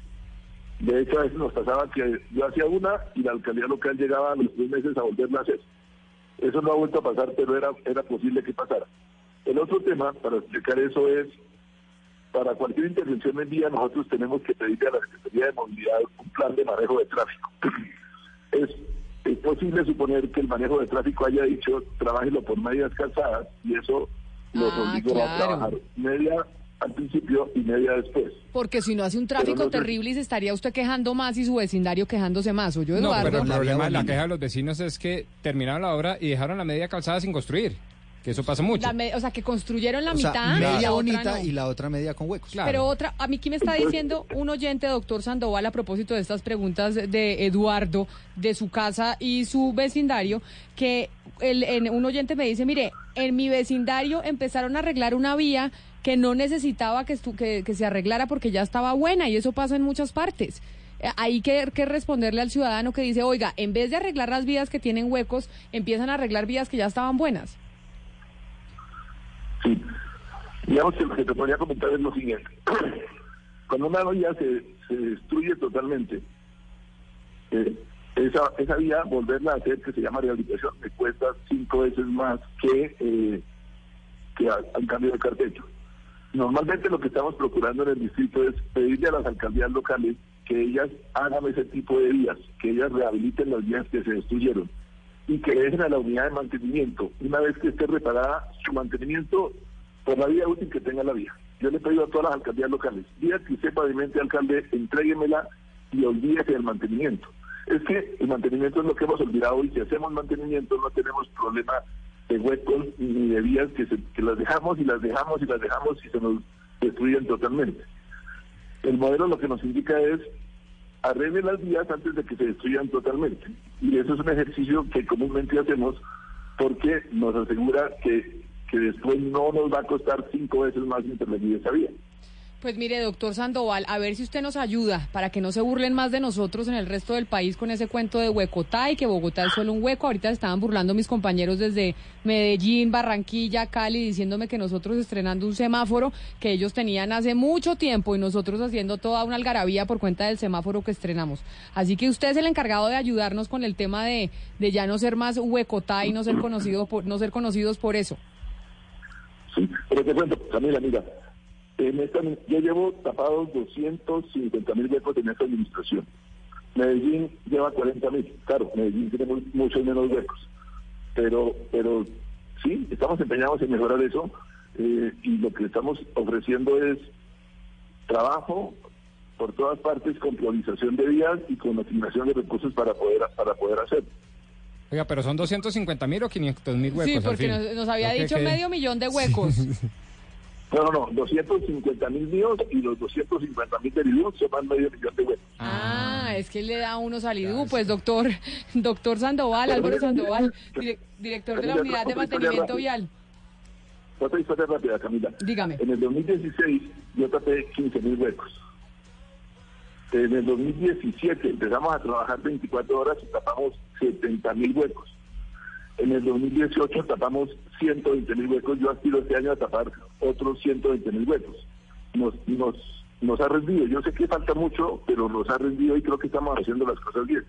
De hecho, a veces nos pasaba que yo hacía una y la alcaldía local llegaba a los tres meses a volverla a hacer. Eso no ha vuelto a pasar, pero era, era posible que pasara. El otro tema, para explicar eso, es para cualquier intervención en vía nosotros tenemos que pedirle a la Secretaría de Movilidad un plan de manejo de tráfico. Es, es posible suponer que el manejo de tráfico haya dicho trabájelo por medias calzadas y eso los Ah, obligó a trabajar media al principio y media después. Porque si no hace un tráfico no terrible y se estaría usted quejando más y su vecindario quejándose más. ¿O yo, No, Eduardo? pero el La problema, vía la queja de los vecinos es que terminaron la obra y dejaron la media calzada sin construir. Que eso pasa mucho. La me- o sea, que construyeron la O sea, mitad. y la media otra bonita no. y la otra media con huecos. Pero otra, a mí aquí me está diciendo un oyente, doctor Sandoval, a propósito de estas preguntas de Eduardo, de su casa y su vecindario, que el, en- un oyente me dice, mire, en mi vecindario empezaron a arreglar una vía que no necesitaba que, estu- que, se arreglara porque ya estaba buena y eso pasa en muchas partes. Eh, Hay que, que responderle al ciudadano que dice, oiga, en vez de arreglar las vías que tienen huecos, empiezan a arreglar vías que ya estaban buenas. Sí. Digamos que lo que te podría comentar es lo siguiente. Cuando una vía se, se destruye totalmente, eh, esa, esa vía, volverla a hacer, que se llama rehabilitación, me cuesta cinco veces más que, eh, que al, cambio de cartecho. Normalmente lo que estamos procurando en el distrito es pedirle a las alcaldías locales que ellas hagan ese tipo de vías, que ellas rehabiliten las vías que se destruyeron y que dejen a la unidad de mantenimiento, una vez que esté reparada, su mantenimiento por la vida útil que tenga la vía. Yo le he pedido a todas las alcaldías locales, día que usted pavimente, alcalde, entréguemela y olvídese del mantenimiento. Es que el mantenimiento es lo que hemos olvidado y si hacemos mantenimiento no tenemos problema de huecos ni de vías que, se- las dejamos y las dejamos y las dejamos y se nos destruyen totalmente. El modelo lo que nos indica es arregle las vías antes de que se destruyan totalmente. Y eso es un ejercicio que comúnmente hacemos porque nos asegura que, que después no nos va a costar cinco veces más intervenir esa vía. Pues mire, doctor Sandoval, a ver si usted nos ayuda para que no se burlen más de nosotros en el resto del país con ese cuento de Huecotá y que Bogotá es solo un hueco. Ahorita estaban burlando mis compañeros desde Medellín, Barranquilla, Cali, diciéndome que nosotros estrenando un semáforo que ellos tenían hace mucho tiempo y nosotros haciendo toda una algarabía por cuenta del semáforo que estrenamos. Así que usted es el encargado de ayudarnos con el tema de, de ya no ser más Huecotá y no ser, conocido por, no ser conocidos por eso. Sí, pero te cuento, Camila, mira, en esta, yo llevo tapados 250 mil huecos en esta administración. Medellín lleva 40 mil. Claro, Medellín tiene mu- muchos menos huecos. Pero, pero sí, estamos empeñados en mejorar eso eh, y lo que estamos ofreciendo es trabajo por todas partes con priorización de vías y con asignación de recursos para poder para poder hacerlo. Oiga, pero son 250 mil o 500 mil huecos. sí, al porque fin. nos, nos había dicho medio millón de huecos. No, no, no, 250 mil míos y los 250 mil del IDU se van medio millón de huecos. Ah, es que le da uno salidú, pues doctor, doctor Sandoval, Álvaro Sandoval, dire- director de la unidad de mantenimiento vial. Otra historia rápida, Camila. Dígame. En el 2016 yo tapé 15 mil huecos. En el 2017 empezamos a trabajar 24 horas y tapamos 70 mil huecos. En el 2018 tapamos 120 mil huecos. Yo aspiro este año a tapar otros 120 mil huecos. Nos, nos, nos ha rendido. Yo sé que falta mucho, pero nos ha rendido y creo que estamos haciendo las cosas bien.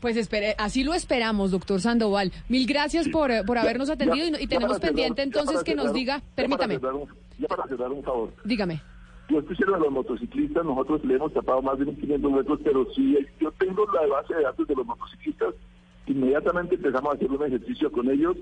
Pues espere, así lo esperamos, doctor Sandoval. Mil gracias por, eh, por habernos atendido y, ya y tenemos cerrar- pendiente entonces que nos diga, ya para permítame, cerrar un- Ya para cerrar un favor. dígame. Yo quisiera a los motociclistas, nosotros le hemos tapado más de 1.500 huecos, pero si yo tengo la base de datos de los motociclistas, inmediatamente empezamos a hacer un ejercicio con ellos,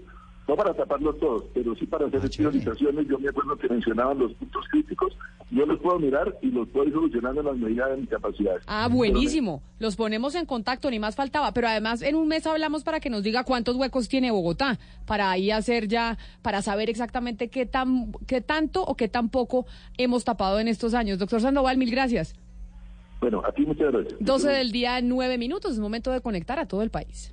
no para taparlos todos, pero sí para hacer priorizaciones. Yo me acuerdo que mencionaban los puntos críticos, yo los puedo mirar y los puedo ir solucionando en las medidas de mi capacidad. Ah, buenísimo. Los ponemos en contacto, ni más faltaba. Pero además en un mes hablamos para que nos diga cuántos huecos tiene Bogotá, para ahí hacer ya, para saber exactamente qué tan, qué tanto o qué tan poco hemos tapado en estos años. Doctor Sandoval, mil gracias. Bueno, a ti muchas gracias. 12 del día, nueve minutos. Es momento de conectar a todo el país.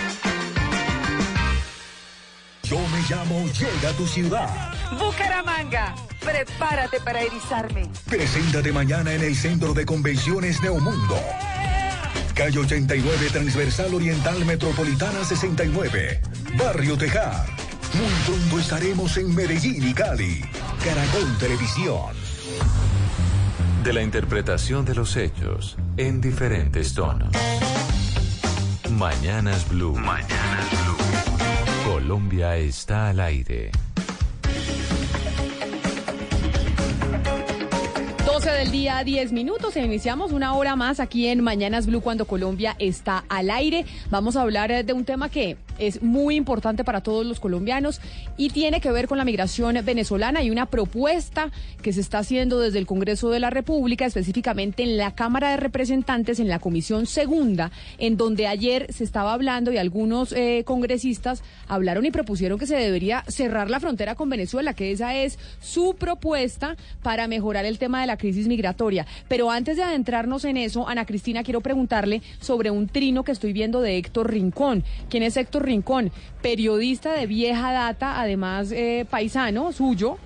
Yo me llamo Llega a tu ciudad. Bucaramanga, prepárate para erizarme. Preséntate mañana en el Centro de Convenciones Neomundo. Calle 89 Transversal Oriental Metropolitana 69. Barrio Tejar. Muy pronto estaremos en Medellín y Cali. Caracol Televisión. De la interpretación de los hechos en diferentes tonos. Mañanas Blue. Mañanas Blue. Colombia está al aire. 12 del día, 10 minutos. E iniciamos una hora más aquí en Mañanas Blue cuando Colombia está al aire. Vamos a hablar eh, de un tema que es muy importante para todos los colombianos y tiene que ver con la migración venezolana y una propuesta que se está haciendo desde el Congreso de la República, específicamente en la Cámara de Representantes, en la Comisión Segunda, en donde ayer se estaba hablando y algunos eh, congresistas hablaron y propusieron que se debería cerrar la frontera con Venezuela, que esa es su propuesta para mejorar el tema de la crisis migratoria. Pero antes de adentrarnos en eso, Ana Cristina, quiero preguntarle sobre un trino que estoy viendo de Héctor Rincón. ¿Quién es Héctor Rincón? Periodista de vieja data, además eh, paisano suyo,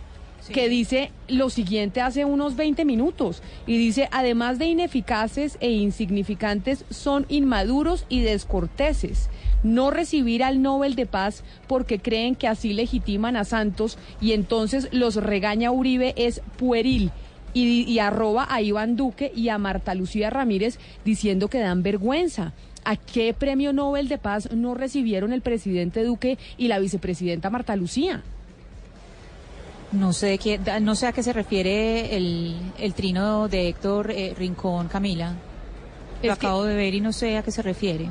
que dice lo siguiente hace unos 20 minutos y dice, además de ineficaces e insignificantes, son inmaduros y descorteses. No recibir al Nobel de Paz porque creen que así legitiman a Santos y entonces los regaña Uribe es pueril. Y, y arroba a Iván Duque y a Marta Lucía Ramírez diciendo que dan vergüenza. ¿A qué premio Nobel de Paz no recibieron el presidente Duque y la vicepresidenta Marta Lucía? No sé, qué, no sé a qué se refiere el, el trino de Héctor eh, Rincón, Camila. Lo Es que- acabo de ver y no sé a qué se refiere.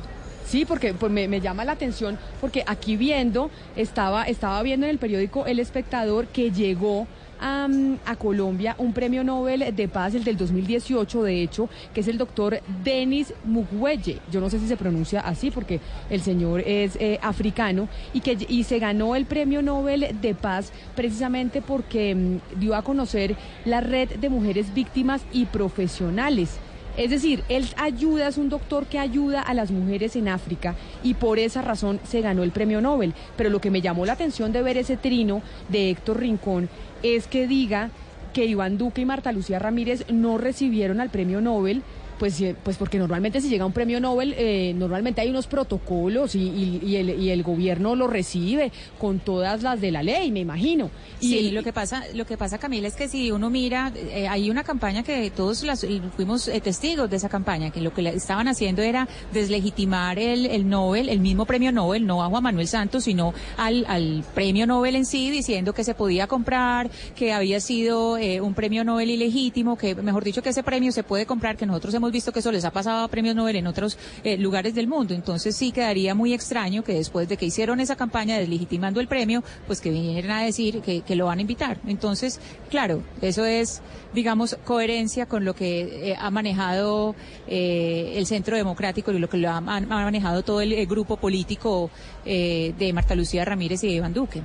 Sí, porque pues, me, me llama la atención, porque aquí viendo, estaba, estaba viendo en el periódico El Espectador que llegó a, Colombia un premio Nobel de Paz, el del 2018, de hecho, que es el doctor Denis Mukwege. Yo no sé si se pronuncia así, porque el señor es eh, africano, y, que, y se ganó el premio Nobel de Paz precisamente porque mm, dio a conocer la red de mujeres víctimas y profesionales. Es decir, él ayuda, es un doctor que ayuda a las mujeres en África y por esa razón se ganó el premio Nobel. Pero lo que me llamó la atención de ver ese trino de Héctor Rincón es que diga que Iván Duque y Marta Lucía Ramírez no recibieron al premio Nobel. Pues, pues porque normalmente si llega un premio Nobel, eh, normalmente hay unos protocolos y, y- y el, y el gobierno lo recibe con todas las de la ley, me imagino. Y Sí, el- lo que pasa, lo que pasa, Camila, es que si uno mira, eh, hay una campaña que todos las, fuimos eh, testigos de esa campaña, que lo que estaban haciendo era deslegitimar el, el Nobel, el mismo premio Nobel, no a Juan Manuel Santos, sino al, al premio Nobel en sí, diciendo que se podía comprar, que había sido eh, un premio Nobel ilegítimo, que mejor dicho que ese premio se puede comprar, que nosotros hemos visto que eso les ha pasado a premios Nobel en otros eh, lugares del mundo. Entonces sí quedaría muy extraño que después de que hicieron esa campaña deslegitimando el premio, pues que vinieran a decir que, lo van a invitar. Entonces, claro, eso es, digamos, coherencia con lo que eh, ha manejado eh, el Centro Democrático y lo que lo ha, manejado todo el, grupo político eh, de Marta Lucía Ramírez y de Iván Duque.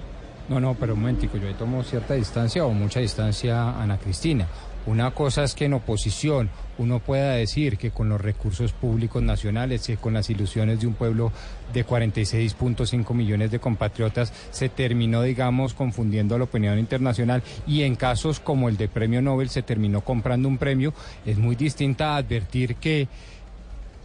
No, no, pero un momentico, yo tomo cierta distancia o mucha distancia, Ana Cristina. Una cosa es que en oposición uno pueda decir que con los recursos públicos nacionales, que con las ilusiones de un pueblo de 46.5 millones de compatriotas se terminó, digamos, confundiendo a la opinión internacional y en casos como el de Premio Nobel se terminó comprando un premio, es muy distinta advertir que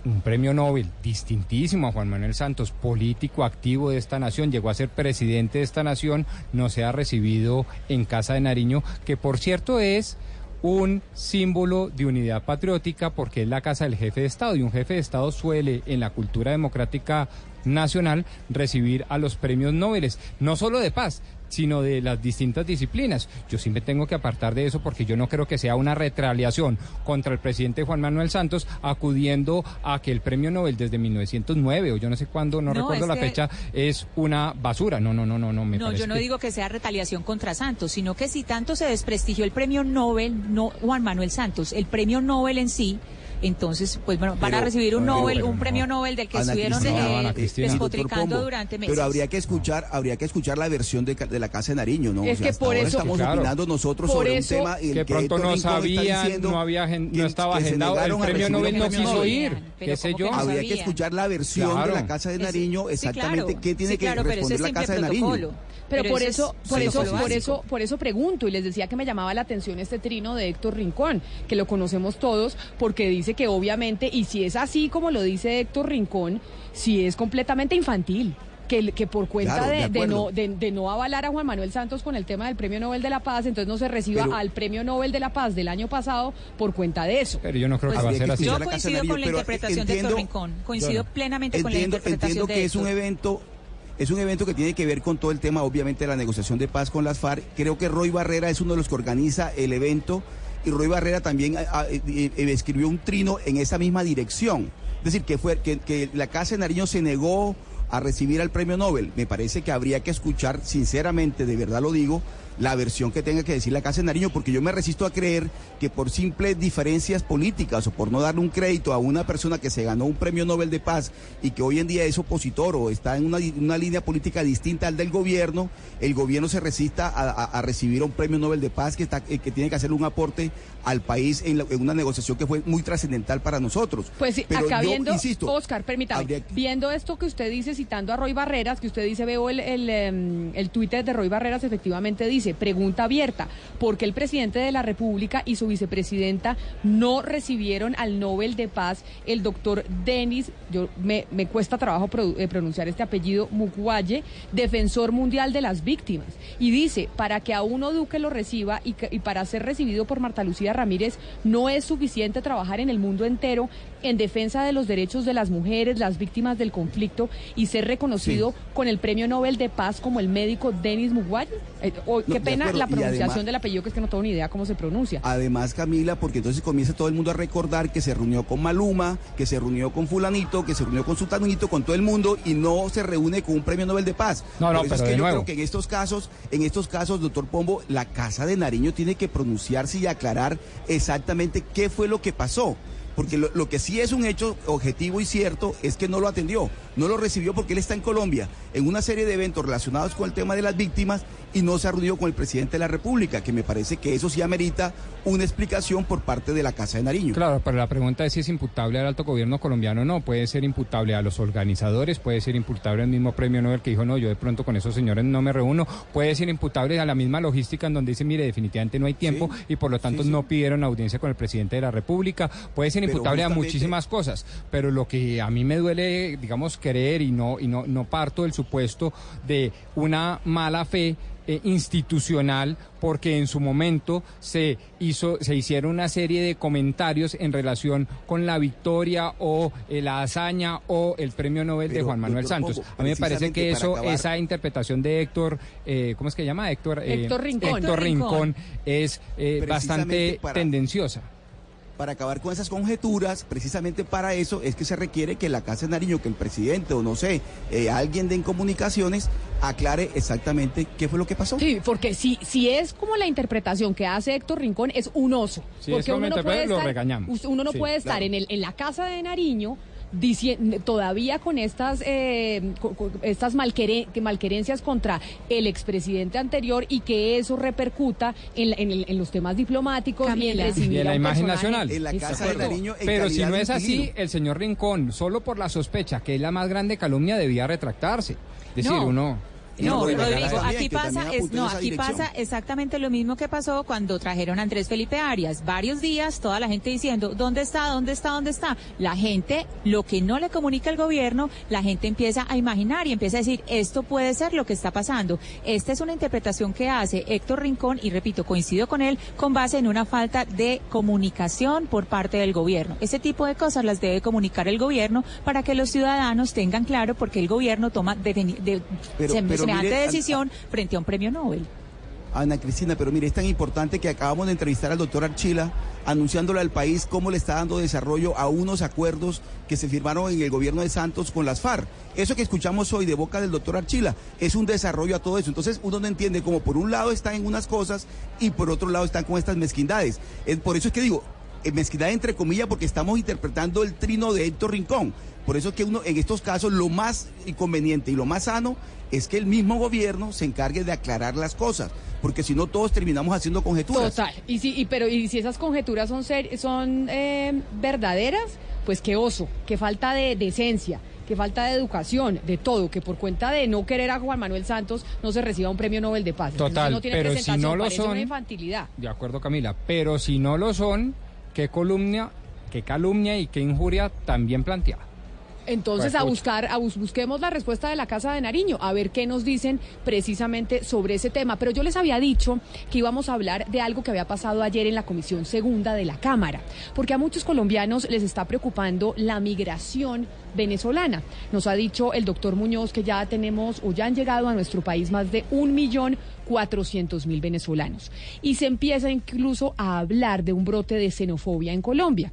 un premio Nobel distintísimo a Juan Manuel Santos, político activo de esta nación, llegó a ser presidente de esta nación, no se ha recibido en Casa de Nariño, que por cierto es un símbolo de unidad patriótica porque es la casa del jefe de Estado y un jefe de Estado suele en la cultura democrática nacional recibir a los premios Nobel, no solo de paz, sino de las distintas disciplinas. Yo sí me tengo que apartar de eso porque yo no creo que sea una retaliación contra el presidente Juan Manuel Santos acudiendo a que el premio Nobel desde 1909 o yo no sé cuándo, no, No, recuerdo la que- fecha, es una basura. No, no, no, no, no, me No, yo no que- digo que sea retaliación contra Santos, sino que si tanto se desprestigió el premio Nobel, no Juan Manuel Santos, el premio Nobel en sí, entonces, pues bueno, van a recibir un Nobel, pero un no. premio Nobel del que Ana estuvieron Cristina, eh, Cristina. despotricando durante meses. Pero habría que escuchar, habría que escuchar la versión de, la Casa de Nariño, ¿no? Es O sea, que hasta por ahora eso- estamos Claro. opinando nosotros Por sobre eso- un tema en que el pronto no diciendo no había gen- que- no estaba que agendado, el premio Nobel el no quiso ir, qué sé ¿cómo yo. que Habría que escuchar la versión de la Casa de Nariño, exactamente qué tiene que responder es la Casa de Nariño. Pero, por eso, es por eso, por básico. eso, por eso pregunto y les decía que me llamaba la atención este trino de Héctor Rincón, que lo conocemos todos, porque dice que obviamente, y si es así como lo dice Héctor Rincón, si es completamente infantil. Que, que por cuenta Claro, de de, de acuerdo. no, de, de no avalar a Juan Manuel Santos con el tema del Premio Nobel de la Paz, entonces no se reciba Pero- al Premio Nobel de la Paz del año pasado por cuenta de eso. Pero yo no creo que Pues va a ser así. Yo coincido de con la interpretación de Héctor Rincón. Coincido plenamente con la interpretación entiendo de que es un evento es un evento que tiene que ver con todo el tema obviamente de la negociación de paz con las FARC. Creo que Roy Barrera es uno de los que organiza el evento y Roy Barrera también ah, ah, eh, eh, escribió un trino en esa misma dirección. Es decir que fue que la casa de Nariño se negó a recibir al premio Nobel. Me parece que habría que escuchar sinceramente de verdad lo digo la versión que tenga que decir la Casa de Nariño, porque yo me resisto a creer que por simples diferencias políticas o por no darle un crédito a una persona que se ganó un premio Nobel de Paz y que hoy en día es opositor o está en una, una línea política distinta al del gobierno, el gobierno se resista a, a- recibir un premio Nobel de Paz que, está, eh, que tiene que hacer un aporte al país en, la- en una negociación que fue muy trascendental para nosotros. Pues sí, Pero acá yo viendo, insisto, Oscar, permítame, que- viendo esto que usted dice, citando a Roy Barreras, que usted dice, veo el, el, em, el Twitter de Roy Barreras, efectivamente dice, pregunta abierta, ¿por qué el presidente de la República y su vicepresidenta no recibieron al Nobel de Paz el doctor Denis, yo me, me cuesta trabajo eh, pronunciar este apellido, Mukwege, defensor mundial de las víctimas? Y dice, para que a uno Duque lo reciba y, y para ser recibido por Marta Lucía Ramírez, no es suficiente trabajar en el mundo entero en defensa de los derechos de las mujeres, las víctimas del conflicto y ser reconocido con el Premio Nobel de Paz como el médico Denis Mukwege. Eh, oh, No, qué pena la pronunciación además- del apellido, que es que no tengo ni idea cómo se pronuncia. Además, Camila, porque entonces comienza todo el mundo a recordar que se reunió con Maluma, que se reunió con fulanito, que se reunió con sultanito, con todo el mundo y no se reúne con un premio Nobel de paz. No, no, Por eso pero es que de yo nuevo. creo que en estos casos, en estos casos, doctor Pombo, la Casa de Nariño tiene que pronunciarse y aclarar exactamente qué fue lo que pasó. Porque lo, que sí es un hecho objetivo y cierto es que no lo atendió, no lo recibió porque él está en Colombia, en una serie de eventos relacionados con el tema de las víctimas y no se ha reunido con el presidente de la República, que me parece que eso sí amerita una explicación por parte de la Casa de Nariño. Claro, pero la pregunta es si es imputable al alto gobierno colombiano o no. Puede ser imputable a los organizadores, puede ser imputable al mismo premio Nobel que dijo, no, yo de pronto con esos señores no me reúno. Puede ser imputable a la misma logística en donde dice, mire, definitivamente no hay tiempo y por lo tanto no pidieron audiencia con el presidente de la República. Puede ser imputable a muchísimas cosas, pero lo que a mí me duele, digamos, creer y no, y no, no parto del supuesto de una mala fe eh, institucional porque en su momento se hizo se hicieron una serie de comentarios en relación con la victoria o eh, la hazaña o el premio Nobel de Juan Manuel doctor Santos. A mí me parece que eso acabar- esa interpretación de Héctor eh, ¿cómo es que se llama? Héctor eh, Héctor Rincón. Héctor Rincón. Es eh, bastante para- tendenciosa. Para acabar con esas conjeturas, precisamente para eso es que se requiere que la Casa de Nariño, que el presidente o no sé, eh, alguien de en comunicaciones aclare exactamente qué fue lo que pasó. Sí, porque si, si es como la interpretación que hace Héctor Rincón, es un oso. Es porque uno no puede lo estar, regañamos. Uno no Sí, puede estar claro. en, el, en la casa de Nariño todavía con estas eh, estas malquere- que malquerencias contra el expresidente anterior y que eso repercuta en, la- en el- en los temas diplomáticos y en Camila. Y en la imagen personaje. nacional. En la Sí, Casa de de acuerdo. Nariño en Pero si no es así, el señor Rincón, solo por la sospecha, que es la más grande calumnia, debía retractarse. Decir, No. uno... No, Rodrigo, aquí pasa, es, no, aquí pasa exactamente lo mismo que pasó cuando trajeron a Andrés Felipe Arias. Varios días, toda la gente diciendo, ¿dónde está? ¿Dónde está? ¿Dónde está? La gente, lo que no le comunica el gobierno, la gente empieza a imaginar y empieza a decir, esto puede ser lo que está pasando. Esta es una interpretación que hace Héctor Rincón y repito, coincido con él, con base en una falta de comunicación por parte del gobierno. Ese tipo de cosas las debe comunicar el gobierno para que los ciudadanos tengan claro porque el gobierno toma de, Pero- pero semejante mire, decisión frente a un premio Nobel. Ana Cristina, pero mire, es tan importante que acabamos de entrevistar al doctor Archila, anunciándole al país cómo le está dando desarrollo a unos acuerdos que se firmaron en el gobierno de Santos con las FARC. Eso que escuchamos hoy de boca del doctor Archila es un desarrollo a todo eso. Entonces uno no entiende cómo por un lado están en unas cosas y por otro lado están con estas mezquindades. Es por eso es que digo, mezquindad entre comillas porque estamos interpretando el trino de Héctor Rincón. Por eso es que uno en estos casos lo más inconveniente y lo más sano es que el mismo gobierno se encargue de aclarar las cosas, porque si no todos terminamos haciendo conjeturas. Total. Y si, y, pero, y si esas conjeturas son, ser- son eh, verdaderas, pues qué oso, qué falta de decencia, qué falta de educación, de todo, que por cuenta de no querer a Juan Manuel Santos no se reciba un premio Nobel de Paz. Que Total, no tiene pero si presentación, no lo son- una infantilidad. De acuerdo, Camila. Pero si no lo son, ¿qué columna, qué calumnia y qué injuria también planteada. Entonces, Pues, a buscar, a bus- busquemos la respuesta de la Casa de Nariño, a ver qué nos dicen precisamente sobre ese tema. Pero yo les había dicho que íbamos a hablar de algo que había pasado ayer en la Comisión Segunda de la Cámara, porque a muchos colombianos les está preocupando la migración venezolana. Nos ha dicho el doctor Muñoz que ya tenemos o ya han llegado a nuestro país más de un millón cuatrocientos mil venezolanos. Y se empieza incluso a hablar de un brote de xenofobia en Colombia.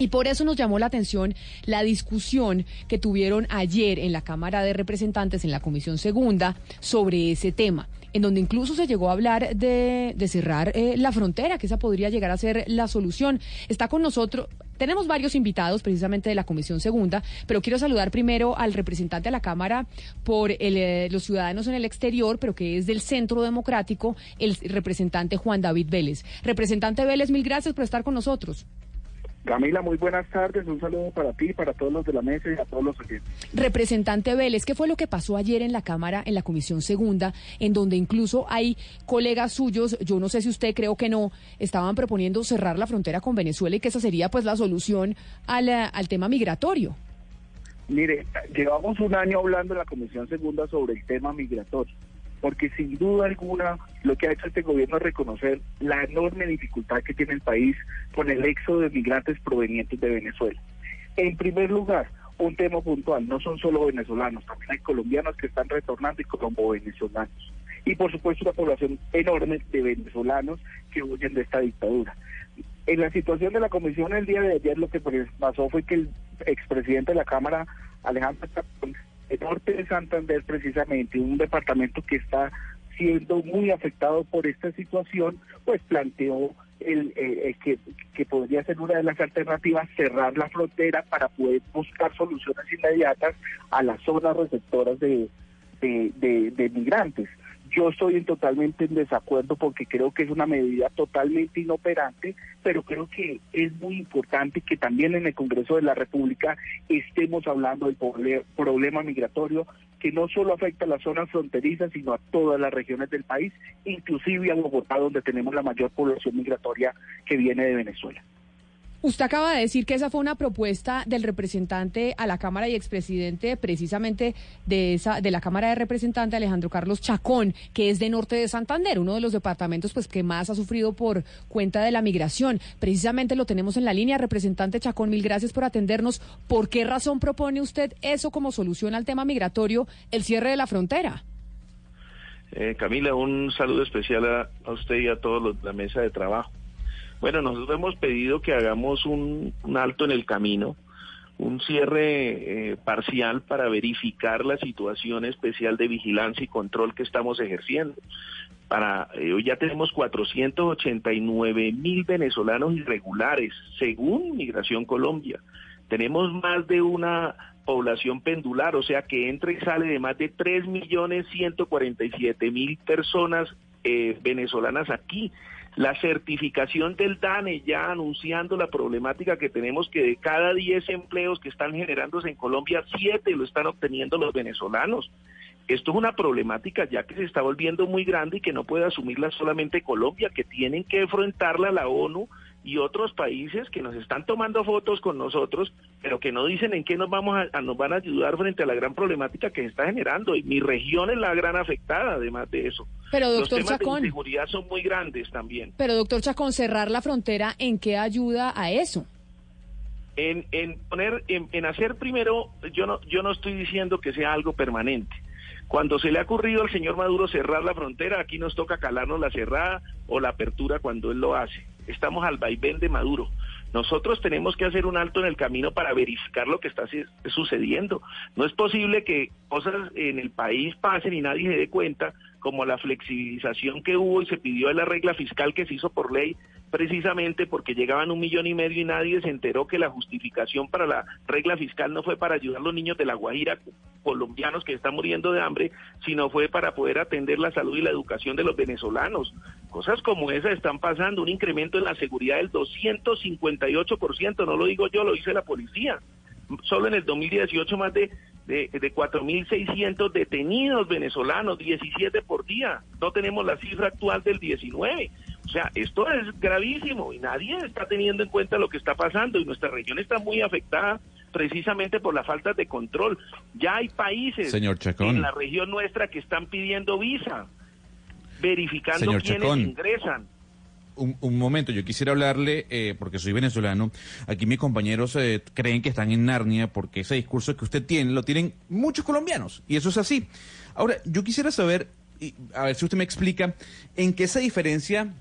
Y por eso nos llamó la atención la discusión que tuvieron ayer en la Cámara de Representantes, en la Comisión Segunda, sobre ese tema, en donde incluso se llegó a hablar de, de cerrar eh, la frontera, que esa podría llegar a ser la solución. Está con nosotros. Tenemos varios invitados precisamente de la Comisión Segunda, pero quiero saludar primero al representante de la Cámara por el, eh, los ciudadanos en el exterior, pero que es del Centro Democrático, el representante Juan David Vélez. Representante Vélez, mil gracias por estar con nosotros. Camila, muy buenas tardes. Un saludo para ti, para todos los de la mesa y a todos los oyentes. Representante Vélez, ¿qué fue lo que pasó ayer en la Cámara, en la Comisión Segunda, en donde incluso hay colegas suyos, yo no sé si usted creo que no, estaban proponiendo cerrar la frontera con Venezuela y que esa sería pues la solución al, al tema migratorio? Mire, llevamos un año hablando en la Comisión Segunda sobre el tema migratorio, porque sin duda alguna lo que ha hecho este gobierno es reconocer la enorme dificultad que tiene el país con el éxodo de migrantes provenientes de Venezuela. En primer lugar, un tema puntual, no son solo venezolanos, también hay colombianos que están retornando y colombo-venezolanos. Y por supuesto una población enorme de venezolanos que huyen de esta dictadura. En la situación de la comisión el día de ayer lo que pues, pasó fue que el expresidente de la Cámara, Alejandro Chacón, el norte de Santander precisamente, un departamento que está siendo muy afectado por esta situación, pues planteó el, eh, eh, que, podría ser una de las alternativas cerrar la frontera para poder buscar soluciones inmediatas a las zonas receptoras de migrantes. Yo estoy en totalmente en desacuerdo porque creo que es una medida totalmente inoperante, pero creo que es muy importante que también en el Congreso de la República estemos hablando del problema migratorio que no solo afecta a las zonas fronterizas, sino a todas las regiones del país, inclusive a Bogotá, donde tenemos la mayor población migratoria que viene de Venezuela. Usted acaba de decir que esa fue una propuesta del representante a la Cámara y expresidente precisamente de esa de la Cámara de Representantes Alejandro Carlos Chacón, que es de Norte de Santander, uno de los departamentos pues que más ha sufrido por cuenta de la migración. Precisamente lo tenemos en la línea, representante Chacón, mil gracias por atendernos. ¿Por qué razón propone usted eso como solución al tema migratorio, el cierre de la frontera? Eh, Camila, un saludo especial a, a usted y a de la mesa de trabajo. Bueno, nosotros hemos pedido que hagamos un, alto en el camino, un cierre eh, parcial para verificar la situación especial de vigilancia y control que estamos ejerciendo. Para eh, hoy ya tenemos 489 mil venezolanos irregulares, según Migración Colombia. Tenemos más de una población pendular, o sea que entra y sale de más de 3 millones 147 mil personas eh, venezolanas aquí. La certificación del DANE ya anunciando la problemática que tenemos que de cada 10 empleos que están generándose en Colombia, 7 lo están obteniendo los venezolanos. Esto es una problemática ya que se está volviendo muy grande y que no puede asumirla solamente Colombia, que tienen que enfrentarla la ONU y otros países que nos están tomando fotos con nosotros, pero que no dicen en qué nos vamos a, a- nos van a ayudar frente a la gran problemática que se está generando. Y mi región es la gran afectada, además de eso. Pero, Los doctor temas Chacón. de inseguridad son muy grandes también. Pero doctor Chacón, cerrar la frontera, ¿en qué ayuda a eso? en, en poner, en, en hacer primero, yo no, yo no estoy diciendo que sea algo permanente. Cuando se le ha ocurrido al señor Maduro cerrar la frontera, aquí nos toca calarnos la cerrada o la apertura cuando él lo hace. Estamos al vaivén de Maduro. Nosotros tenemos que hacer un alto en el camino para verificar lo que está su- sucediendo. No es posible que cosas en el país pasen y nadie se dé cuenta, como la flexibilización que hubo y se pidió de la regla fiscal que se hizo por ley, precisamente porque llegaban un millón y medio y nadie se enteró que la justificación para la regla fiscal no fue para ayudar a los niños de La Guajira colombianos que están muriendo de hambre, sino fue para poder atender la salud y la educación de los venezolanos. Cosas como esas están pasando, un incremento en la seguridad del 258%, no lo digo yo, lo dice la policía. Solo en el 2018 más de de, de 4.600 detenidos venezolanos, 17 por día. No tenemos la cifra actual del 19. O sea, esto es gravísimo y nadie está teniendo en cuenta lo que está pasando y nuestra región está muy afectada precisamente por la falta de control. Ya hay países Señor en la región nuestra que están pidiendo visa, verificando Señor quiénes Chacón. ingresan. Un, un momento, yo quisiera hablarle, eh, porque soy venezolano, aquí mis compañeros eh, creen que están en Narnia porque ese discurso que usted tiene lo tienen muchos colombianos, y eso es así. Ahora, yo quisiera saber, y a ver si usted me explica, en qué se diferencia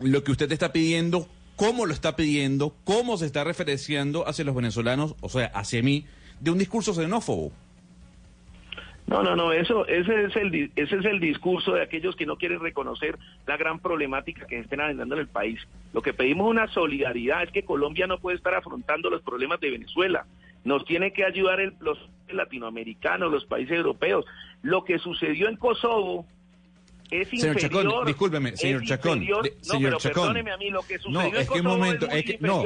lo que usted está pidiendo, cómo lo está pidiendo, cómo se está referenciando hacia los venezolanos, o sea, hacia mí, de un discurso xenófobo. No, no, no, eso, ese es el, ese es el discurso de aquellos que no quieren reconocer la gran problemática que estén aventando en el país. Lo que pedimos es una solidaridad, es que Colombia no puede estar afrontando los problemas de Venezuela. Nos tiene que ayudar el- los latinoamericanos, los países europeos. Lo que sucedió en Kosovo es Señor inferior. Chacón, discúlpeme, señor Chacón, inferior- de- no, pero Chacón. perdóneme a mí, lo que No, sucedió es en que un Kosovo momento, es muy es que- no.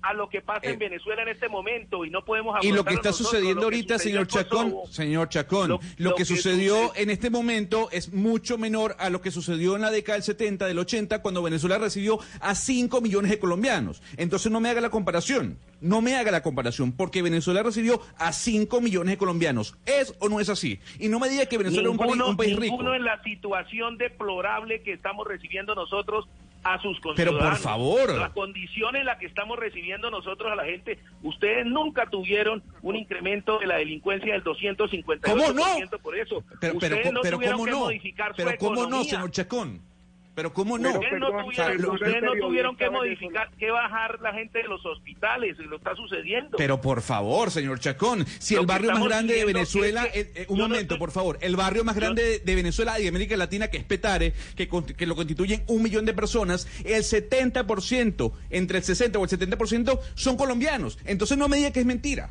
A lo que pasa Eh, en Venezuela en este momento y no podemos Y lo que está nosotros, sucediendo ahorita, señor Chacón, Kosovo. señor Chacón, lo, Lo- lo que que sucedió sucede- en este momento es mucho menor a lo que sucedió en la década del 70, del 80, cuando Venezuela recibió a 5 millones de colombianos. Entonces no me haga la comparación, no me haga la comparación, porque Venezuela recibió a 5 millones de colombianos. ¿Es o no es así? Y no me diga que Venezuela es un país, un país rico. ninguno en la situación deplorable que estamos recibiendo nosotros a sus Pero por conciudadanos. favor. La condición en la que estamos recibiendo nosotros a la gente, ustedes nunca tuvieron un incremento de la delincuencia del 258% ¿Cómo no? por eso. Pero, pero, ustedes no pero tuvieron ¿cómo que no? modificar Pero su ¿cómo no, economía. señor Chacón? Pero ¿cómo no? Ustedes no O sea, tuvieron, lo- ustedes no tuvieron que modificar, que bajar la gente de los hospitales, y lo está sucediendo. Pero por favor, señor Chacón, si Lo el barrio más grande de Venezuela, es que eh, eh, un yo no momento, estoy- por favor, el barrio más grande de, de Venezuela y de América Latina, que es Petare, que, que lo constituyen un millón de personas, el 70%, entre el 60 o el 70% son colombianos. Entonces no me diga que es mentira.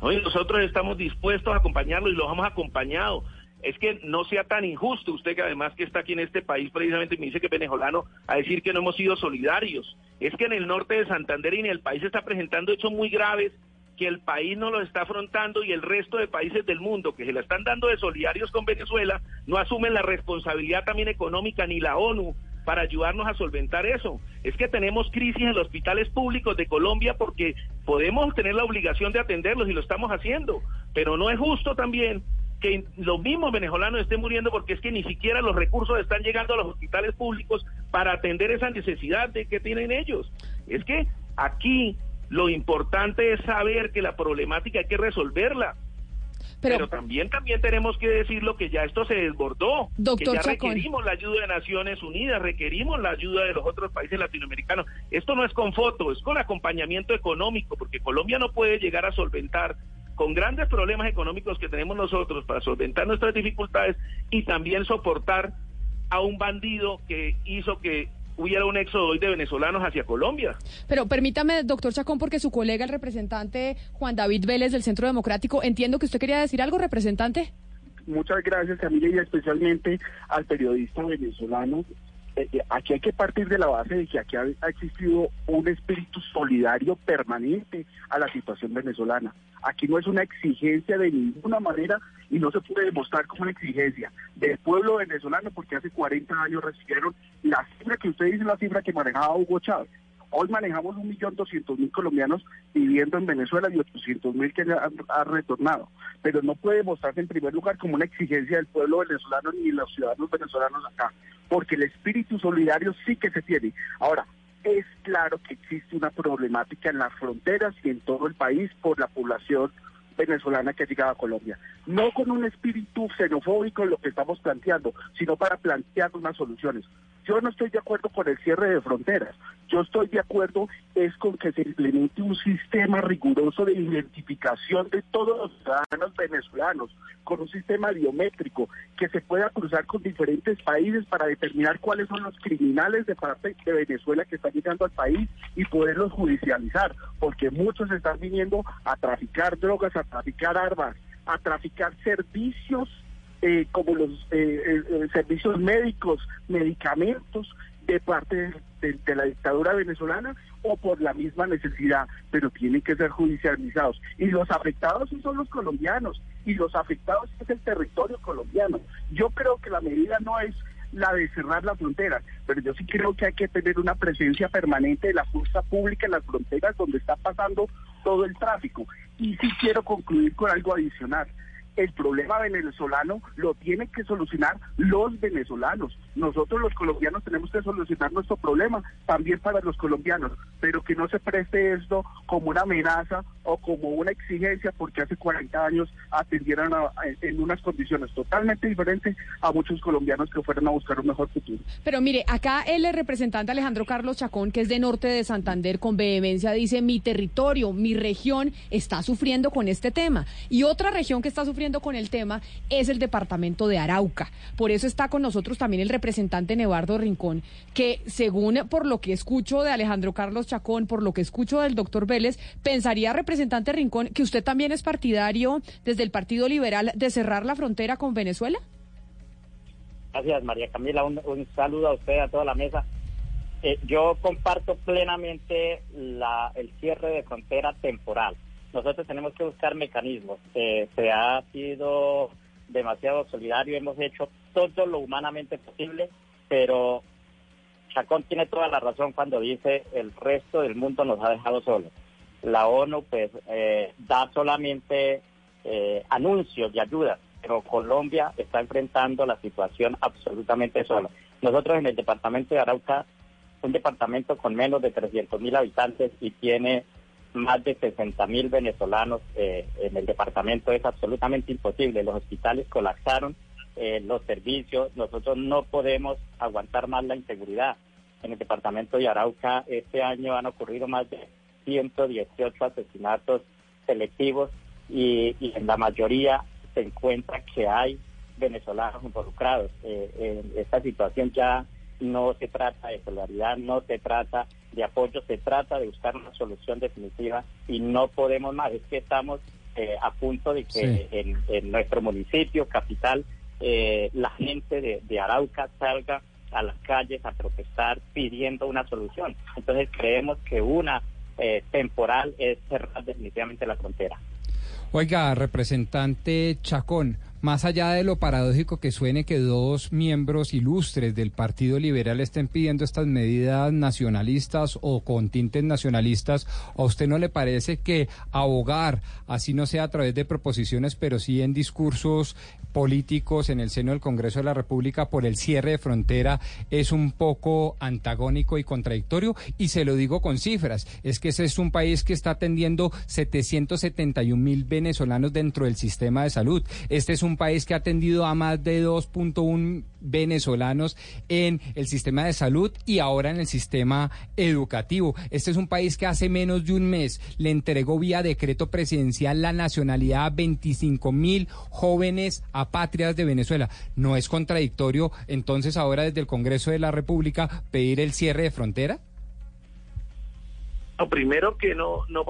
Hoy nosotros estamos dispuestos a acompañarlo y los hemos acompañado. Es que no sea tan injusto usted que además que está aquí en este país precisamente me dice que venezolano a decir que no hemos sido solidarios. Es que en el norte de Santander y en el país se está presentando hechos muy graves que el país no lo está afrontando y el resto de países del mundo que se la están dando de solidarios con Venezuela no asumen la responsabilidad también económica ni la ONU para ayudarnos a solventar eso. Es que tenemos crisis en los hospitales públicos de Colombia porque podemos tener la obligación de atenderlos y lo estamos haciendo, pero no es justo también que los mismos venezolanos estén muriendo porque es que ni siquiera los recursos están llegando a los hospitales públicos para atender esa necesidad de que tienen ellos. Es que aquí lo importante es saber que la problemática hay que resolverla. Pero- Pero, también también tenemos que decirlo que ya esto se desbordó, Doctor que ya Chacón. requerimos la ayuda de Naciones Unidas, requerimos la ayuda de los otros países latinoamericanos. Esto no es con foto, es con acompañamiento económico, porque Colombia no puede llegar a solventar con grandes problemas económicos que tenemos nosotros para solventar nuestras dificultades y también soportar a un bandido que hizo que hubiera un éxodo hoy de venezolanos hacia Colombia. Pero permítame, doctor Chacón, porque su colega, el representante Juan David Vélez del Centro Democrático, entiendo que usted quería decir algo, representante. Muchas gracias, Camila, y especialmente al periodista venezolano. Eh, eh, aquí hay que partir de la base de que aquí ha, existido un espíritu solidario permanente a la situación venezolana. Aquí no es una exigencia de ninguna manera y no se puede demostrar como una exigencia del pueblo venezolano porque hace 40 años recibieron la cifra que usted dice, la cifra que manejaba Hugo Chávez. Hoy manejamos un millón doscientos mil colombianos viviendo en Venezuela y ochocientos mil que han, retornado. Pero no puede mostrarse en primer lugar como una exigencia del pueblo venezolano ni los ciudadanos venezolanos acá, porque el espíritu solidario sí que se tiene. Ahora, es claro que existe una problemática en las fronteras y en todo el país por la población venezolana que ha llegado a Colombia. No con un espíritu xenofóbico en lo que estamos planteando, sino para plantear unas soluciones. Yo no estoy de acuerdo con el cierre de fronteras. Yo estoy de acuerdo es con que se implemente un sistema riguroso de identificación de todos los ciudadanos venezolanos, con un sistema biométrico que se pueda cruzar con diferentes países para determinar cuáles son los criminales de parte de Venezuela que están llegando al país y poderlos judicializar, porque muchos están viniendo a traficar drogas, a traficar armas, a traficar servicios eh, como los eh, eh, eh, servicios médicos, medicamentos, de parte de, la dictadura venezolana o por la misma necesidad, pero tienen que ser judicializados. Y los afectados son los colombianos, y los afectados es el territorio colombiano. Yo creo que la medida no es la de cerrar las fronteras, pero yo sí creo que hay que tener una presencia permanente de la fuerza pública en las fronteras donde está pasando todo el tráfico. Y sí quiero concluir con algo adicional. El problema venezolano lo tienen que solucionar los venezolanos. Nosotros los colombianos tenemos que solucionar nuestro problema también para los colombianos, pero que no se preste esto como una amenaza o como una exigencia porque hace 40 años atendieron a- a- en unas condiciones totalmente diferentes a muchos colombianos que fueron a buscar un mejor futuro. Pero mire, acá el representante Alejandro Carlos Chacón, que es de norte de Santander, con vehemencia dice, mi territorio, mi región está sufriendo con este tema. Y otra región que está sufriendo con el tema es el departamento de Arauca. Por eso está con nosotros también el representante Nevardo Rincón, que según por lo que escucho de Alejandro Carlos Chacón, por lo que escucho del doctor Vélez, pensaría, representante Rincón, que usted también es partidario desde el Partido Liberal de cerrar la frontera con Venezuela. Gracias, María Camila. Un, un saludo a usted, a toda la mesa. Eh, yo comparto plenamente la, el cierre de frontera temporal. Nosotros tenemos que buscar mecanismos. Eh, se ha sido demasiado solidario, hemos hecho todo lo humanamente posible, pero Chacón tiene toda la razón cuando dice el resto del mundo nos ha dejado solos. La ONU pues eh, da solamente eh, anuncios de ayuda, pero Colombia está enfrentando la situación absolutamente sola. Nosotros en el departamento de Arauca, un departamento con menos de 300 mil habitantes y tiene más de 60 mil venezolanos eh, en el departamento, es absolutamente imposible. Los hospitales colapsaron, eh, los servicios, nosotros no podemos aguantar más la inseguridad. En el departamento de Arauca este año han ocurrido más de 118 asesinatos selectivos y, y en la mayoría se encuentra que hay venezolanos involucrados. Eh, esta situación ya no se trata de solidaridad, no se trata de apoyo, se trata de buscar una solución definitiva y no podemos más. Es que estamos eh, a punto de que Sí. en, en nuestro municipio, capital, eh, la gente de, de Arauca salga a las calles a protestar pidiendo una solución. Entonces creemos que una eh, temporal es cerrar definitivamente la frontera. Oiga, representante Chacón, más allá de lo paradójico que suene que dos miembros ilustres del Partido Liberal estén pidiendo estas medidas nacionalistas o con tintes nacionalistas, ¿a usted no le parece que abogar, así no sea a través de proposiciones, pero sí en discursos políticos en el seno del Congreso de la República por el cierre de frontera es un poco antagónico y contradictorio? Y se lo digo con cifras, es que ese es un país que está atendiendo 771 mil venezolanos dentro del sistema de salud. Este es un país que ha atendido a más de 2.1 venezolanos en el sistema de salud y ahora en el sistema educativo. Este es un país que hace menos de un mes le entregó vía decreto presidencial la nacionalidad a 25 mil jóvenes apátridas de Venezuela. ¿No es contradictorio entonces ahora desde el Congreso de la República pedir el cierre de frontera? No, primero que no, no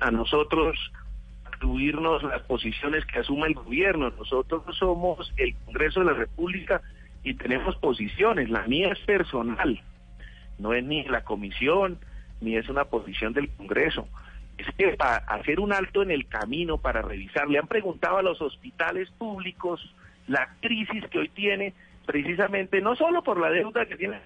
a nosotros atribuirnos las posiciones que asuma el gobierno. Nosotros somos el Congreso de la República y tenemos posiciones. La mía es personal, no es ni la comisión, ni es una posición del Congreso. Es que para hacer un alto en el camino, para revisar, le han preguntado a los hospitales públicos la crisis que hoy tiene, precisamente no solo por la deuda que tienen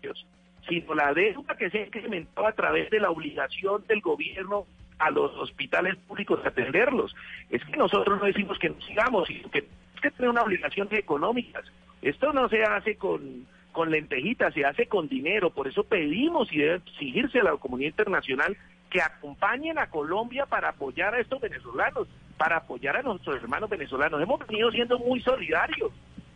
ellos, sino la deuda que se ha incrementado a través de la obligación del gobierno a los hospitales públicos de atenderlos. Es que nosotros no decimos que no sigamos, sino que es que tener una obligación económicas. Esto no se hace con, con lentejitas, se hace con dinero. Por eso pedimos y debe exigirse a la comunidad internacional que acompañen a Colombia para apoyar a estos venezolanos, para apoyar a nuestros hermanos venezolanos. Hemos venido siendo muy solidarios,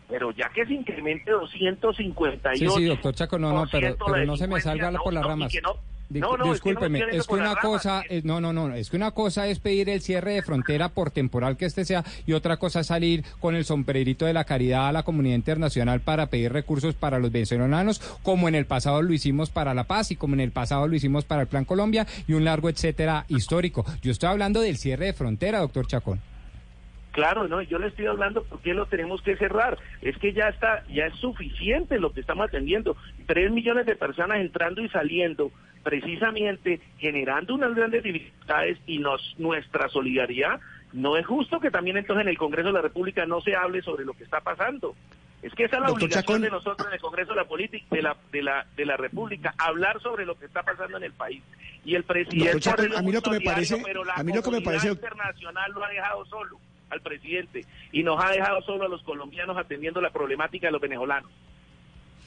pero ya que se incremente 258 Sí, sí, doctor Chaco, no, no, pero, no se me salga por las no, y que no- No, no, es que no me discúlpeme, es que, una cosa, es- no, no, no, es que una cosa es pedir el cierre de frontera por temporal que este sea y otra cosa es salir con el sombrerito de la caridad a la comunidad internacional para pedir recursos para los venezolanos, como en el pasado lo hicimos para la paz y como en el pasado lo hicimos para el Plan Colombia y un largo etcétera histórico. Yo estoy hablando del cierre de frontera, doctor Chacón. Claro, no, yo le estoy hablando por qué lo tenemos que cerrar. Es que ya está, ya es suficiente lo que estamos atendiendo. Tres millones de personas entrando y saliendo, precisamente generando unas grandes dificultades y nos, nuestra solidaridad. No es justo que también entonces en el Congreso de la República no se hable sobre lo que está pasando. Es que esa es la Doctor obligación Chacón. de nosotros en el Congreso de la, Política, de, la, de, la, de la República, hablar sobre lo que está pasando en el país. Y el presidente... Chacón, a mí lo que me parece- pero la a mí lo que me parece- internacional lo ha dejado solo al presidente y nos ha dejado solo a los colombianos atendiendo la problemática de los venezolanos.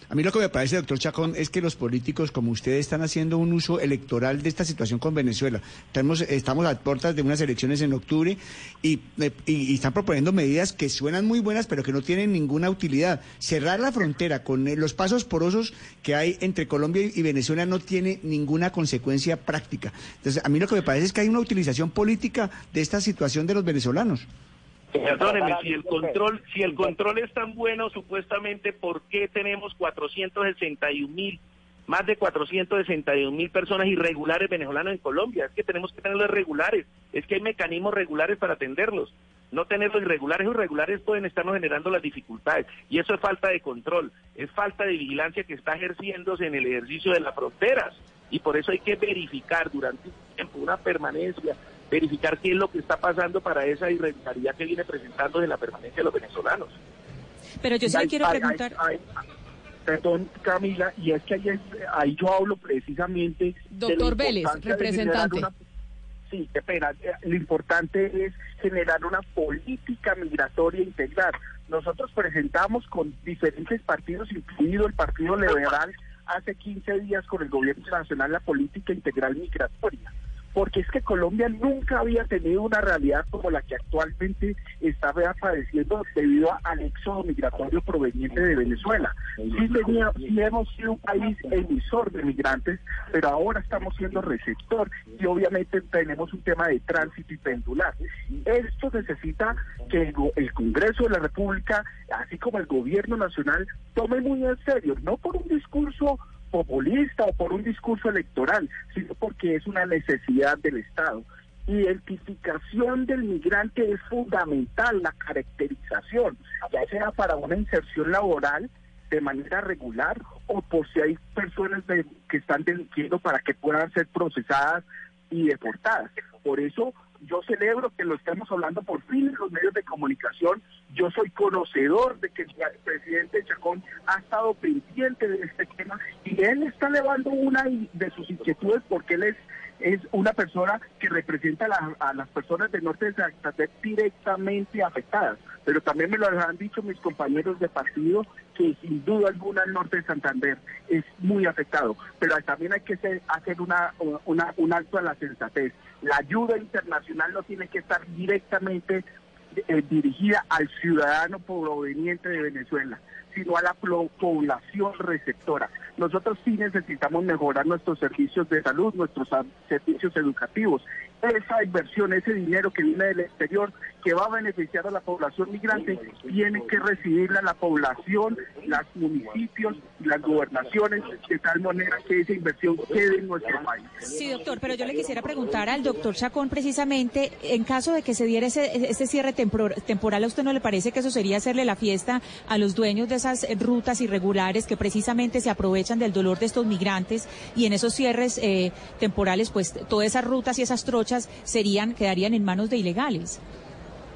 A mí lo que me parece, doctor Chacón, es que los políticos como ustedes están haciendo un uso electoral de esta situación con Venezuela. Estamos, estamos a puertas de unas elecciones en octubre y, eh, y- están proponiendo medidas que suenan muy buenas, pero que no tienen ninguna utilidad. Cerrar la frontera con eh, los pasos porosos que hay entre Colombia y Venezuela no tiene ninguna consecuencia práctica. Entonces, a mí lo que me parece es que hay una utilización política de esta situación de los venezolanos. Perdóneme, si el control, si el control es tan bueno supuestamente, ¿por qué tenemos 461 mil, más de 461 mil personas irregulares venezolanos en Colombia? Es que tenemos que tenerlos regulares, es que hay mecanismos regulares para atenderlos. No tenerlos irregulares o irregulares pueden estarnos generando las dificultades. Y eso es falta de control, es falta de vigilancia que está ejerciéndose en el ejercicio de las fronteras. Y por eso hay que verificar durante un tiempo una permanencia, verificar qué es lo que está pasando para esa irregularidad que viene presentándose en la permanencia de los venezolanos. Pero yo sí le quiero preguntar... ay, ay, perdón, Camila, y es que ahí, es- ahí yo hablo precisamente. de Doctor Vélez, de representante. una- Sí, qué pena. Eh, Lo importante es generar una política migratoria integral. Nosotros presentamos con diferentes partidos, incluido el Partido Liberal, hace 15 días con el Gobierno Nacional la política integral migratoria. Porque es que Colombia nunca había tenido una realidad como la que actualmente está padeciendo debido al éxodo migratorio proveniente de Venezuela. Sí, tenía, sí hemos sido un país emisor de migrantes, pero ahora estamos siendo receptor y obviamente tenemos un tema de tránsito y pendular. Esto necesita que el Congreso de la República, así como el Gobierno Nacional, tome muy en serio, no por un discurso populista o por un discurso electoral, sino porque es una necesidad del Estado. Identificación del migrante es fundamental, la caracterización, ya sea para una inserción laboral de manera regular o por si hay personas que están delinquiendo para que puedan ser procesadas y deportadas. Por eso yo celebro que lo estemos hablando por fin en los medios de comunicación. Yo soy conocedor de que el presidente Chacón ha estado pendiente de este tema y él está elevando una de sus inquietudes porque él es es una persona que representa a, la- a las personas del norte de Santander directamente afectadas. Pero también me lo han dicho mis compañeros de partido que sin duda alguna el norte de Santander es muy afectado. Pero también hay que hacer una, un alto a la sensatez. La ayuda internacional no tiene que estar directamente eh, dirigida al ciudadano proveniente de Venezuela, sino a la población receptora. Nosotros sí necesitamos mejorar nuestros servicios de salud, nuestros servicios educativos. Esa inversión, ese dinero que viene del exterior, que va a beneficiar a la población migrante, tiene que recibirla la población, los municipios las gobernaciones, de tal manera que esa inversión quede en nuestro país. Sí, doctor, pero yo le quisiera preguntar al doctor Chacón precisamente, en caso de que se diera ese, cierre tempor- temporal, ¿a usted no le parece que eso sería hacerle la fiesta a los dueños de esas rutas irregulares que precisamente se aprovechan del dolor de estos migrantes y en esos cierres eh, temporales, pues todas esas rutas y esas trochas serían, quedarían en manos de ilegales?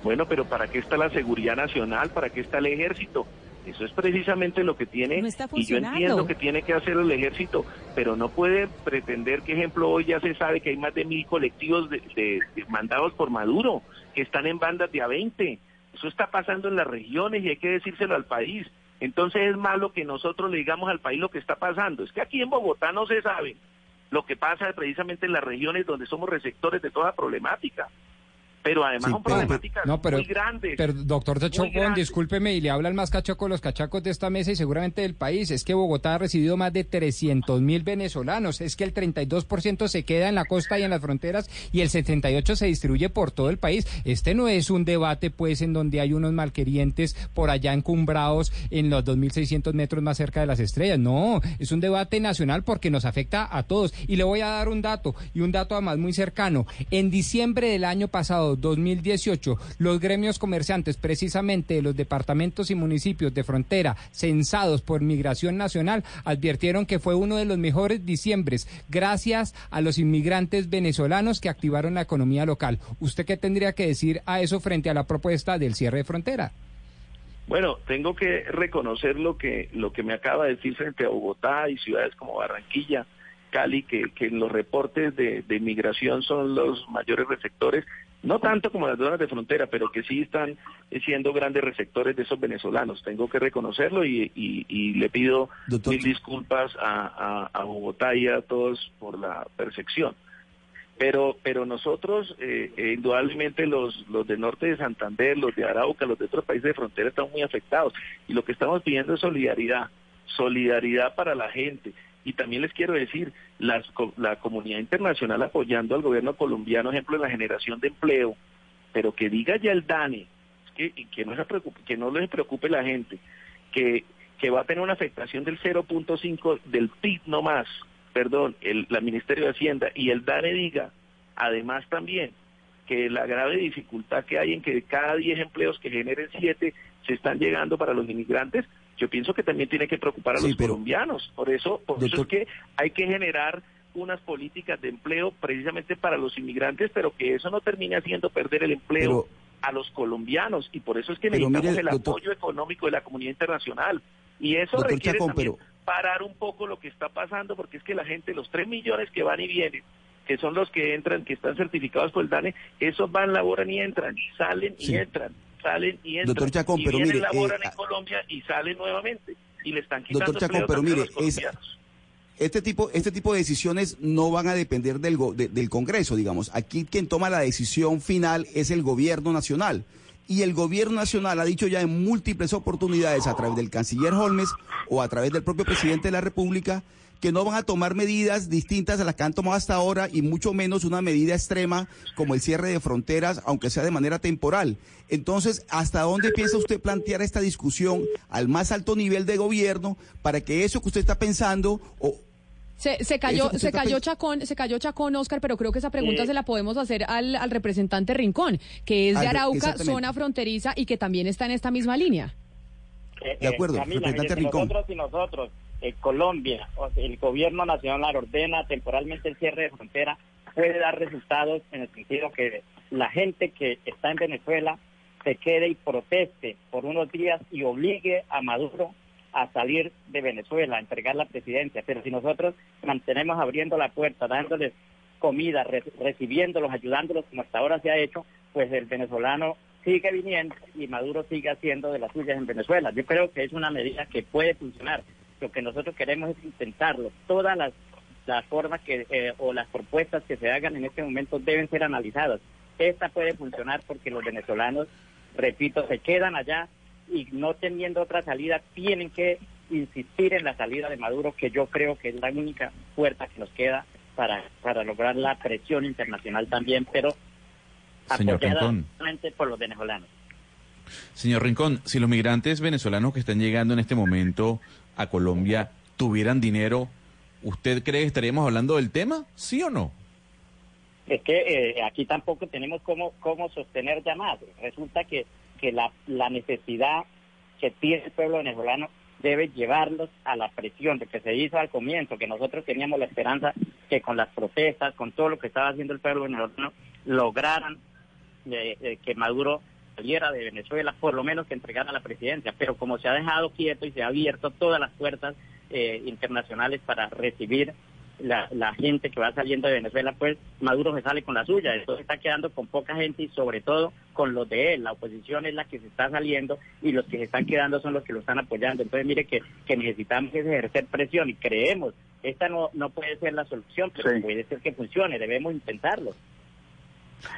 Bueno, pero ¿para qué está la seguridad nacional? ¿Para qué está el ejército? Eso es precisamente lo que tiene, No está y yo entiendo que tiene que hacer el ejército, pero no puede pretender que, ejemplo, hoy ya se sabe que hay más de mil colectivos de, de- de- mandados por Maduro, que están en bandas de a 20. Eso está pasando en las regiones y hay que decírselo al país. Entonces es malo que nosotros le digamos al país lo que está pasando. Es que aquí en Bogotá no se sabe lo que pasa precisamente en las regiones donde somos receptores de toda problemática. Pero además Sí, son pero- problemáticas no, pero- muy grandes. Pero, doctor grandes. discúlpeme, y le habla el más cachaco de los cachacos de esta mesa y seguramente del país. Es que Bogotá ha recibido más de 300 mil venezolanos. Es que el 32% se queda en la costa y en las fronteras y el 78% se distribuye por todo el país. Este no es un debate, pues, en donde hay unos malquerientes por allá encumbrados en los 2.600 metros más cerca de las estrellas. No, es un debate nacional porque nos afecta a todos. Y le voy a dar un dato, y un dato además muy cercano. En diciembre del año pasado, pasado, 2018, los gremios comerciantes, precisamente de los departamentos y municipios de frontera censados por Migración Nacional, advirtieron que fue uno de los mejores diciembres gracias a los inmigrantes venezolanos que activaron la economía local. ¿Usted qué tendría que decir a eso frente a la propuesta del cierre de frontera? Bueno, tengo que reconocer lo que lo que me acaba de decir frente a Bogotá y ciudades como Barranquilla, Cali, que, que los reportes de, de inmigración son los mayores receptores, no tanto como las zonas de frontera, pero que sí están siendo grandes receptores de esos venezolanos. Tengo que reconocerlo y, y- y le pido mil disculpas a, a- a Bogotá y a todos por la percepción. Pero, pero nosotros, eh, eh, indudablemente los, los de norte de Santander, los de Arauca, los de otros países de frontera están muy afectados. Y lo que estamos pidiendo es solidaridad, solidaridad para la gente. Y también les quiero decir, la comunidad internacional apoyando al gobierno colombiano, ejemplo, en la generación de empleo, pero que diga ya el DANE, que, que, no se preocupe, que no les preocupe la gente, que, que va a tener una afectación del 0.5 del PIB no más, perdón, el la Ministerio de Hacienda y el DANE diga, además también, que la grave dificultad que hay en que cada 10 empleos que generen 7 se están llegando para los inmigrantes, yo pienso que también tiene que preocupar a Sí, los pero- colombianos. Por eso, por eso es que hay que generar unas políticas de empleo precisamente para los inmigrantes, pero que eso no termine haciendo perder el empleo a los colombianos. Y por eso es que necesitamos mire, el doctor- apoyo económico de la comunidad internacional. Y eso requiere Chacón, también pero- parar un poco lo que está pasando, porque es que la gente, los tres millones que van y vienen, que son los que entran, que están certificados por el DANE, esos van, laboran y entran, salen y Sí. entran, salen y entran. Doctor Chacón, y pero vienen, mire, laboran eh, en Colombia y salen nuevamente. Y le están quitando Doctor Chacón, pero también a mire, los es, este tipo, este tipo de decisiones no van a depender del, go- de- del Congreso, digamos. Aquí quien toma la decisión final es el gobierno nacional. Y el gobierno nacional ha dicho ya en múltiples oportunidades a través del canciller Holmes o a través del propio presidente de la República que no van a tomar medidas distintas a las que han tomado hasta ahora y mucho menos una medida extrema como el cierre de fronteras, aunque sea de manera temporal. Entonces, ¿hasta dónde piensa usted plantear esta discusión al más alto nivel de gobierno para que eso que usted está pensando o, Se, se cayó, se cayó Chacón, se cayó Chacón, Oscar, pero creo que esa pregunta Eh, se la podemos hacer al, al representante Rincón, que es de Arauca, zona fronteriza y que también está en esta misma línea. Eh, De acuerdo, eh, Camila, representante mire, Rincón. nosotros y nosotros, eh, Colombia, el gobierno nacional ordena temporalmente el cierre de frontera, puede dar resultados en el sentido que la gente que está en Venezuela se quede y proteste por unos días y obligue a Maduro a salir de Venezuela, a entregar la presidencia. Pero si nosotros mantenemos abriendo la puerta, dándoles comida, re- recibiéndolos, ayudándolos como hasta ahora se ha hecho, pues el venezolano sigue viniendo y Maduro sigue haciendo de las suyas en Venezuela. Yo creo que es una medida que puede funcionar. Lo que nosotros queremos es intentarlo. Todas las, las formas que eh, o las propuestas que se hagan en este momento deben ser analizadas. Esta puede funcionar porque los venezolanos, repito, se quedan allá y no teniendo otra salida, tienen que insistir en la salida de Maduro, que yo creo que es la única puerta que nos queda para, para lograr la presión internacional también, pero Señor Rincón. por los venezolanos. Señor Rincón, si los migrantes venezolanos que están llegando en este momento a Colombia tuvieran dinero, ¿usted cree que estaríamos hablando del tema? ¿Sí o no? es que eh, aquí tampoco tenemos cómo, cómo sostener ya más. Resulta que, que la, la necesidad que tiene el pueblo venezolano debe llevarlos a la presión de que se hizo al comienzo, que nosotros teníamos la esperanza que con las protestas, con todo lo que estaba haciendo el pueblo venezolano, lograran eh, eh, que Maduro saliera de Venezuela, por lo menos que entregara la presidencia. Pero como se ha dejado quieto y se ha abierto todas las puertas eh, internacionales para recibir la, la gente que va saliendo de Venezuela, pues Maduro se sale con la suya. Entonces está quedando con poca gente y sobre todo con los de él. La oposición es la que se está saliendo y los que se están quedando son los que lo están apoyando. Entonces mire que, que necesitamos es ejercer presión y creemos, esta no, no puede ser la solución, pero Sí. puede ser que funcione, debemos intentarlo.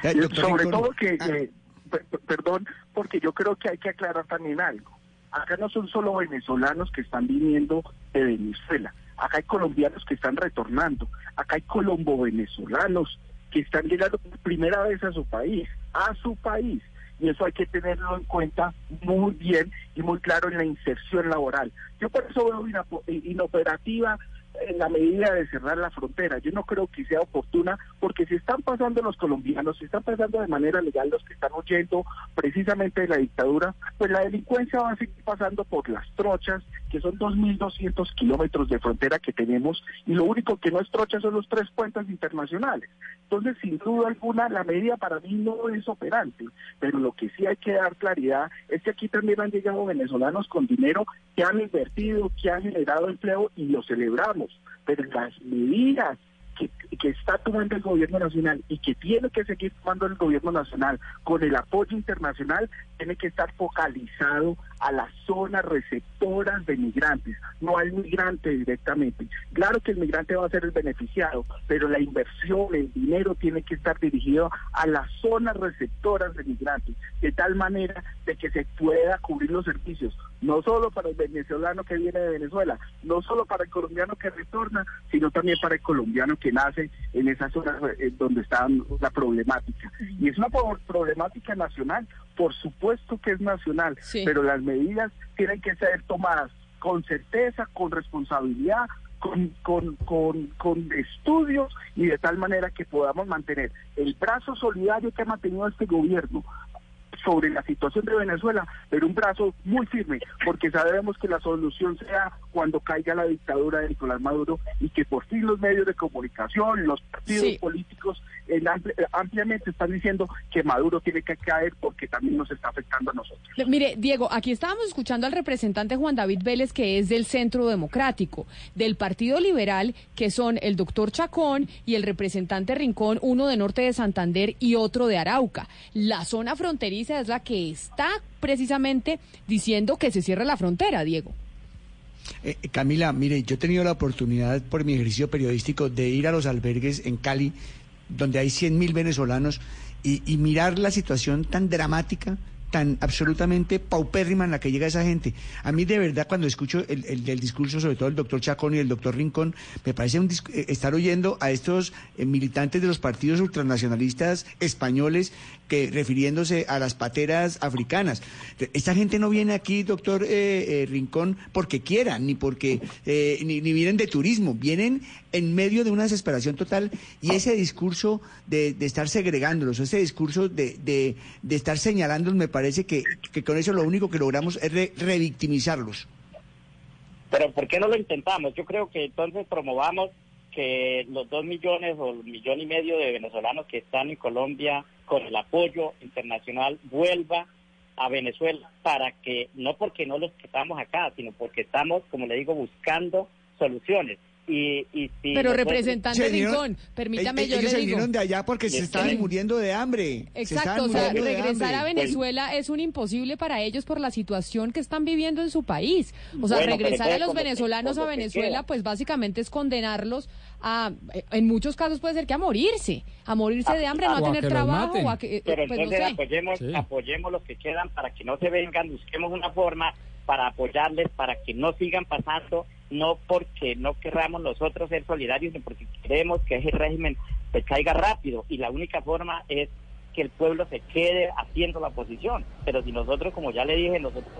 Eh, sobre todo que, Ah. que- per- per- perdón, porque yo creo que hay que aclarar también algo. Acá no son solo venezolanos que están viniendo de Venezuela, acá hay colombianos que están retornando, acá hay colombo-venezolanos que están llegando por primera vez a su país, a su país. Y eso hay que tenerlo en cuenta muy bien y muy claro en la inserción laboral. Yo por eso veo inoperativa eh, la medida de cerrar la frontera. Yo no creo que sea oportuna porque si están pasando los colombianos, si están pasando de manera legal los que están huyendo precisamente de la dictadura, pues la delincuencia va a seguir pasando por las trochas, que son 2.200 kilómetros de frontera que tenemos y lo único que no es trocha son los tres puentes internacionales. Entonces, sin duda alguna, la medida para mí no es operante, pero lo que sí hay que dar claridad es que aquí también han llegado venezolanos con dinero que han invertido, que han generado empleo y lo celebramos, pero las medidas que, está tomando el gobierno nacional y que tiene que seguir tomando el gobierno nacional con el apoyo internacional, tiene que estar focalizado a las zonas receptoras de migrantes, no al migrante directamente. Claro que el migrante va a ser el beneficiado, pero la inversión, el dinero tiene que estar dirigido a las zonas receptoras de migrantes, de tal manera de que se pueda cubrir los servicios, no solo para el venezolano que viene de Venezuela, no solo para el colombiano que retorna, sino también para el colombiano que nace en esas zonas eh, donde está la problemática. Y es una problemática nacional, por supuesto que es nacional, Sí. pero las medidas tienen que ser tomadas con certeza, con responsabilidad, con, con, con, con estudios y de tal manera que podamos mantener el brazo solidario que ha mantenido este gobierno sobre la situación de Venezuela, pero un brazo muy firme, porque sabemos que la solución sea cuando caiga la dictadura de Nicolás Maduro y que por fin los medios de comunicación, los partidos Sí. políticos en ampli- ampliamente están diciendo que Maduro tiene que caer porque también nos está afectando a nosotros. Le- Mire, Diego, aquí estábamos escuchando al representante Juan David Vélez, que es del Centro Democrático, del Partido Liberal, que son el doctor Chacón y el representante Rincón, uno de Norte de Santander y otro de Arauca. La zona fronteriza es la que está precisamente diciendo que se cierre la frontera, Diego. Eh, eh, Camila, mire, yo he tenido la oportunidad por mi ejercicio periodístico de ir a los albergues en Cali, donde hay 100.000 venezolanos, y, mirar la situación tan dramática, tan absolutamente paupérrima en la que llega esa gente. A mí de verdad cuando escucho el, discurso, sobre todo el doctor Chacón y el doctor Rincón, me parece un eh, estar oyendo a estos militantes de los partidos ultranacionalistas españoles que refiriéndose a las pateras africanas. Esta gente no viene aquí, doctor eh, eh, Rincón, porque quieran, ni porque eh, ni, ni vienen de turismo, vienen en medio de una desesperación total y ese discurso de, de estar segregándolos, ese discurso de, de, estar señalándolos, me parece que, que con eso lo único que logramos es re- revictimizarlos. Pero ¿por qué no lo intentamos? Yo creo que entonces promovamos que los dos millones o el millón y medio de venezolanos que están en Colombia con el apoyo internacional vuelva a Venezuela para que, no porque no los que estamos acá, sino porque estamos, como le digo, buscando soluciones. Y, y si Pero representante Rincón, permítame Eh, yo ellos le se digo. vinieron de allá porque se estaban muriendo de hambre. Exacto, o sea, regresar a. Venezuela es un imposible para ellos por la situación que están viviendo en su país. O sea, Bueno, regresar a los venezolanos a Venezuela, pues básicamente es condenarlos a, eh, en muchos casos puede ser que a morirse, a morirse de hambre, no O a a tener trabajo, o a que, eh, Pero pues no sé. apoyemos, apoyemos los que quedan para que no se vengan, busquemos una forma para apoyarles, para que no sigan pasando, no porque no querramos nosotros ser solidarios, sino porque queremos que ese régimen se caiga rápido. Y la única forma es que el pueblo se quede haciendo la oposición. Pero si nosotros, como ya le dije, nosotros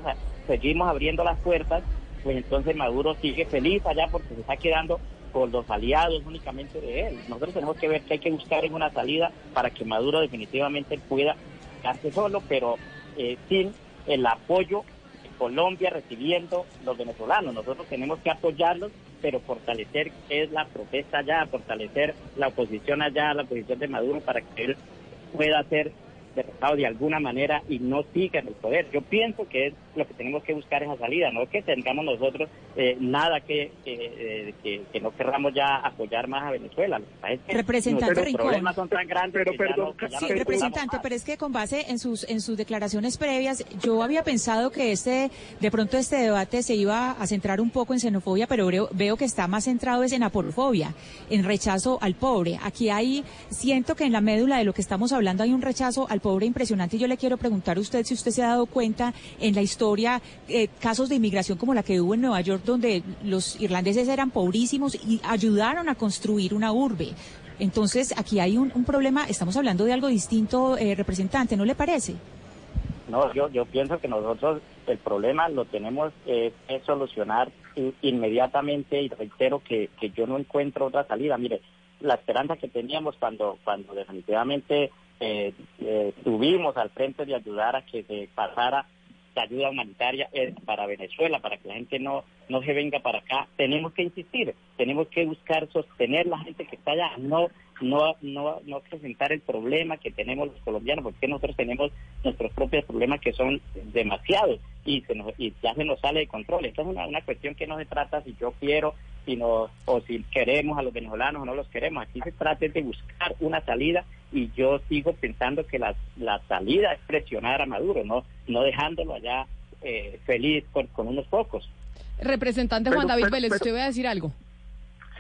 seguimos abriendo las puertas, pues entonces Maduro sigue feliz allá porque se está quedando con los aliados únicamente de él. Nosotros tenemos que ver que hay que buscar una salida para que Maduro definitivamente pueda quedarse solo, pero eh, sin el apoyo Colombia recibiendo los venezolanos. Nosotros tenemos que apoyarlos, pero fortalecer es la protesta allá, fortalecer la oposición allá, la oposición de Maduro para que él pueda ser derrotado de alguna manera y no siga en el poder. Yo pienso que es lo que tenemos que buscar esa salida, no que tengamos nosotros eh, nada que, eh, que, que no querramos ya apoyar más a Venezuela. Representante nuestros Rincón. problemas son tan grandes que ya no- que ya Sí, no representante, pero es que con base en sus en sus declaraciones previas, yo había pensado que este de pronto este debate se iba a centrar un poco en xenofobia, pero veo, veo que está más centrado es en aporofobia, en rechazo al pobre. Aquí hay siento que en la médula de lo que estamos hablando hay un rechazo al pobre impresionante. Y yo le quiero preguntar a usted si usted se ha dado cuenta en la historia eh, casos de inmigración como la que hubo en Nueva York, donde los irlandeses eran pobrísimos y ayudaron a construir una urbe. Entonces, aquí hay un, problema, estamos hablando de algo distinto, eh, representante, ¿no le parece? No, yo, yo pienso que nosotros el problema lo tenemos eh, es solucionar inmediatamente y reitero que, que yo no encuentro otra salida. Mire, la esperanza que teníamos cuando, cuando definitivamente eh, eh, tuvimos al frente de ayudar a que se pasara la ayuda humanitaria es para Venezuela, para que la gente no, no se venga para acá. Tenemos que insistir, tenemos que buscar sostener la gente que está allá, no, no, no, no presentar el problema que tenemos los colombianos, porque nosotros tenemos nuestros propios problemas que son demasiados y, se nos, y ya se nos sale de control. Esto es una, una cuestión que no se trata si yo quiero sino, o si queremos a los venezolanos o no los queremos. Aquí se trata de buscar una salida y yo sigo pensando que la, la salida es presionar a Maduro, no, no dejándolo allá eh, feliz con, con unos pocos. Representante Pero, Juan David pero, Vélez, pero- usted va a decir algo.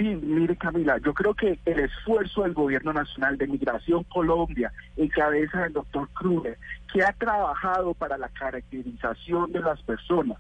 Sí, mire Camila, yo creo que el esfuerzo del Gobierno Nacional de Migración Colombia, en cabeza del doctor Kruger, que ha trabajado para la caracterización de las personas,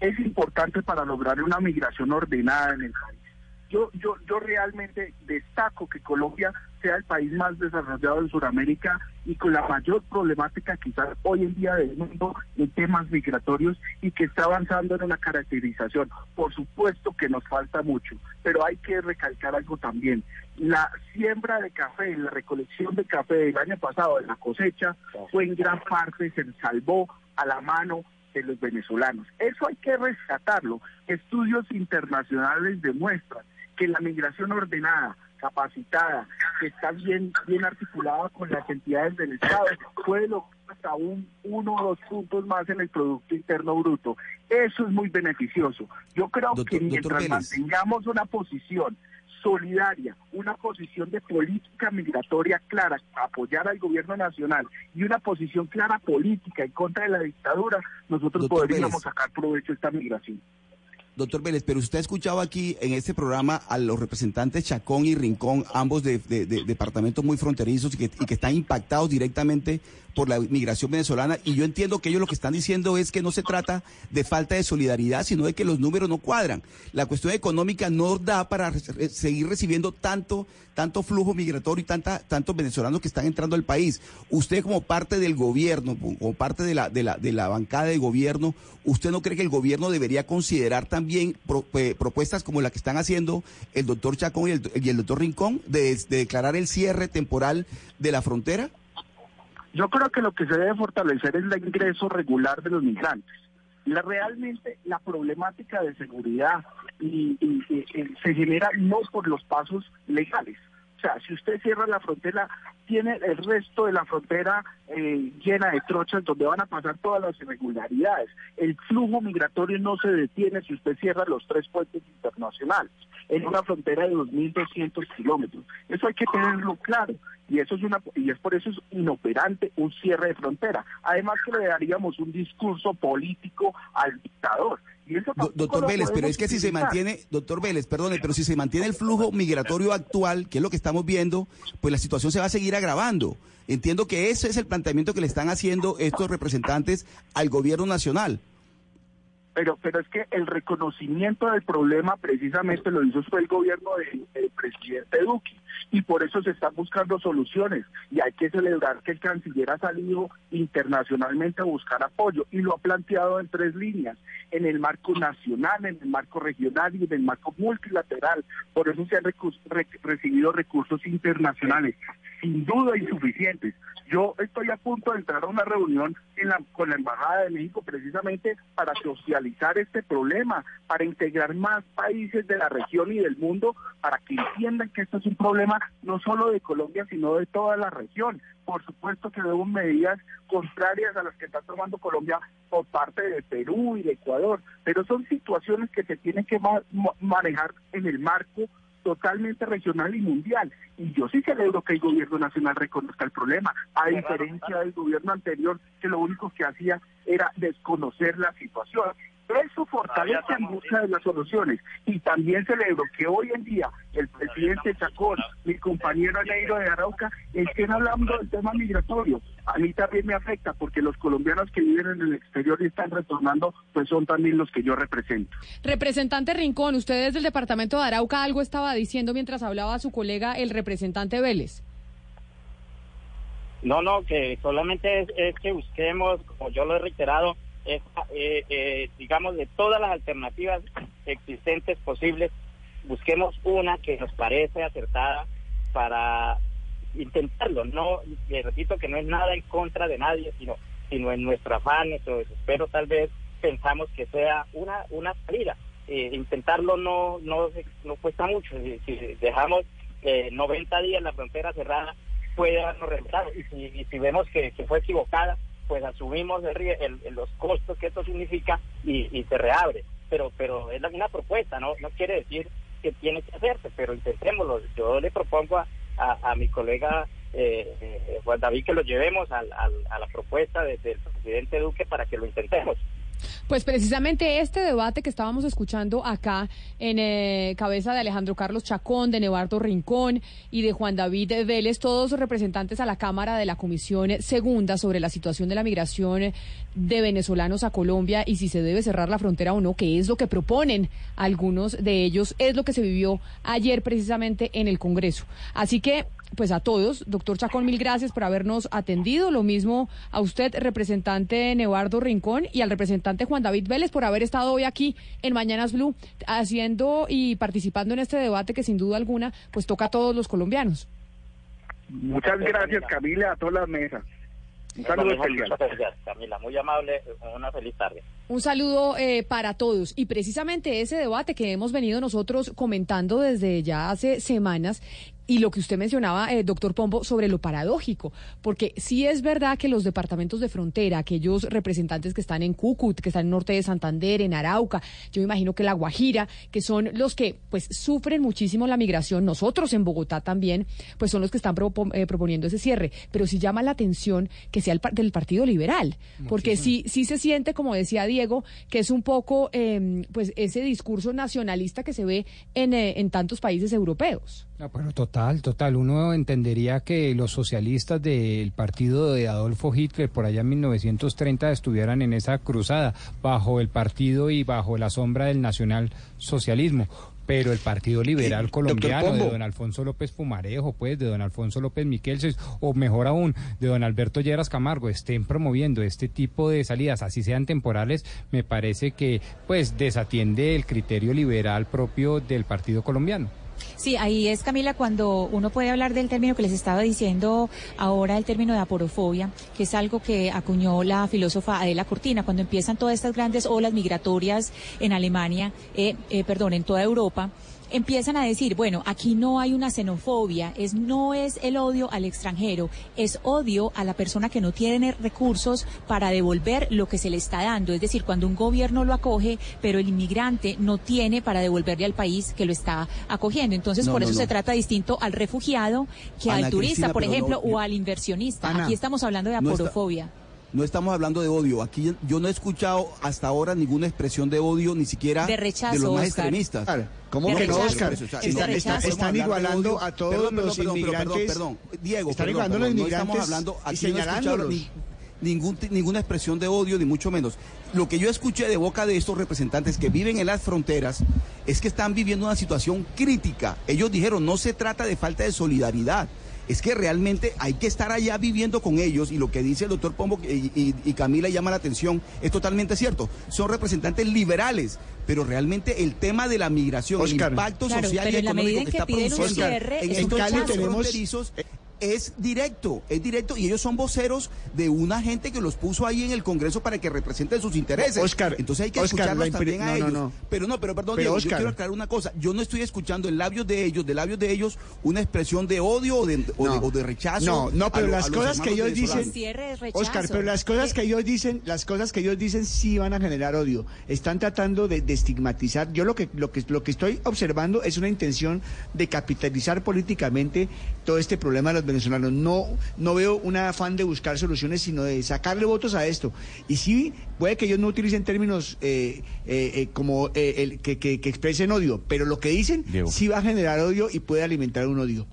es importante para lograr una migración ordenada en el país. Yo, yo, yo realmente destaco que Colombia sea el país más desarrollado en Sudamérica y con la mayor problemática quizás hoy en día del mundo en temas migratorios y que está avanzando en una caracterización. Por supuesto que nos falta mucho, pero hay que recalcar algo también. La siembra de café, la recolección de café del año pasado, de la cosecha, fue en gran parte, se salvó a la mano de los venezolanos. Eso hay que rescatarlo. Estudios internacionales demuestran que la migración ordenada, capacitada, que está bien, bien articulada con las entidades del Estado, puede lograr hasta un uno o dos puntos más en el Producto Interno Bruto. Eso es muy beneficioso. Yo creo Doctor- que mientras mantengamos una posición solidaria, una posición de política migratoria clara, apoyar al gobierno nacional y una posición clara política en contra de la dictadura, nosotros Doctor podríamos sacar provecho de esta migración. Doctor Vélez, pero usted ha escuchado aquí en este programa a los representantes Chacón y Rincón, ambos de, de- de departamentos muy fronterizos y que, están impactados directamente por la migración venezolana. Y yo entiendo que ellos lo que están diciendo es que no se trata de falta de solidaridad, sino de que los números no cuadran. La cuestión económica no da para seguir recibiendo tanto, tanto flujo migratorio y tanta, tantos venezolanos que están entrando al país. Usted como parte del gobierno, como parte de la, de la, de la bancada de gobierno, ¿usted no cree que el gobierno debería considerar también pro- eh, propuestas como la que están haciendo el doctor Chacón y el, y el doctor Rincón de, de declarar el cierre temporal de la frontera? Yo creo que lo que se debe fortalecer es el ingreso regular de los migrantes. La, realmente la problemática de seguridad y se genera no por los pasos legales. O sea, si usted cierra la frontera, tiene el resto de la frontera eh, llena de trochas donde van a pasar todas las irregularidades. El flujo migratorio no se detiene si usted cierra los tres puentes internacionales en una frontera de 2.200 kilómetros. Eso hay que tenerlo claro y eso es una y es por eso es inoperante un cierre de frontera. Además que le daríamos un discurso político al dictador. Y eso Doctor Vélez, pero es que si se mantiene, doctor Vélez, perdone, pero si se mantiene el flujo migratorio actual, que es lo que estamos viendo, pues la situación se va a seguir agravando. Entiendo que ese es el planteamiento que le están haciendo estos representantes al gobierno nacional. pero pero es que el reconocimiento del problema precisamente lo hizo fue el gobierno del, presidente Duque y por eso se están buscando soluciones y hay que celebrar que el canciller ha salido internacionalmente a buscar apoyo y lo ha planteado en tres líneas, en el marco nacional, en el marco regional y en el marco multilateral. Por eso se han recu- re- recibido recursos internacionales, sin duda insuficientes. Yo estoy a punto de entrar a una reunión en la- con la Embajada de México precisamente para socializar este problema, para integrar más países de la región y del mundo, para que entiendan que esto es un problema no solo de Colombia, sino de toda la región. Por supuesto que vemos medidas contrarias a las que está tomando Colombia por parte de Perú y de Ecuador, pero son situaciones que se tienen que ma- ma- manejar en el marco totalmente regional y mundial. Y yo sí celebro que el gobierno nacional reconozca el problema, a diferencia del gobierno anterior, que lo único que hacía era desconocer la situación. Eso fortalece en busca de las soluciones. Y también celebro que hoy en día el presidente Chacón, mi compañero Neiro de Arauca, estén hablando del tema migratorio. A mí también me afecta porque los colombianos que viven en el exterior y están retornando, pues son también los que yo represento. Representante Rincón, usted desde el departamento de Arauca algo estaba diciendo mientras hablaba su colega, el representante Vélez. No, no, que solamente es, es que busquemos, como yo lo he reiterado, es, eh, eh, digamos, de todas las alternativas existentes posibles, busquemos una que nos parece acertada para intentarlo. No, le repito que no es nada en contra de nadie, sino, sino en nuestro afán, nuestro tal vez pensamos que sea una, una salida. Eh, intentarlo no, no, no cuesta mucho. Si, dejamos eh, 90 días la frontera cerrada, puede darnos resultados. Y si, y si vemos que, que fue equivocada, pues asumimos el, el- los costos que esto significa y, y se reabre. Pero, pero es una propuesta, ¿no? No quiere decir que tiene que hacerse, pero intentémoslo. Yo le propongo a, a, a mi colega eh, eh, Juan David que lo llevemos al- al- a la propuesta de- del presidente Duque para que lo intentemos. Pues precisamente este debate que estábamos escuchando acá en eh, cabeza de Alejandro Carlos Chacón, de Nevardo Rincón y de Juan David Vélez, todos representantes a la Cámara de la Comisión Segunda sobre la situación de la migración de venezolanos a Colombia y si se debe cerrar la frontera o no, que es lo que proponen algunos de ellos, es lo que se vivió ayer precisamente en el Congreso. Así que pues a todos. Doctor Chacón, mil gracias por habernos atendido. Lo mismo a usted, representante Nevardo Rincón, y al representante Juan David Vélez por haber estado hoy aquí en Mañanas Blue haciendo y participando en este debate que sin duda alguna pues toca a todos los colombianos. Muchas gracias, Camila, a toda la mesa. Un saludo especial. Muchas gracias, Camila. Muy amable. Una feliz tarde. Un saludo eh, para todos. Y precisamente ese debate que hemos venido nosotros comentando desde ya hace semanas y lo que usted mencionaba, eh, doctor Pombo, sobre lo paradójico, porque sí es verdad que los departamentos de frontera, aquellos representantes que están en Cúcut, que están en norte de Santander, en Arauca, yo me imagino que la Guajira, que son los que pues sufren muchísimo la migración, nosotros en Bogotá también, pues son los que están propo- eh, proponiendo ese cierre, pero sí llama la atención que sea el par- del Partido Liberal, porque sí, sí se siente, como decía Diego, que es un poco eh, pues ese discurso nacionalista que se ve en, eh, en tantos países europeos. No, pero total, total. Uno entendería que los socialistas del partido de Adolfo Hitler por allá en 1930 estuvieran en esa cruzada bajo el partido y bajo la sombra del nacionalsocialismo. Pero el Partido Liberal Colombiano de don Alfonso López Pumarejo, pues, de don Alfonso López Miquelses, o mejor aún, de don Alberto Lleras Camargo, estén promoviendo este tipo de salidas, así sean temporales, me parece que, pues, desatiende el criterio liberal propio del Partido Colombiano. Sí, ahí es, Camila, cuando uno puede hablar del término que les estaba diciendo ahora, el término de aporofobia, que es algo que acuñó la filósofa Adela Cortina, cuando empiezan todas estas grandes olas migratorias en Alemania, eh, eh, perdón, en toda Europa. Empiezan a decir, bueno, aquí no hay una xenofobia, es no es el odio al extranjero, es odio a la persona que no tiene recursos para devolver lo que se le está dando, es decir, cuando un gobierno lo acoge, pero el inmigrante no tiene para devolverle al país que lo está acogiendo. Entonces, No, por no, eso no. se trata distinto al refugiado que Ana al turista, Cristina, por ejemplo, o al inversionista. Ana, aquí estamos hablando de está- aporofobia. No estamos hablando de odio. Aquí yo no he escuchado hasta ahora ninguna expresión de odio, ni siquiera De rechazo, los más Oscar. extremistas. Claro, ¿Cómo que no. Oscar? Está- están igualando a todos Perdón, perdón, los perdón, perdón, inmigrantes. Perdón, Diego, están perdón, igualando a los perdón, no inmigrantes estamos hablando, y aquí no he escuchado señalándolos. ni- ningún, ninguna expresión de odio, ni mucho menos. Lo que yo escuché de boca de estos representantes que viven en las fronteras es que están viviendo una situación crítica. Ellos dijeron, no se trata de falta de solidaridad. Es que realmente hay que estar allá viviendo con ellos y lo que dice el doctor Pombo y, y- y Camila llama la atención es totalmente cierto. Son representantes liberales, pero realmente el tema de la migración, Oscar. el impacto Claro, social y en económico en que que está produciendo en estos Cali pasos tenemos- fronterizos es directo, es directo y ellos son voceros de una gente que los puso ahí en el Congreso para que representen sus intereses. Oscar, entonces hay que Oscar, escucharlos también a no, no, ellos. no. Pero no, pero perdón, Pero, Diego, Oscar. yo quiero aclarar una cosa. Yo no estoy escuchando en labios de ellos, de labios de ellos, una expresión de odio o de, o de- No. o de rechazo. No, no, pero lo- las cosas que ellos dicen-. Oscar, pero las cosas que ellos dicen, las cosas que ellos dicen sí van a generar odio. Están tratando de, de estigmatizar. Yo lo que lo que lo que estoy observando es una intención de capitalizar políticamente todo este problema de los venezolanos. No no veo un afán de buscar soluciones, sino de sacarle votos a esto. Y sí puede que ellos no utilicen términos eh, eh, eh, como eh, el que, que- que expresen odio, pero lo que dicen Diego. sí va a generar odio y puede alimentar un odio.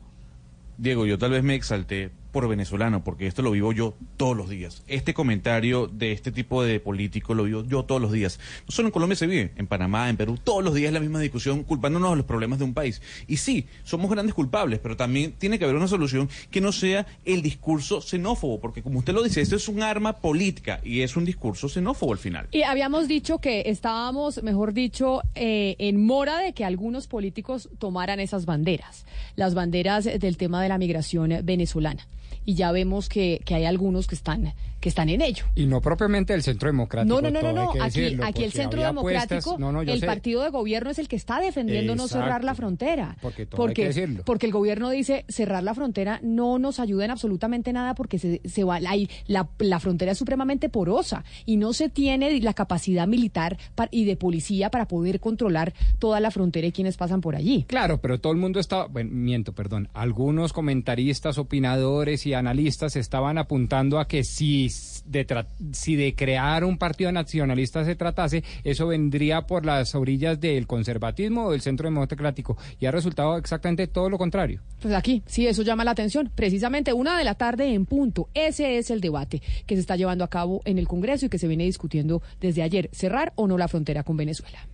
Diego, yo tal vez me exalté por venezolano, porque esto lo vivo yo todos los días. Este comentario de este tipo de político lo vivo yo todos los días. No solo en Colombia se vive, en Panamá, en Perú, todos los días es la misma discusión culpándonos de los problemas de un país. Y sí, somos grandes culpables, pero también tiene que haber una solución que no sea el discurso xenófobo, porque como usted lo dice, esto es un arma política y es un discurso xenófobo al final. Y habíamos dicho que estábamos, mejor dicho, eh, en mora de que algunos políticos tomaran esas banderas, las banderas del tema de la migración venezolana. Y ya vemos que, que hay algunos que están que están en ello. Y no propiamente el Centro Democrático. No, no, no, no, Aquí, decirlo, aquí el porque Centro Democrático, apuestas- no, no, yo el sé. partido de gobierno es el que está defendiendo no cerrar la frontera. Porque todo hay que decirlo. porque el gobierno dice cerrar la frontera no nos ayuda en absolutamente nada porque se, se va la, la, la frontera es supremamente porosa y no se tiene la capacidad militar y de policía para poder controlar toda la frontera y quienes pasan por allí. Claro, pero todo el mundo estaba, bueno, miento, perdón, algunos comentaristas, opinadores y analistas estaban apuntando a que si si de crear un partido nacionalista se tratase, eso vendría por las orillas del conservatismo o del centro democrático y ha resultado exactamente todo lo contrario. Pues aquí, sí, eso llama la atención. Precisamente una de la tarde en punto. Ese es el debate que se está llevando a cabo en el Congreso y que se viene discutiendo desde ayer. ¿Cerrar o no la frontera con Venezuela?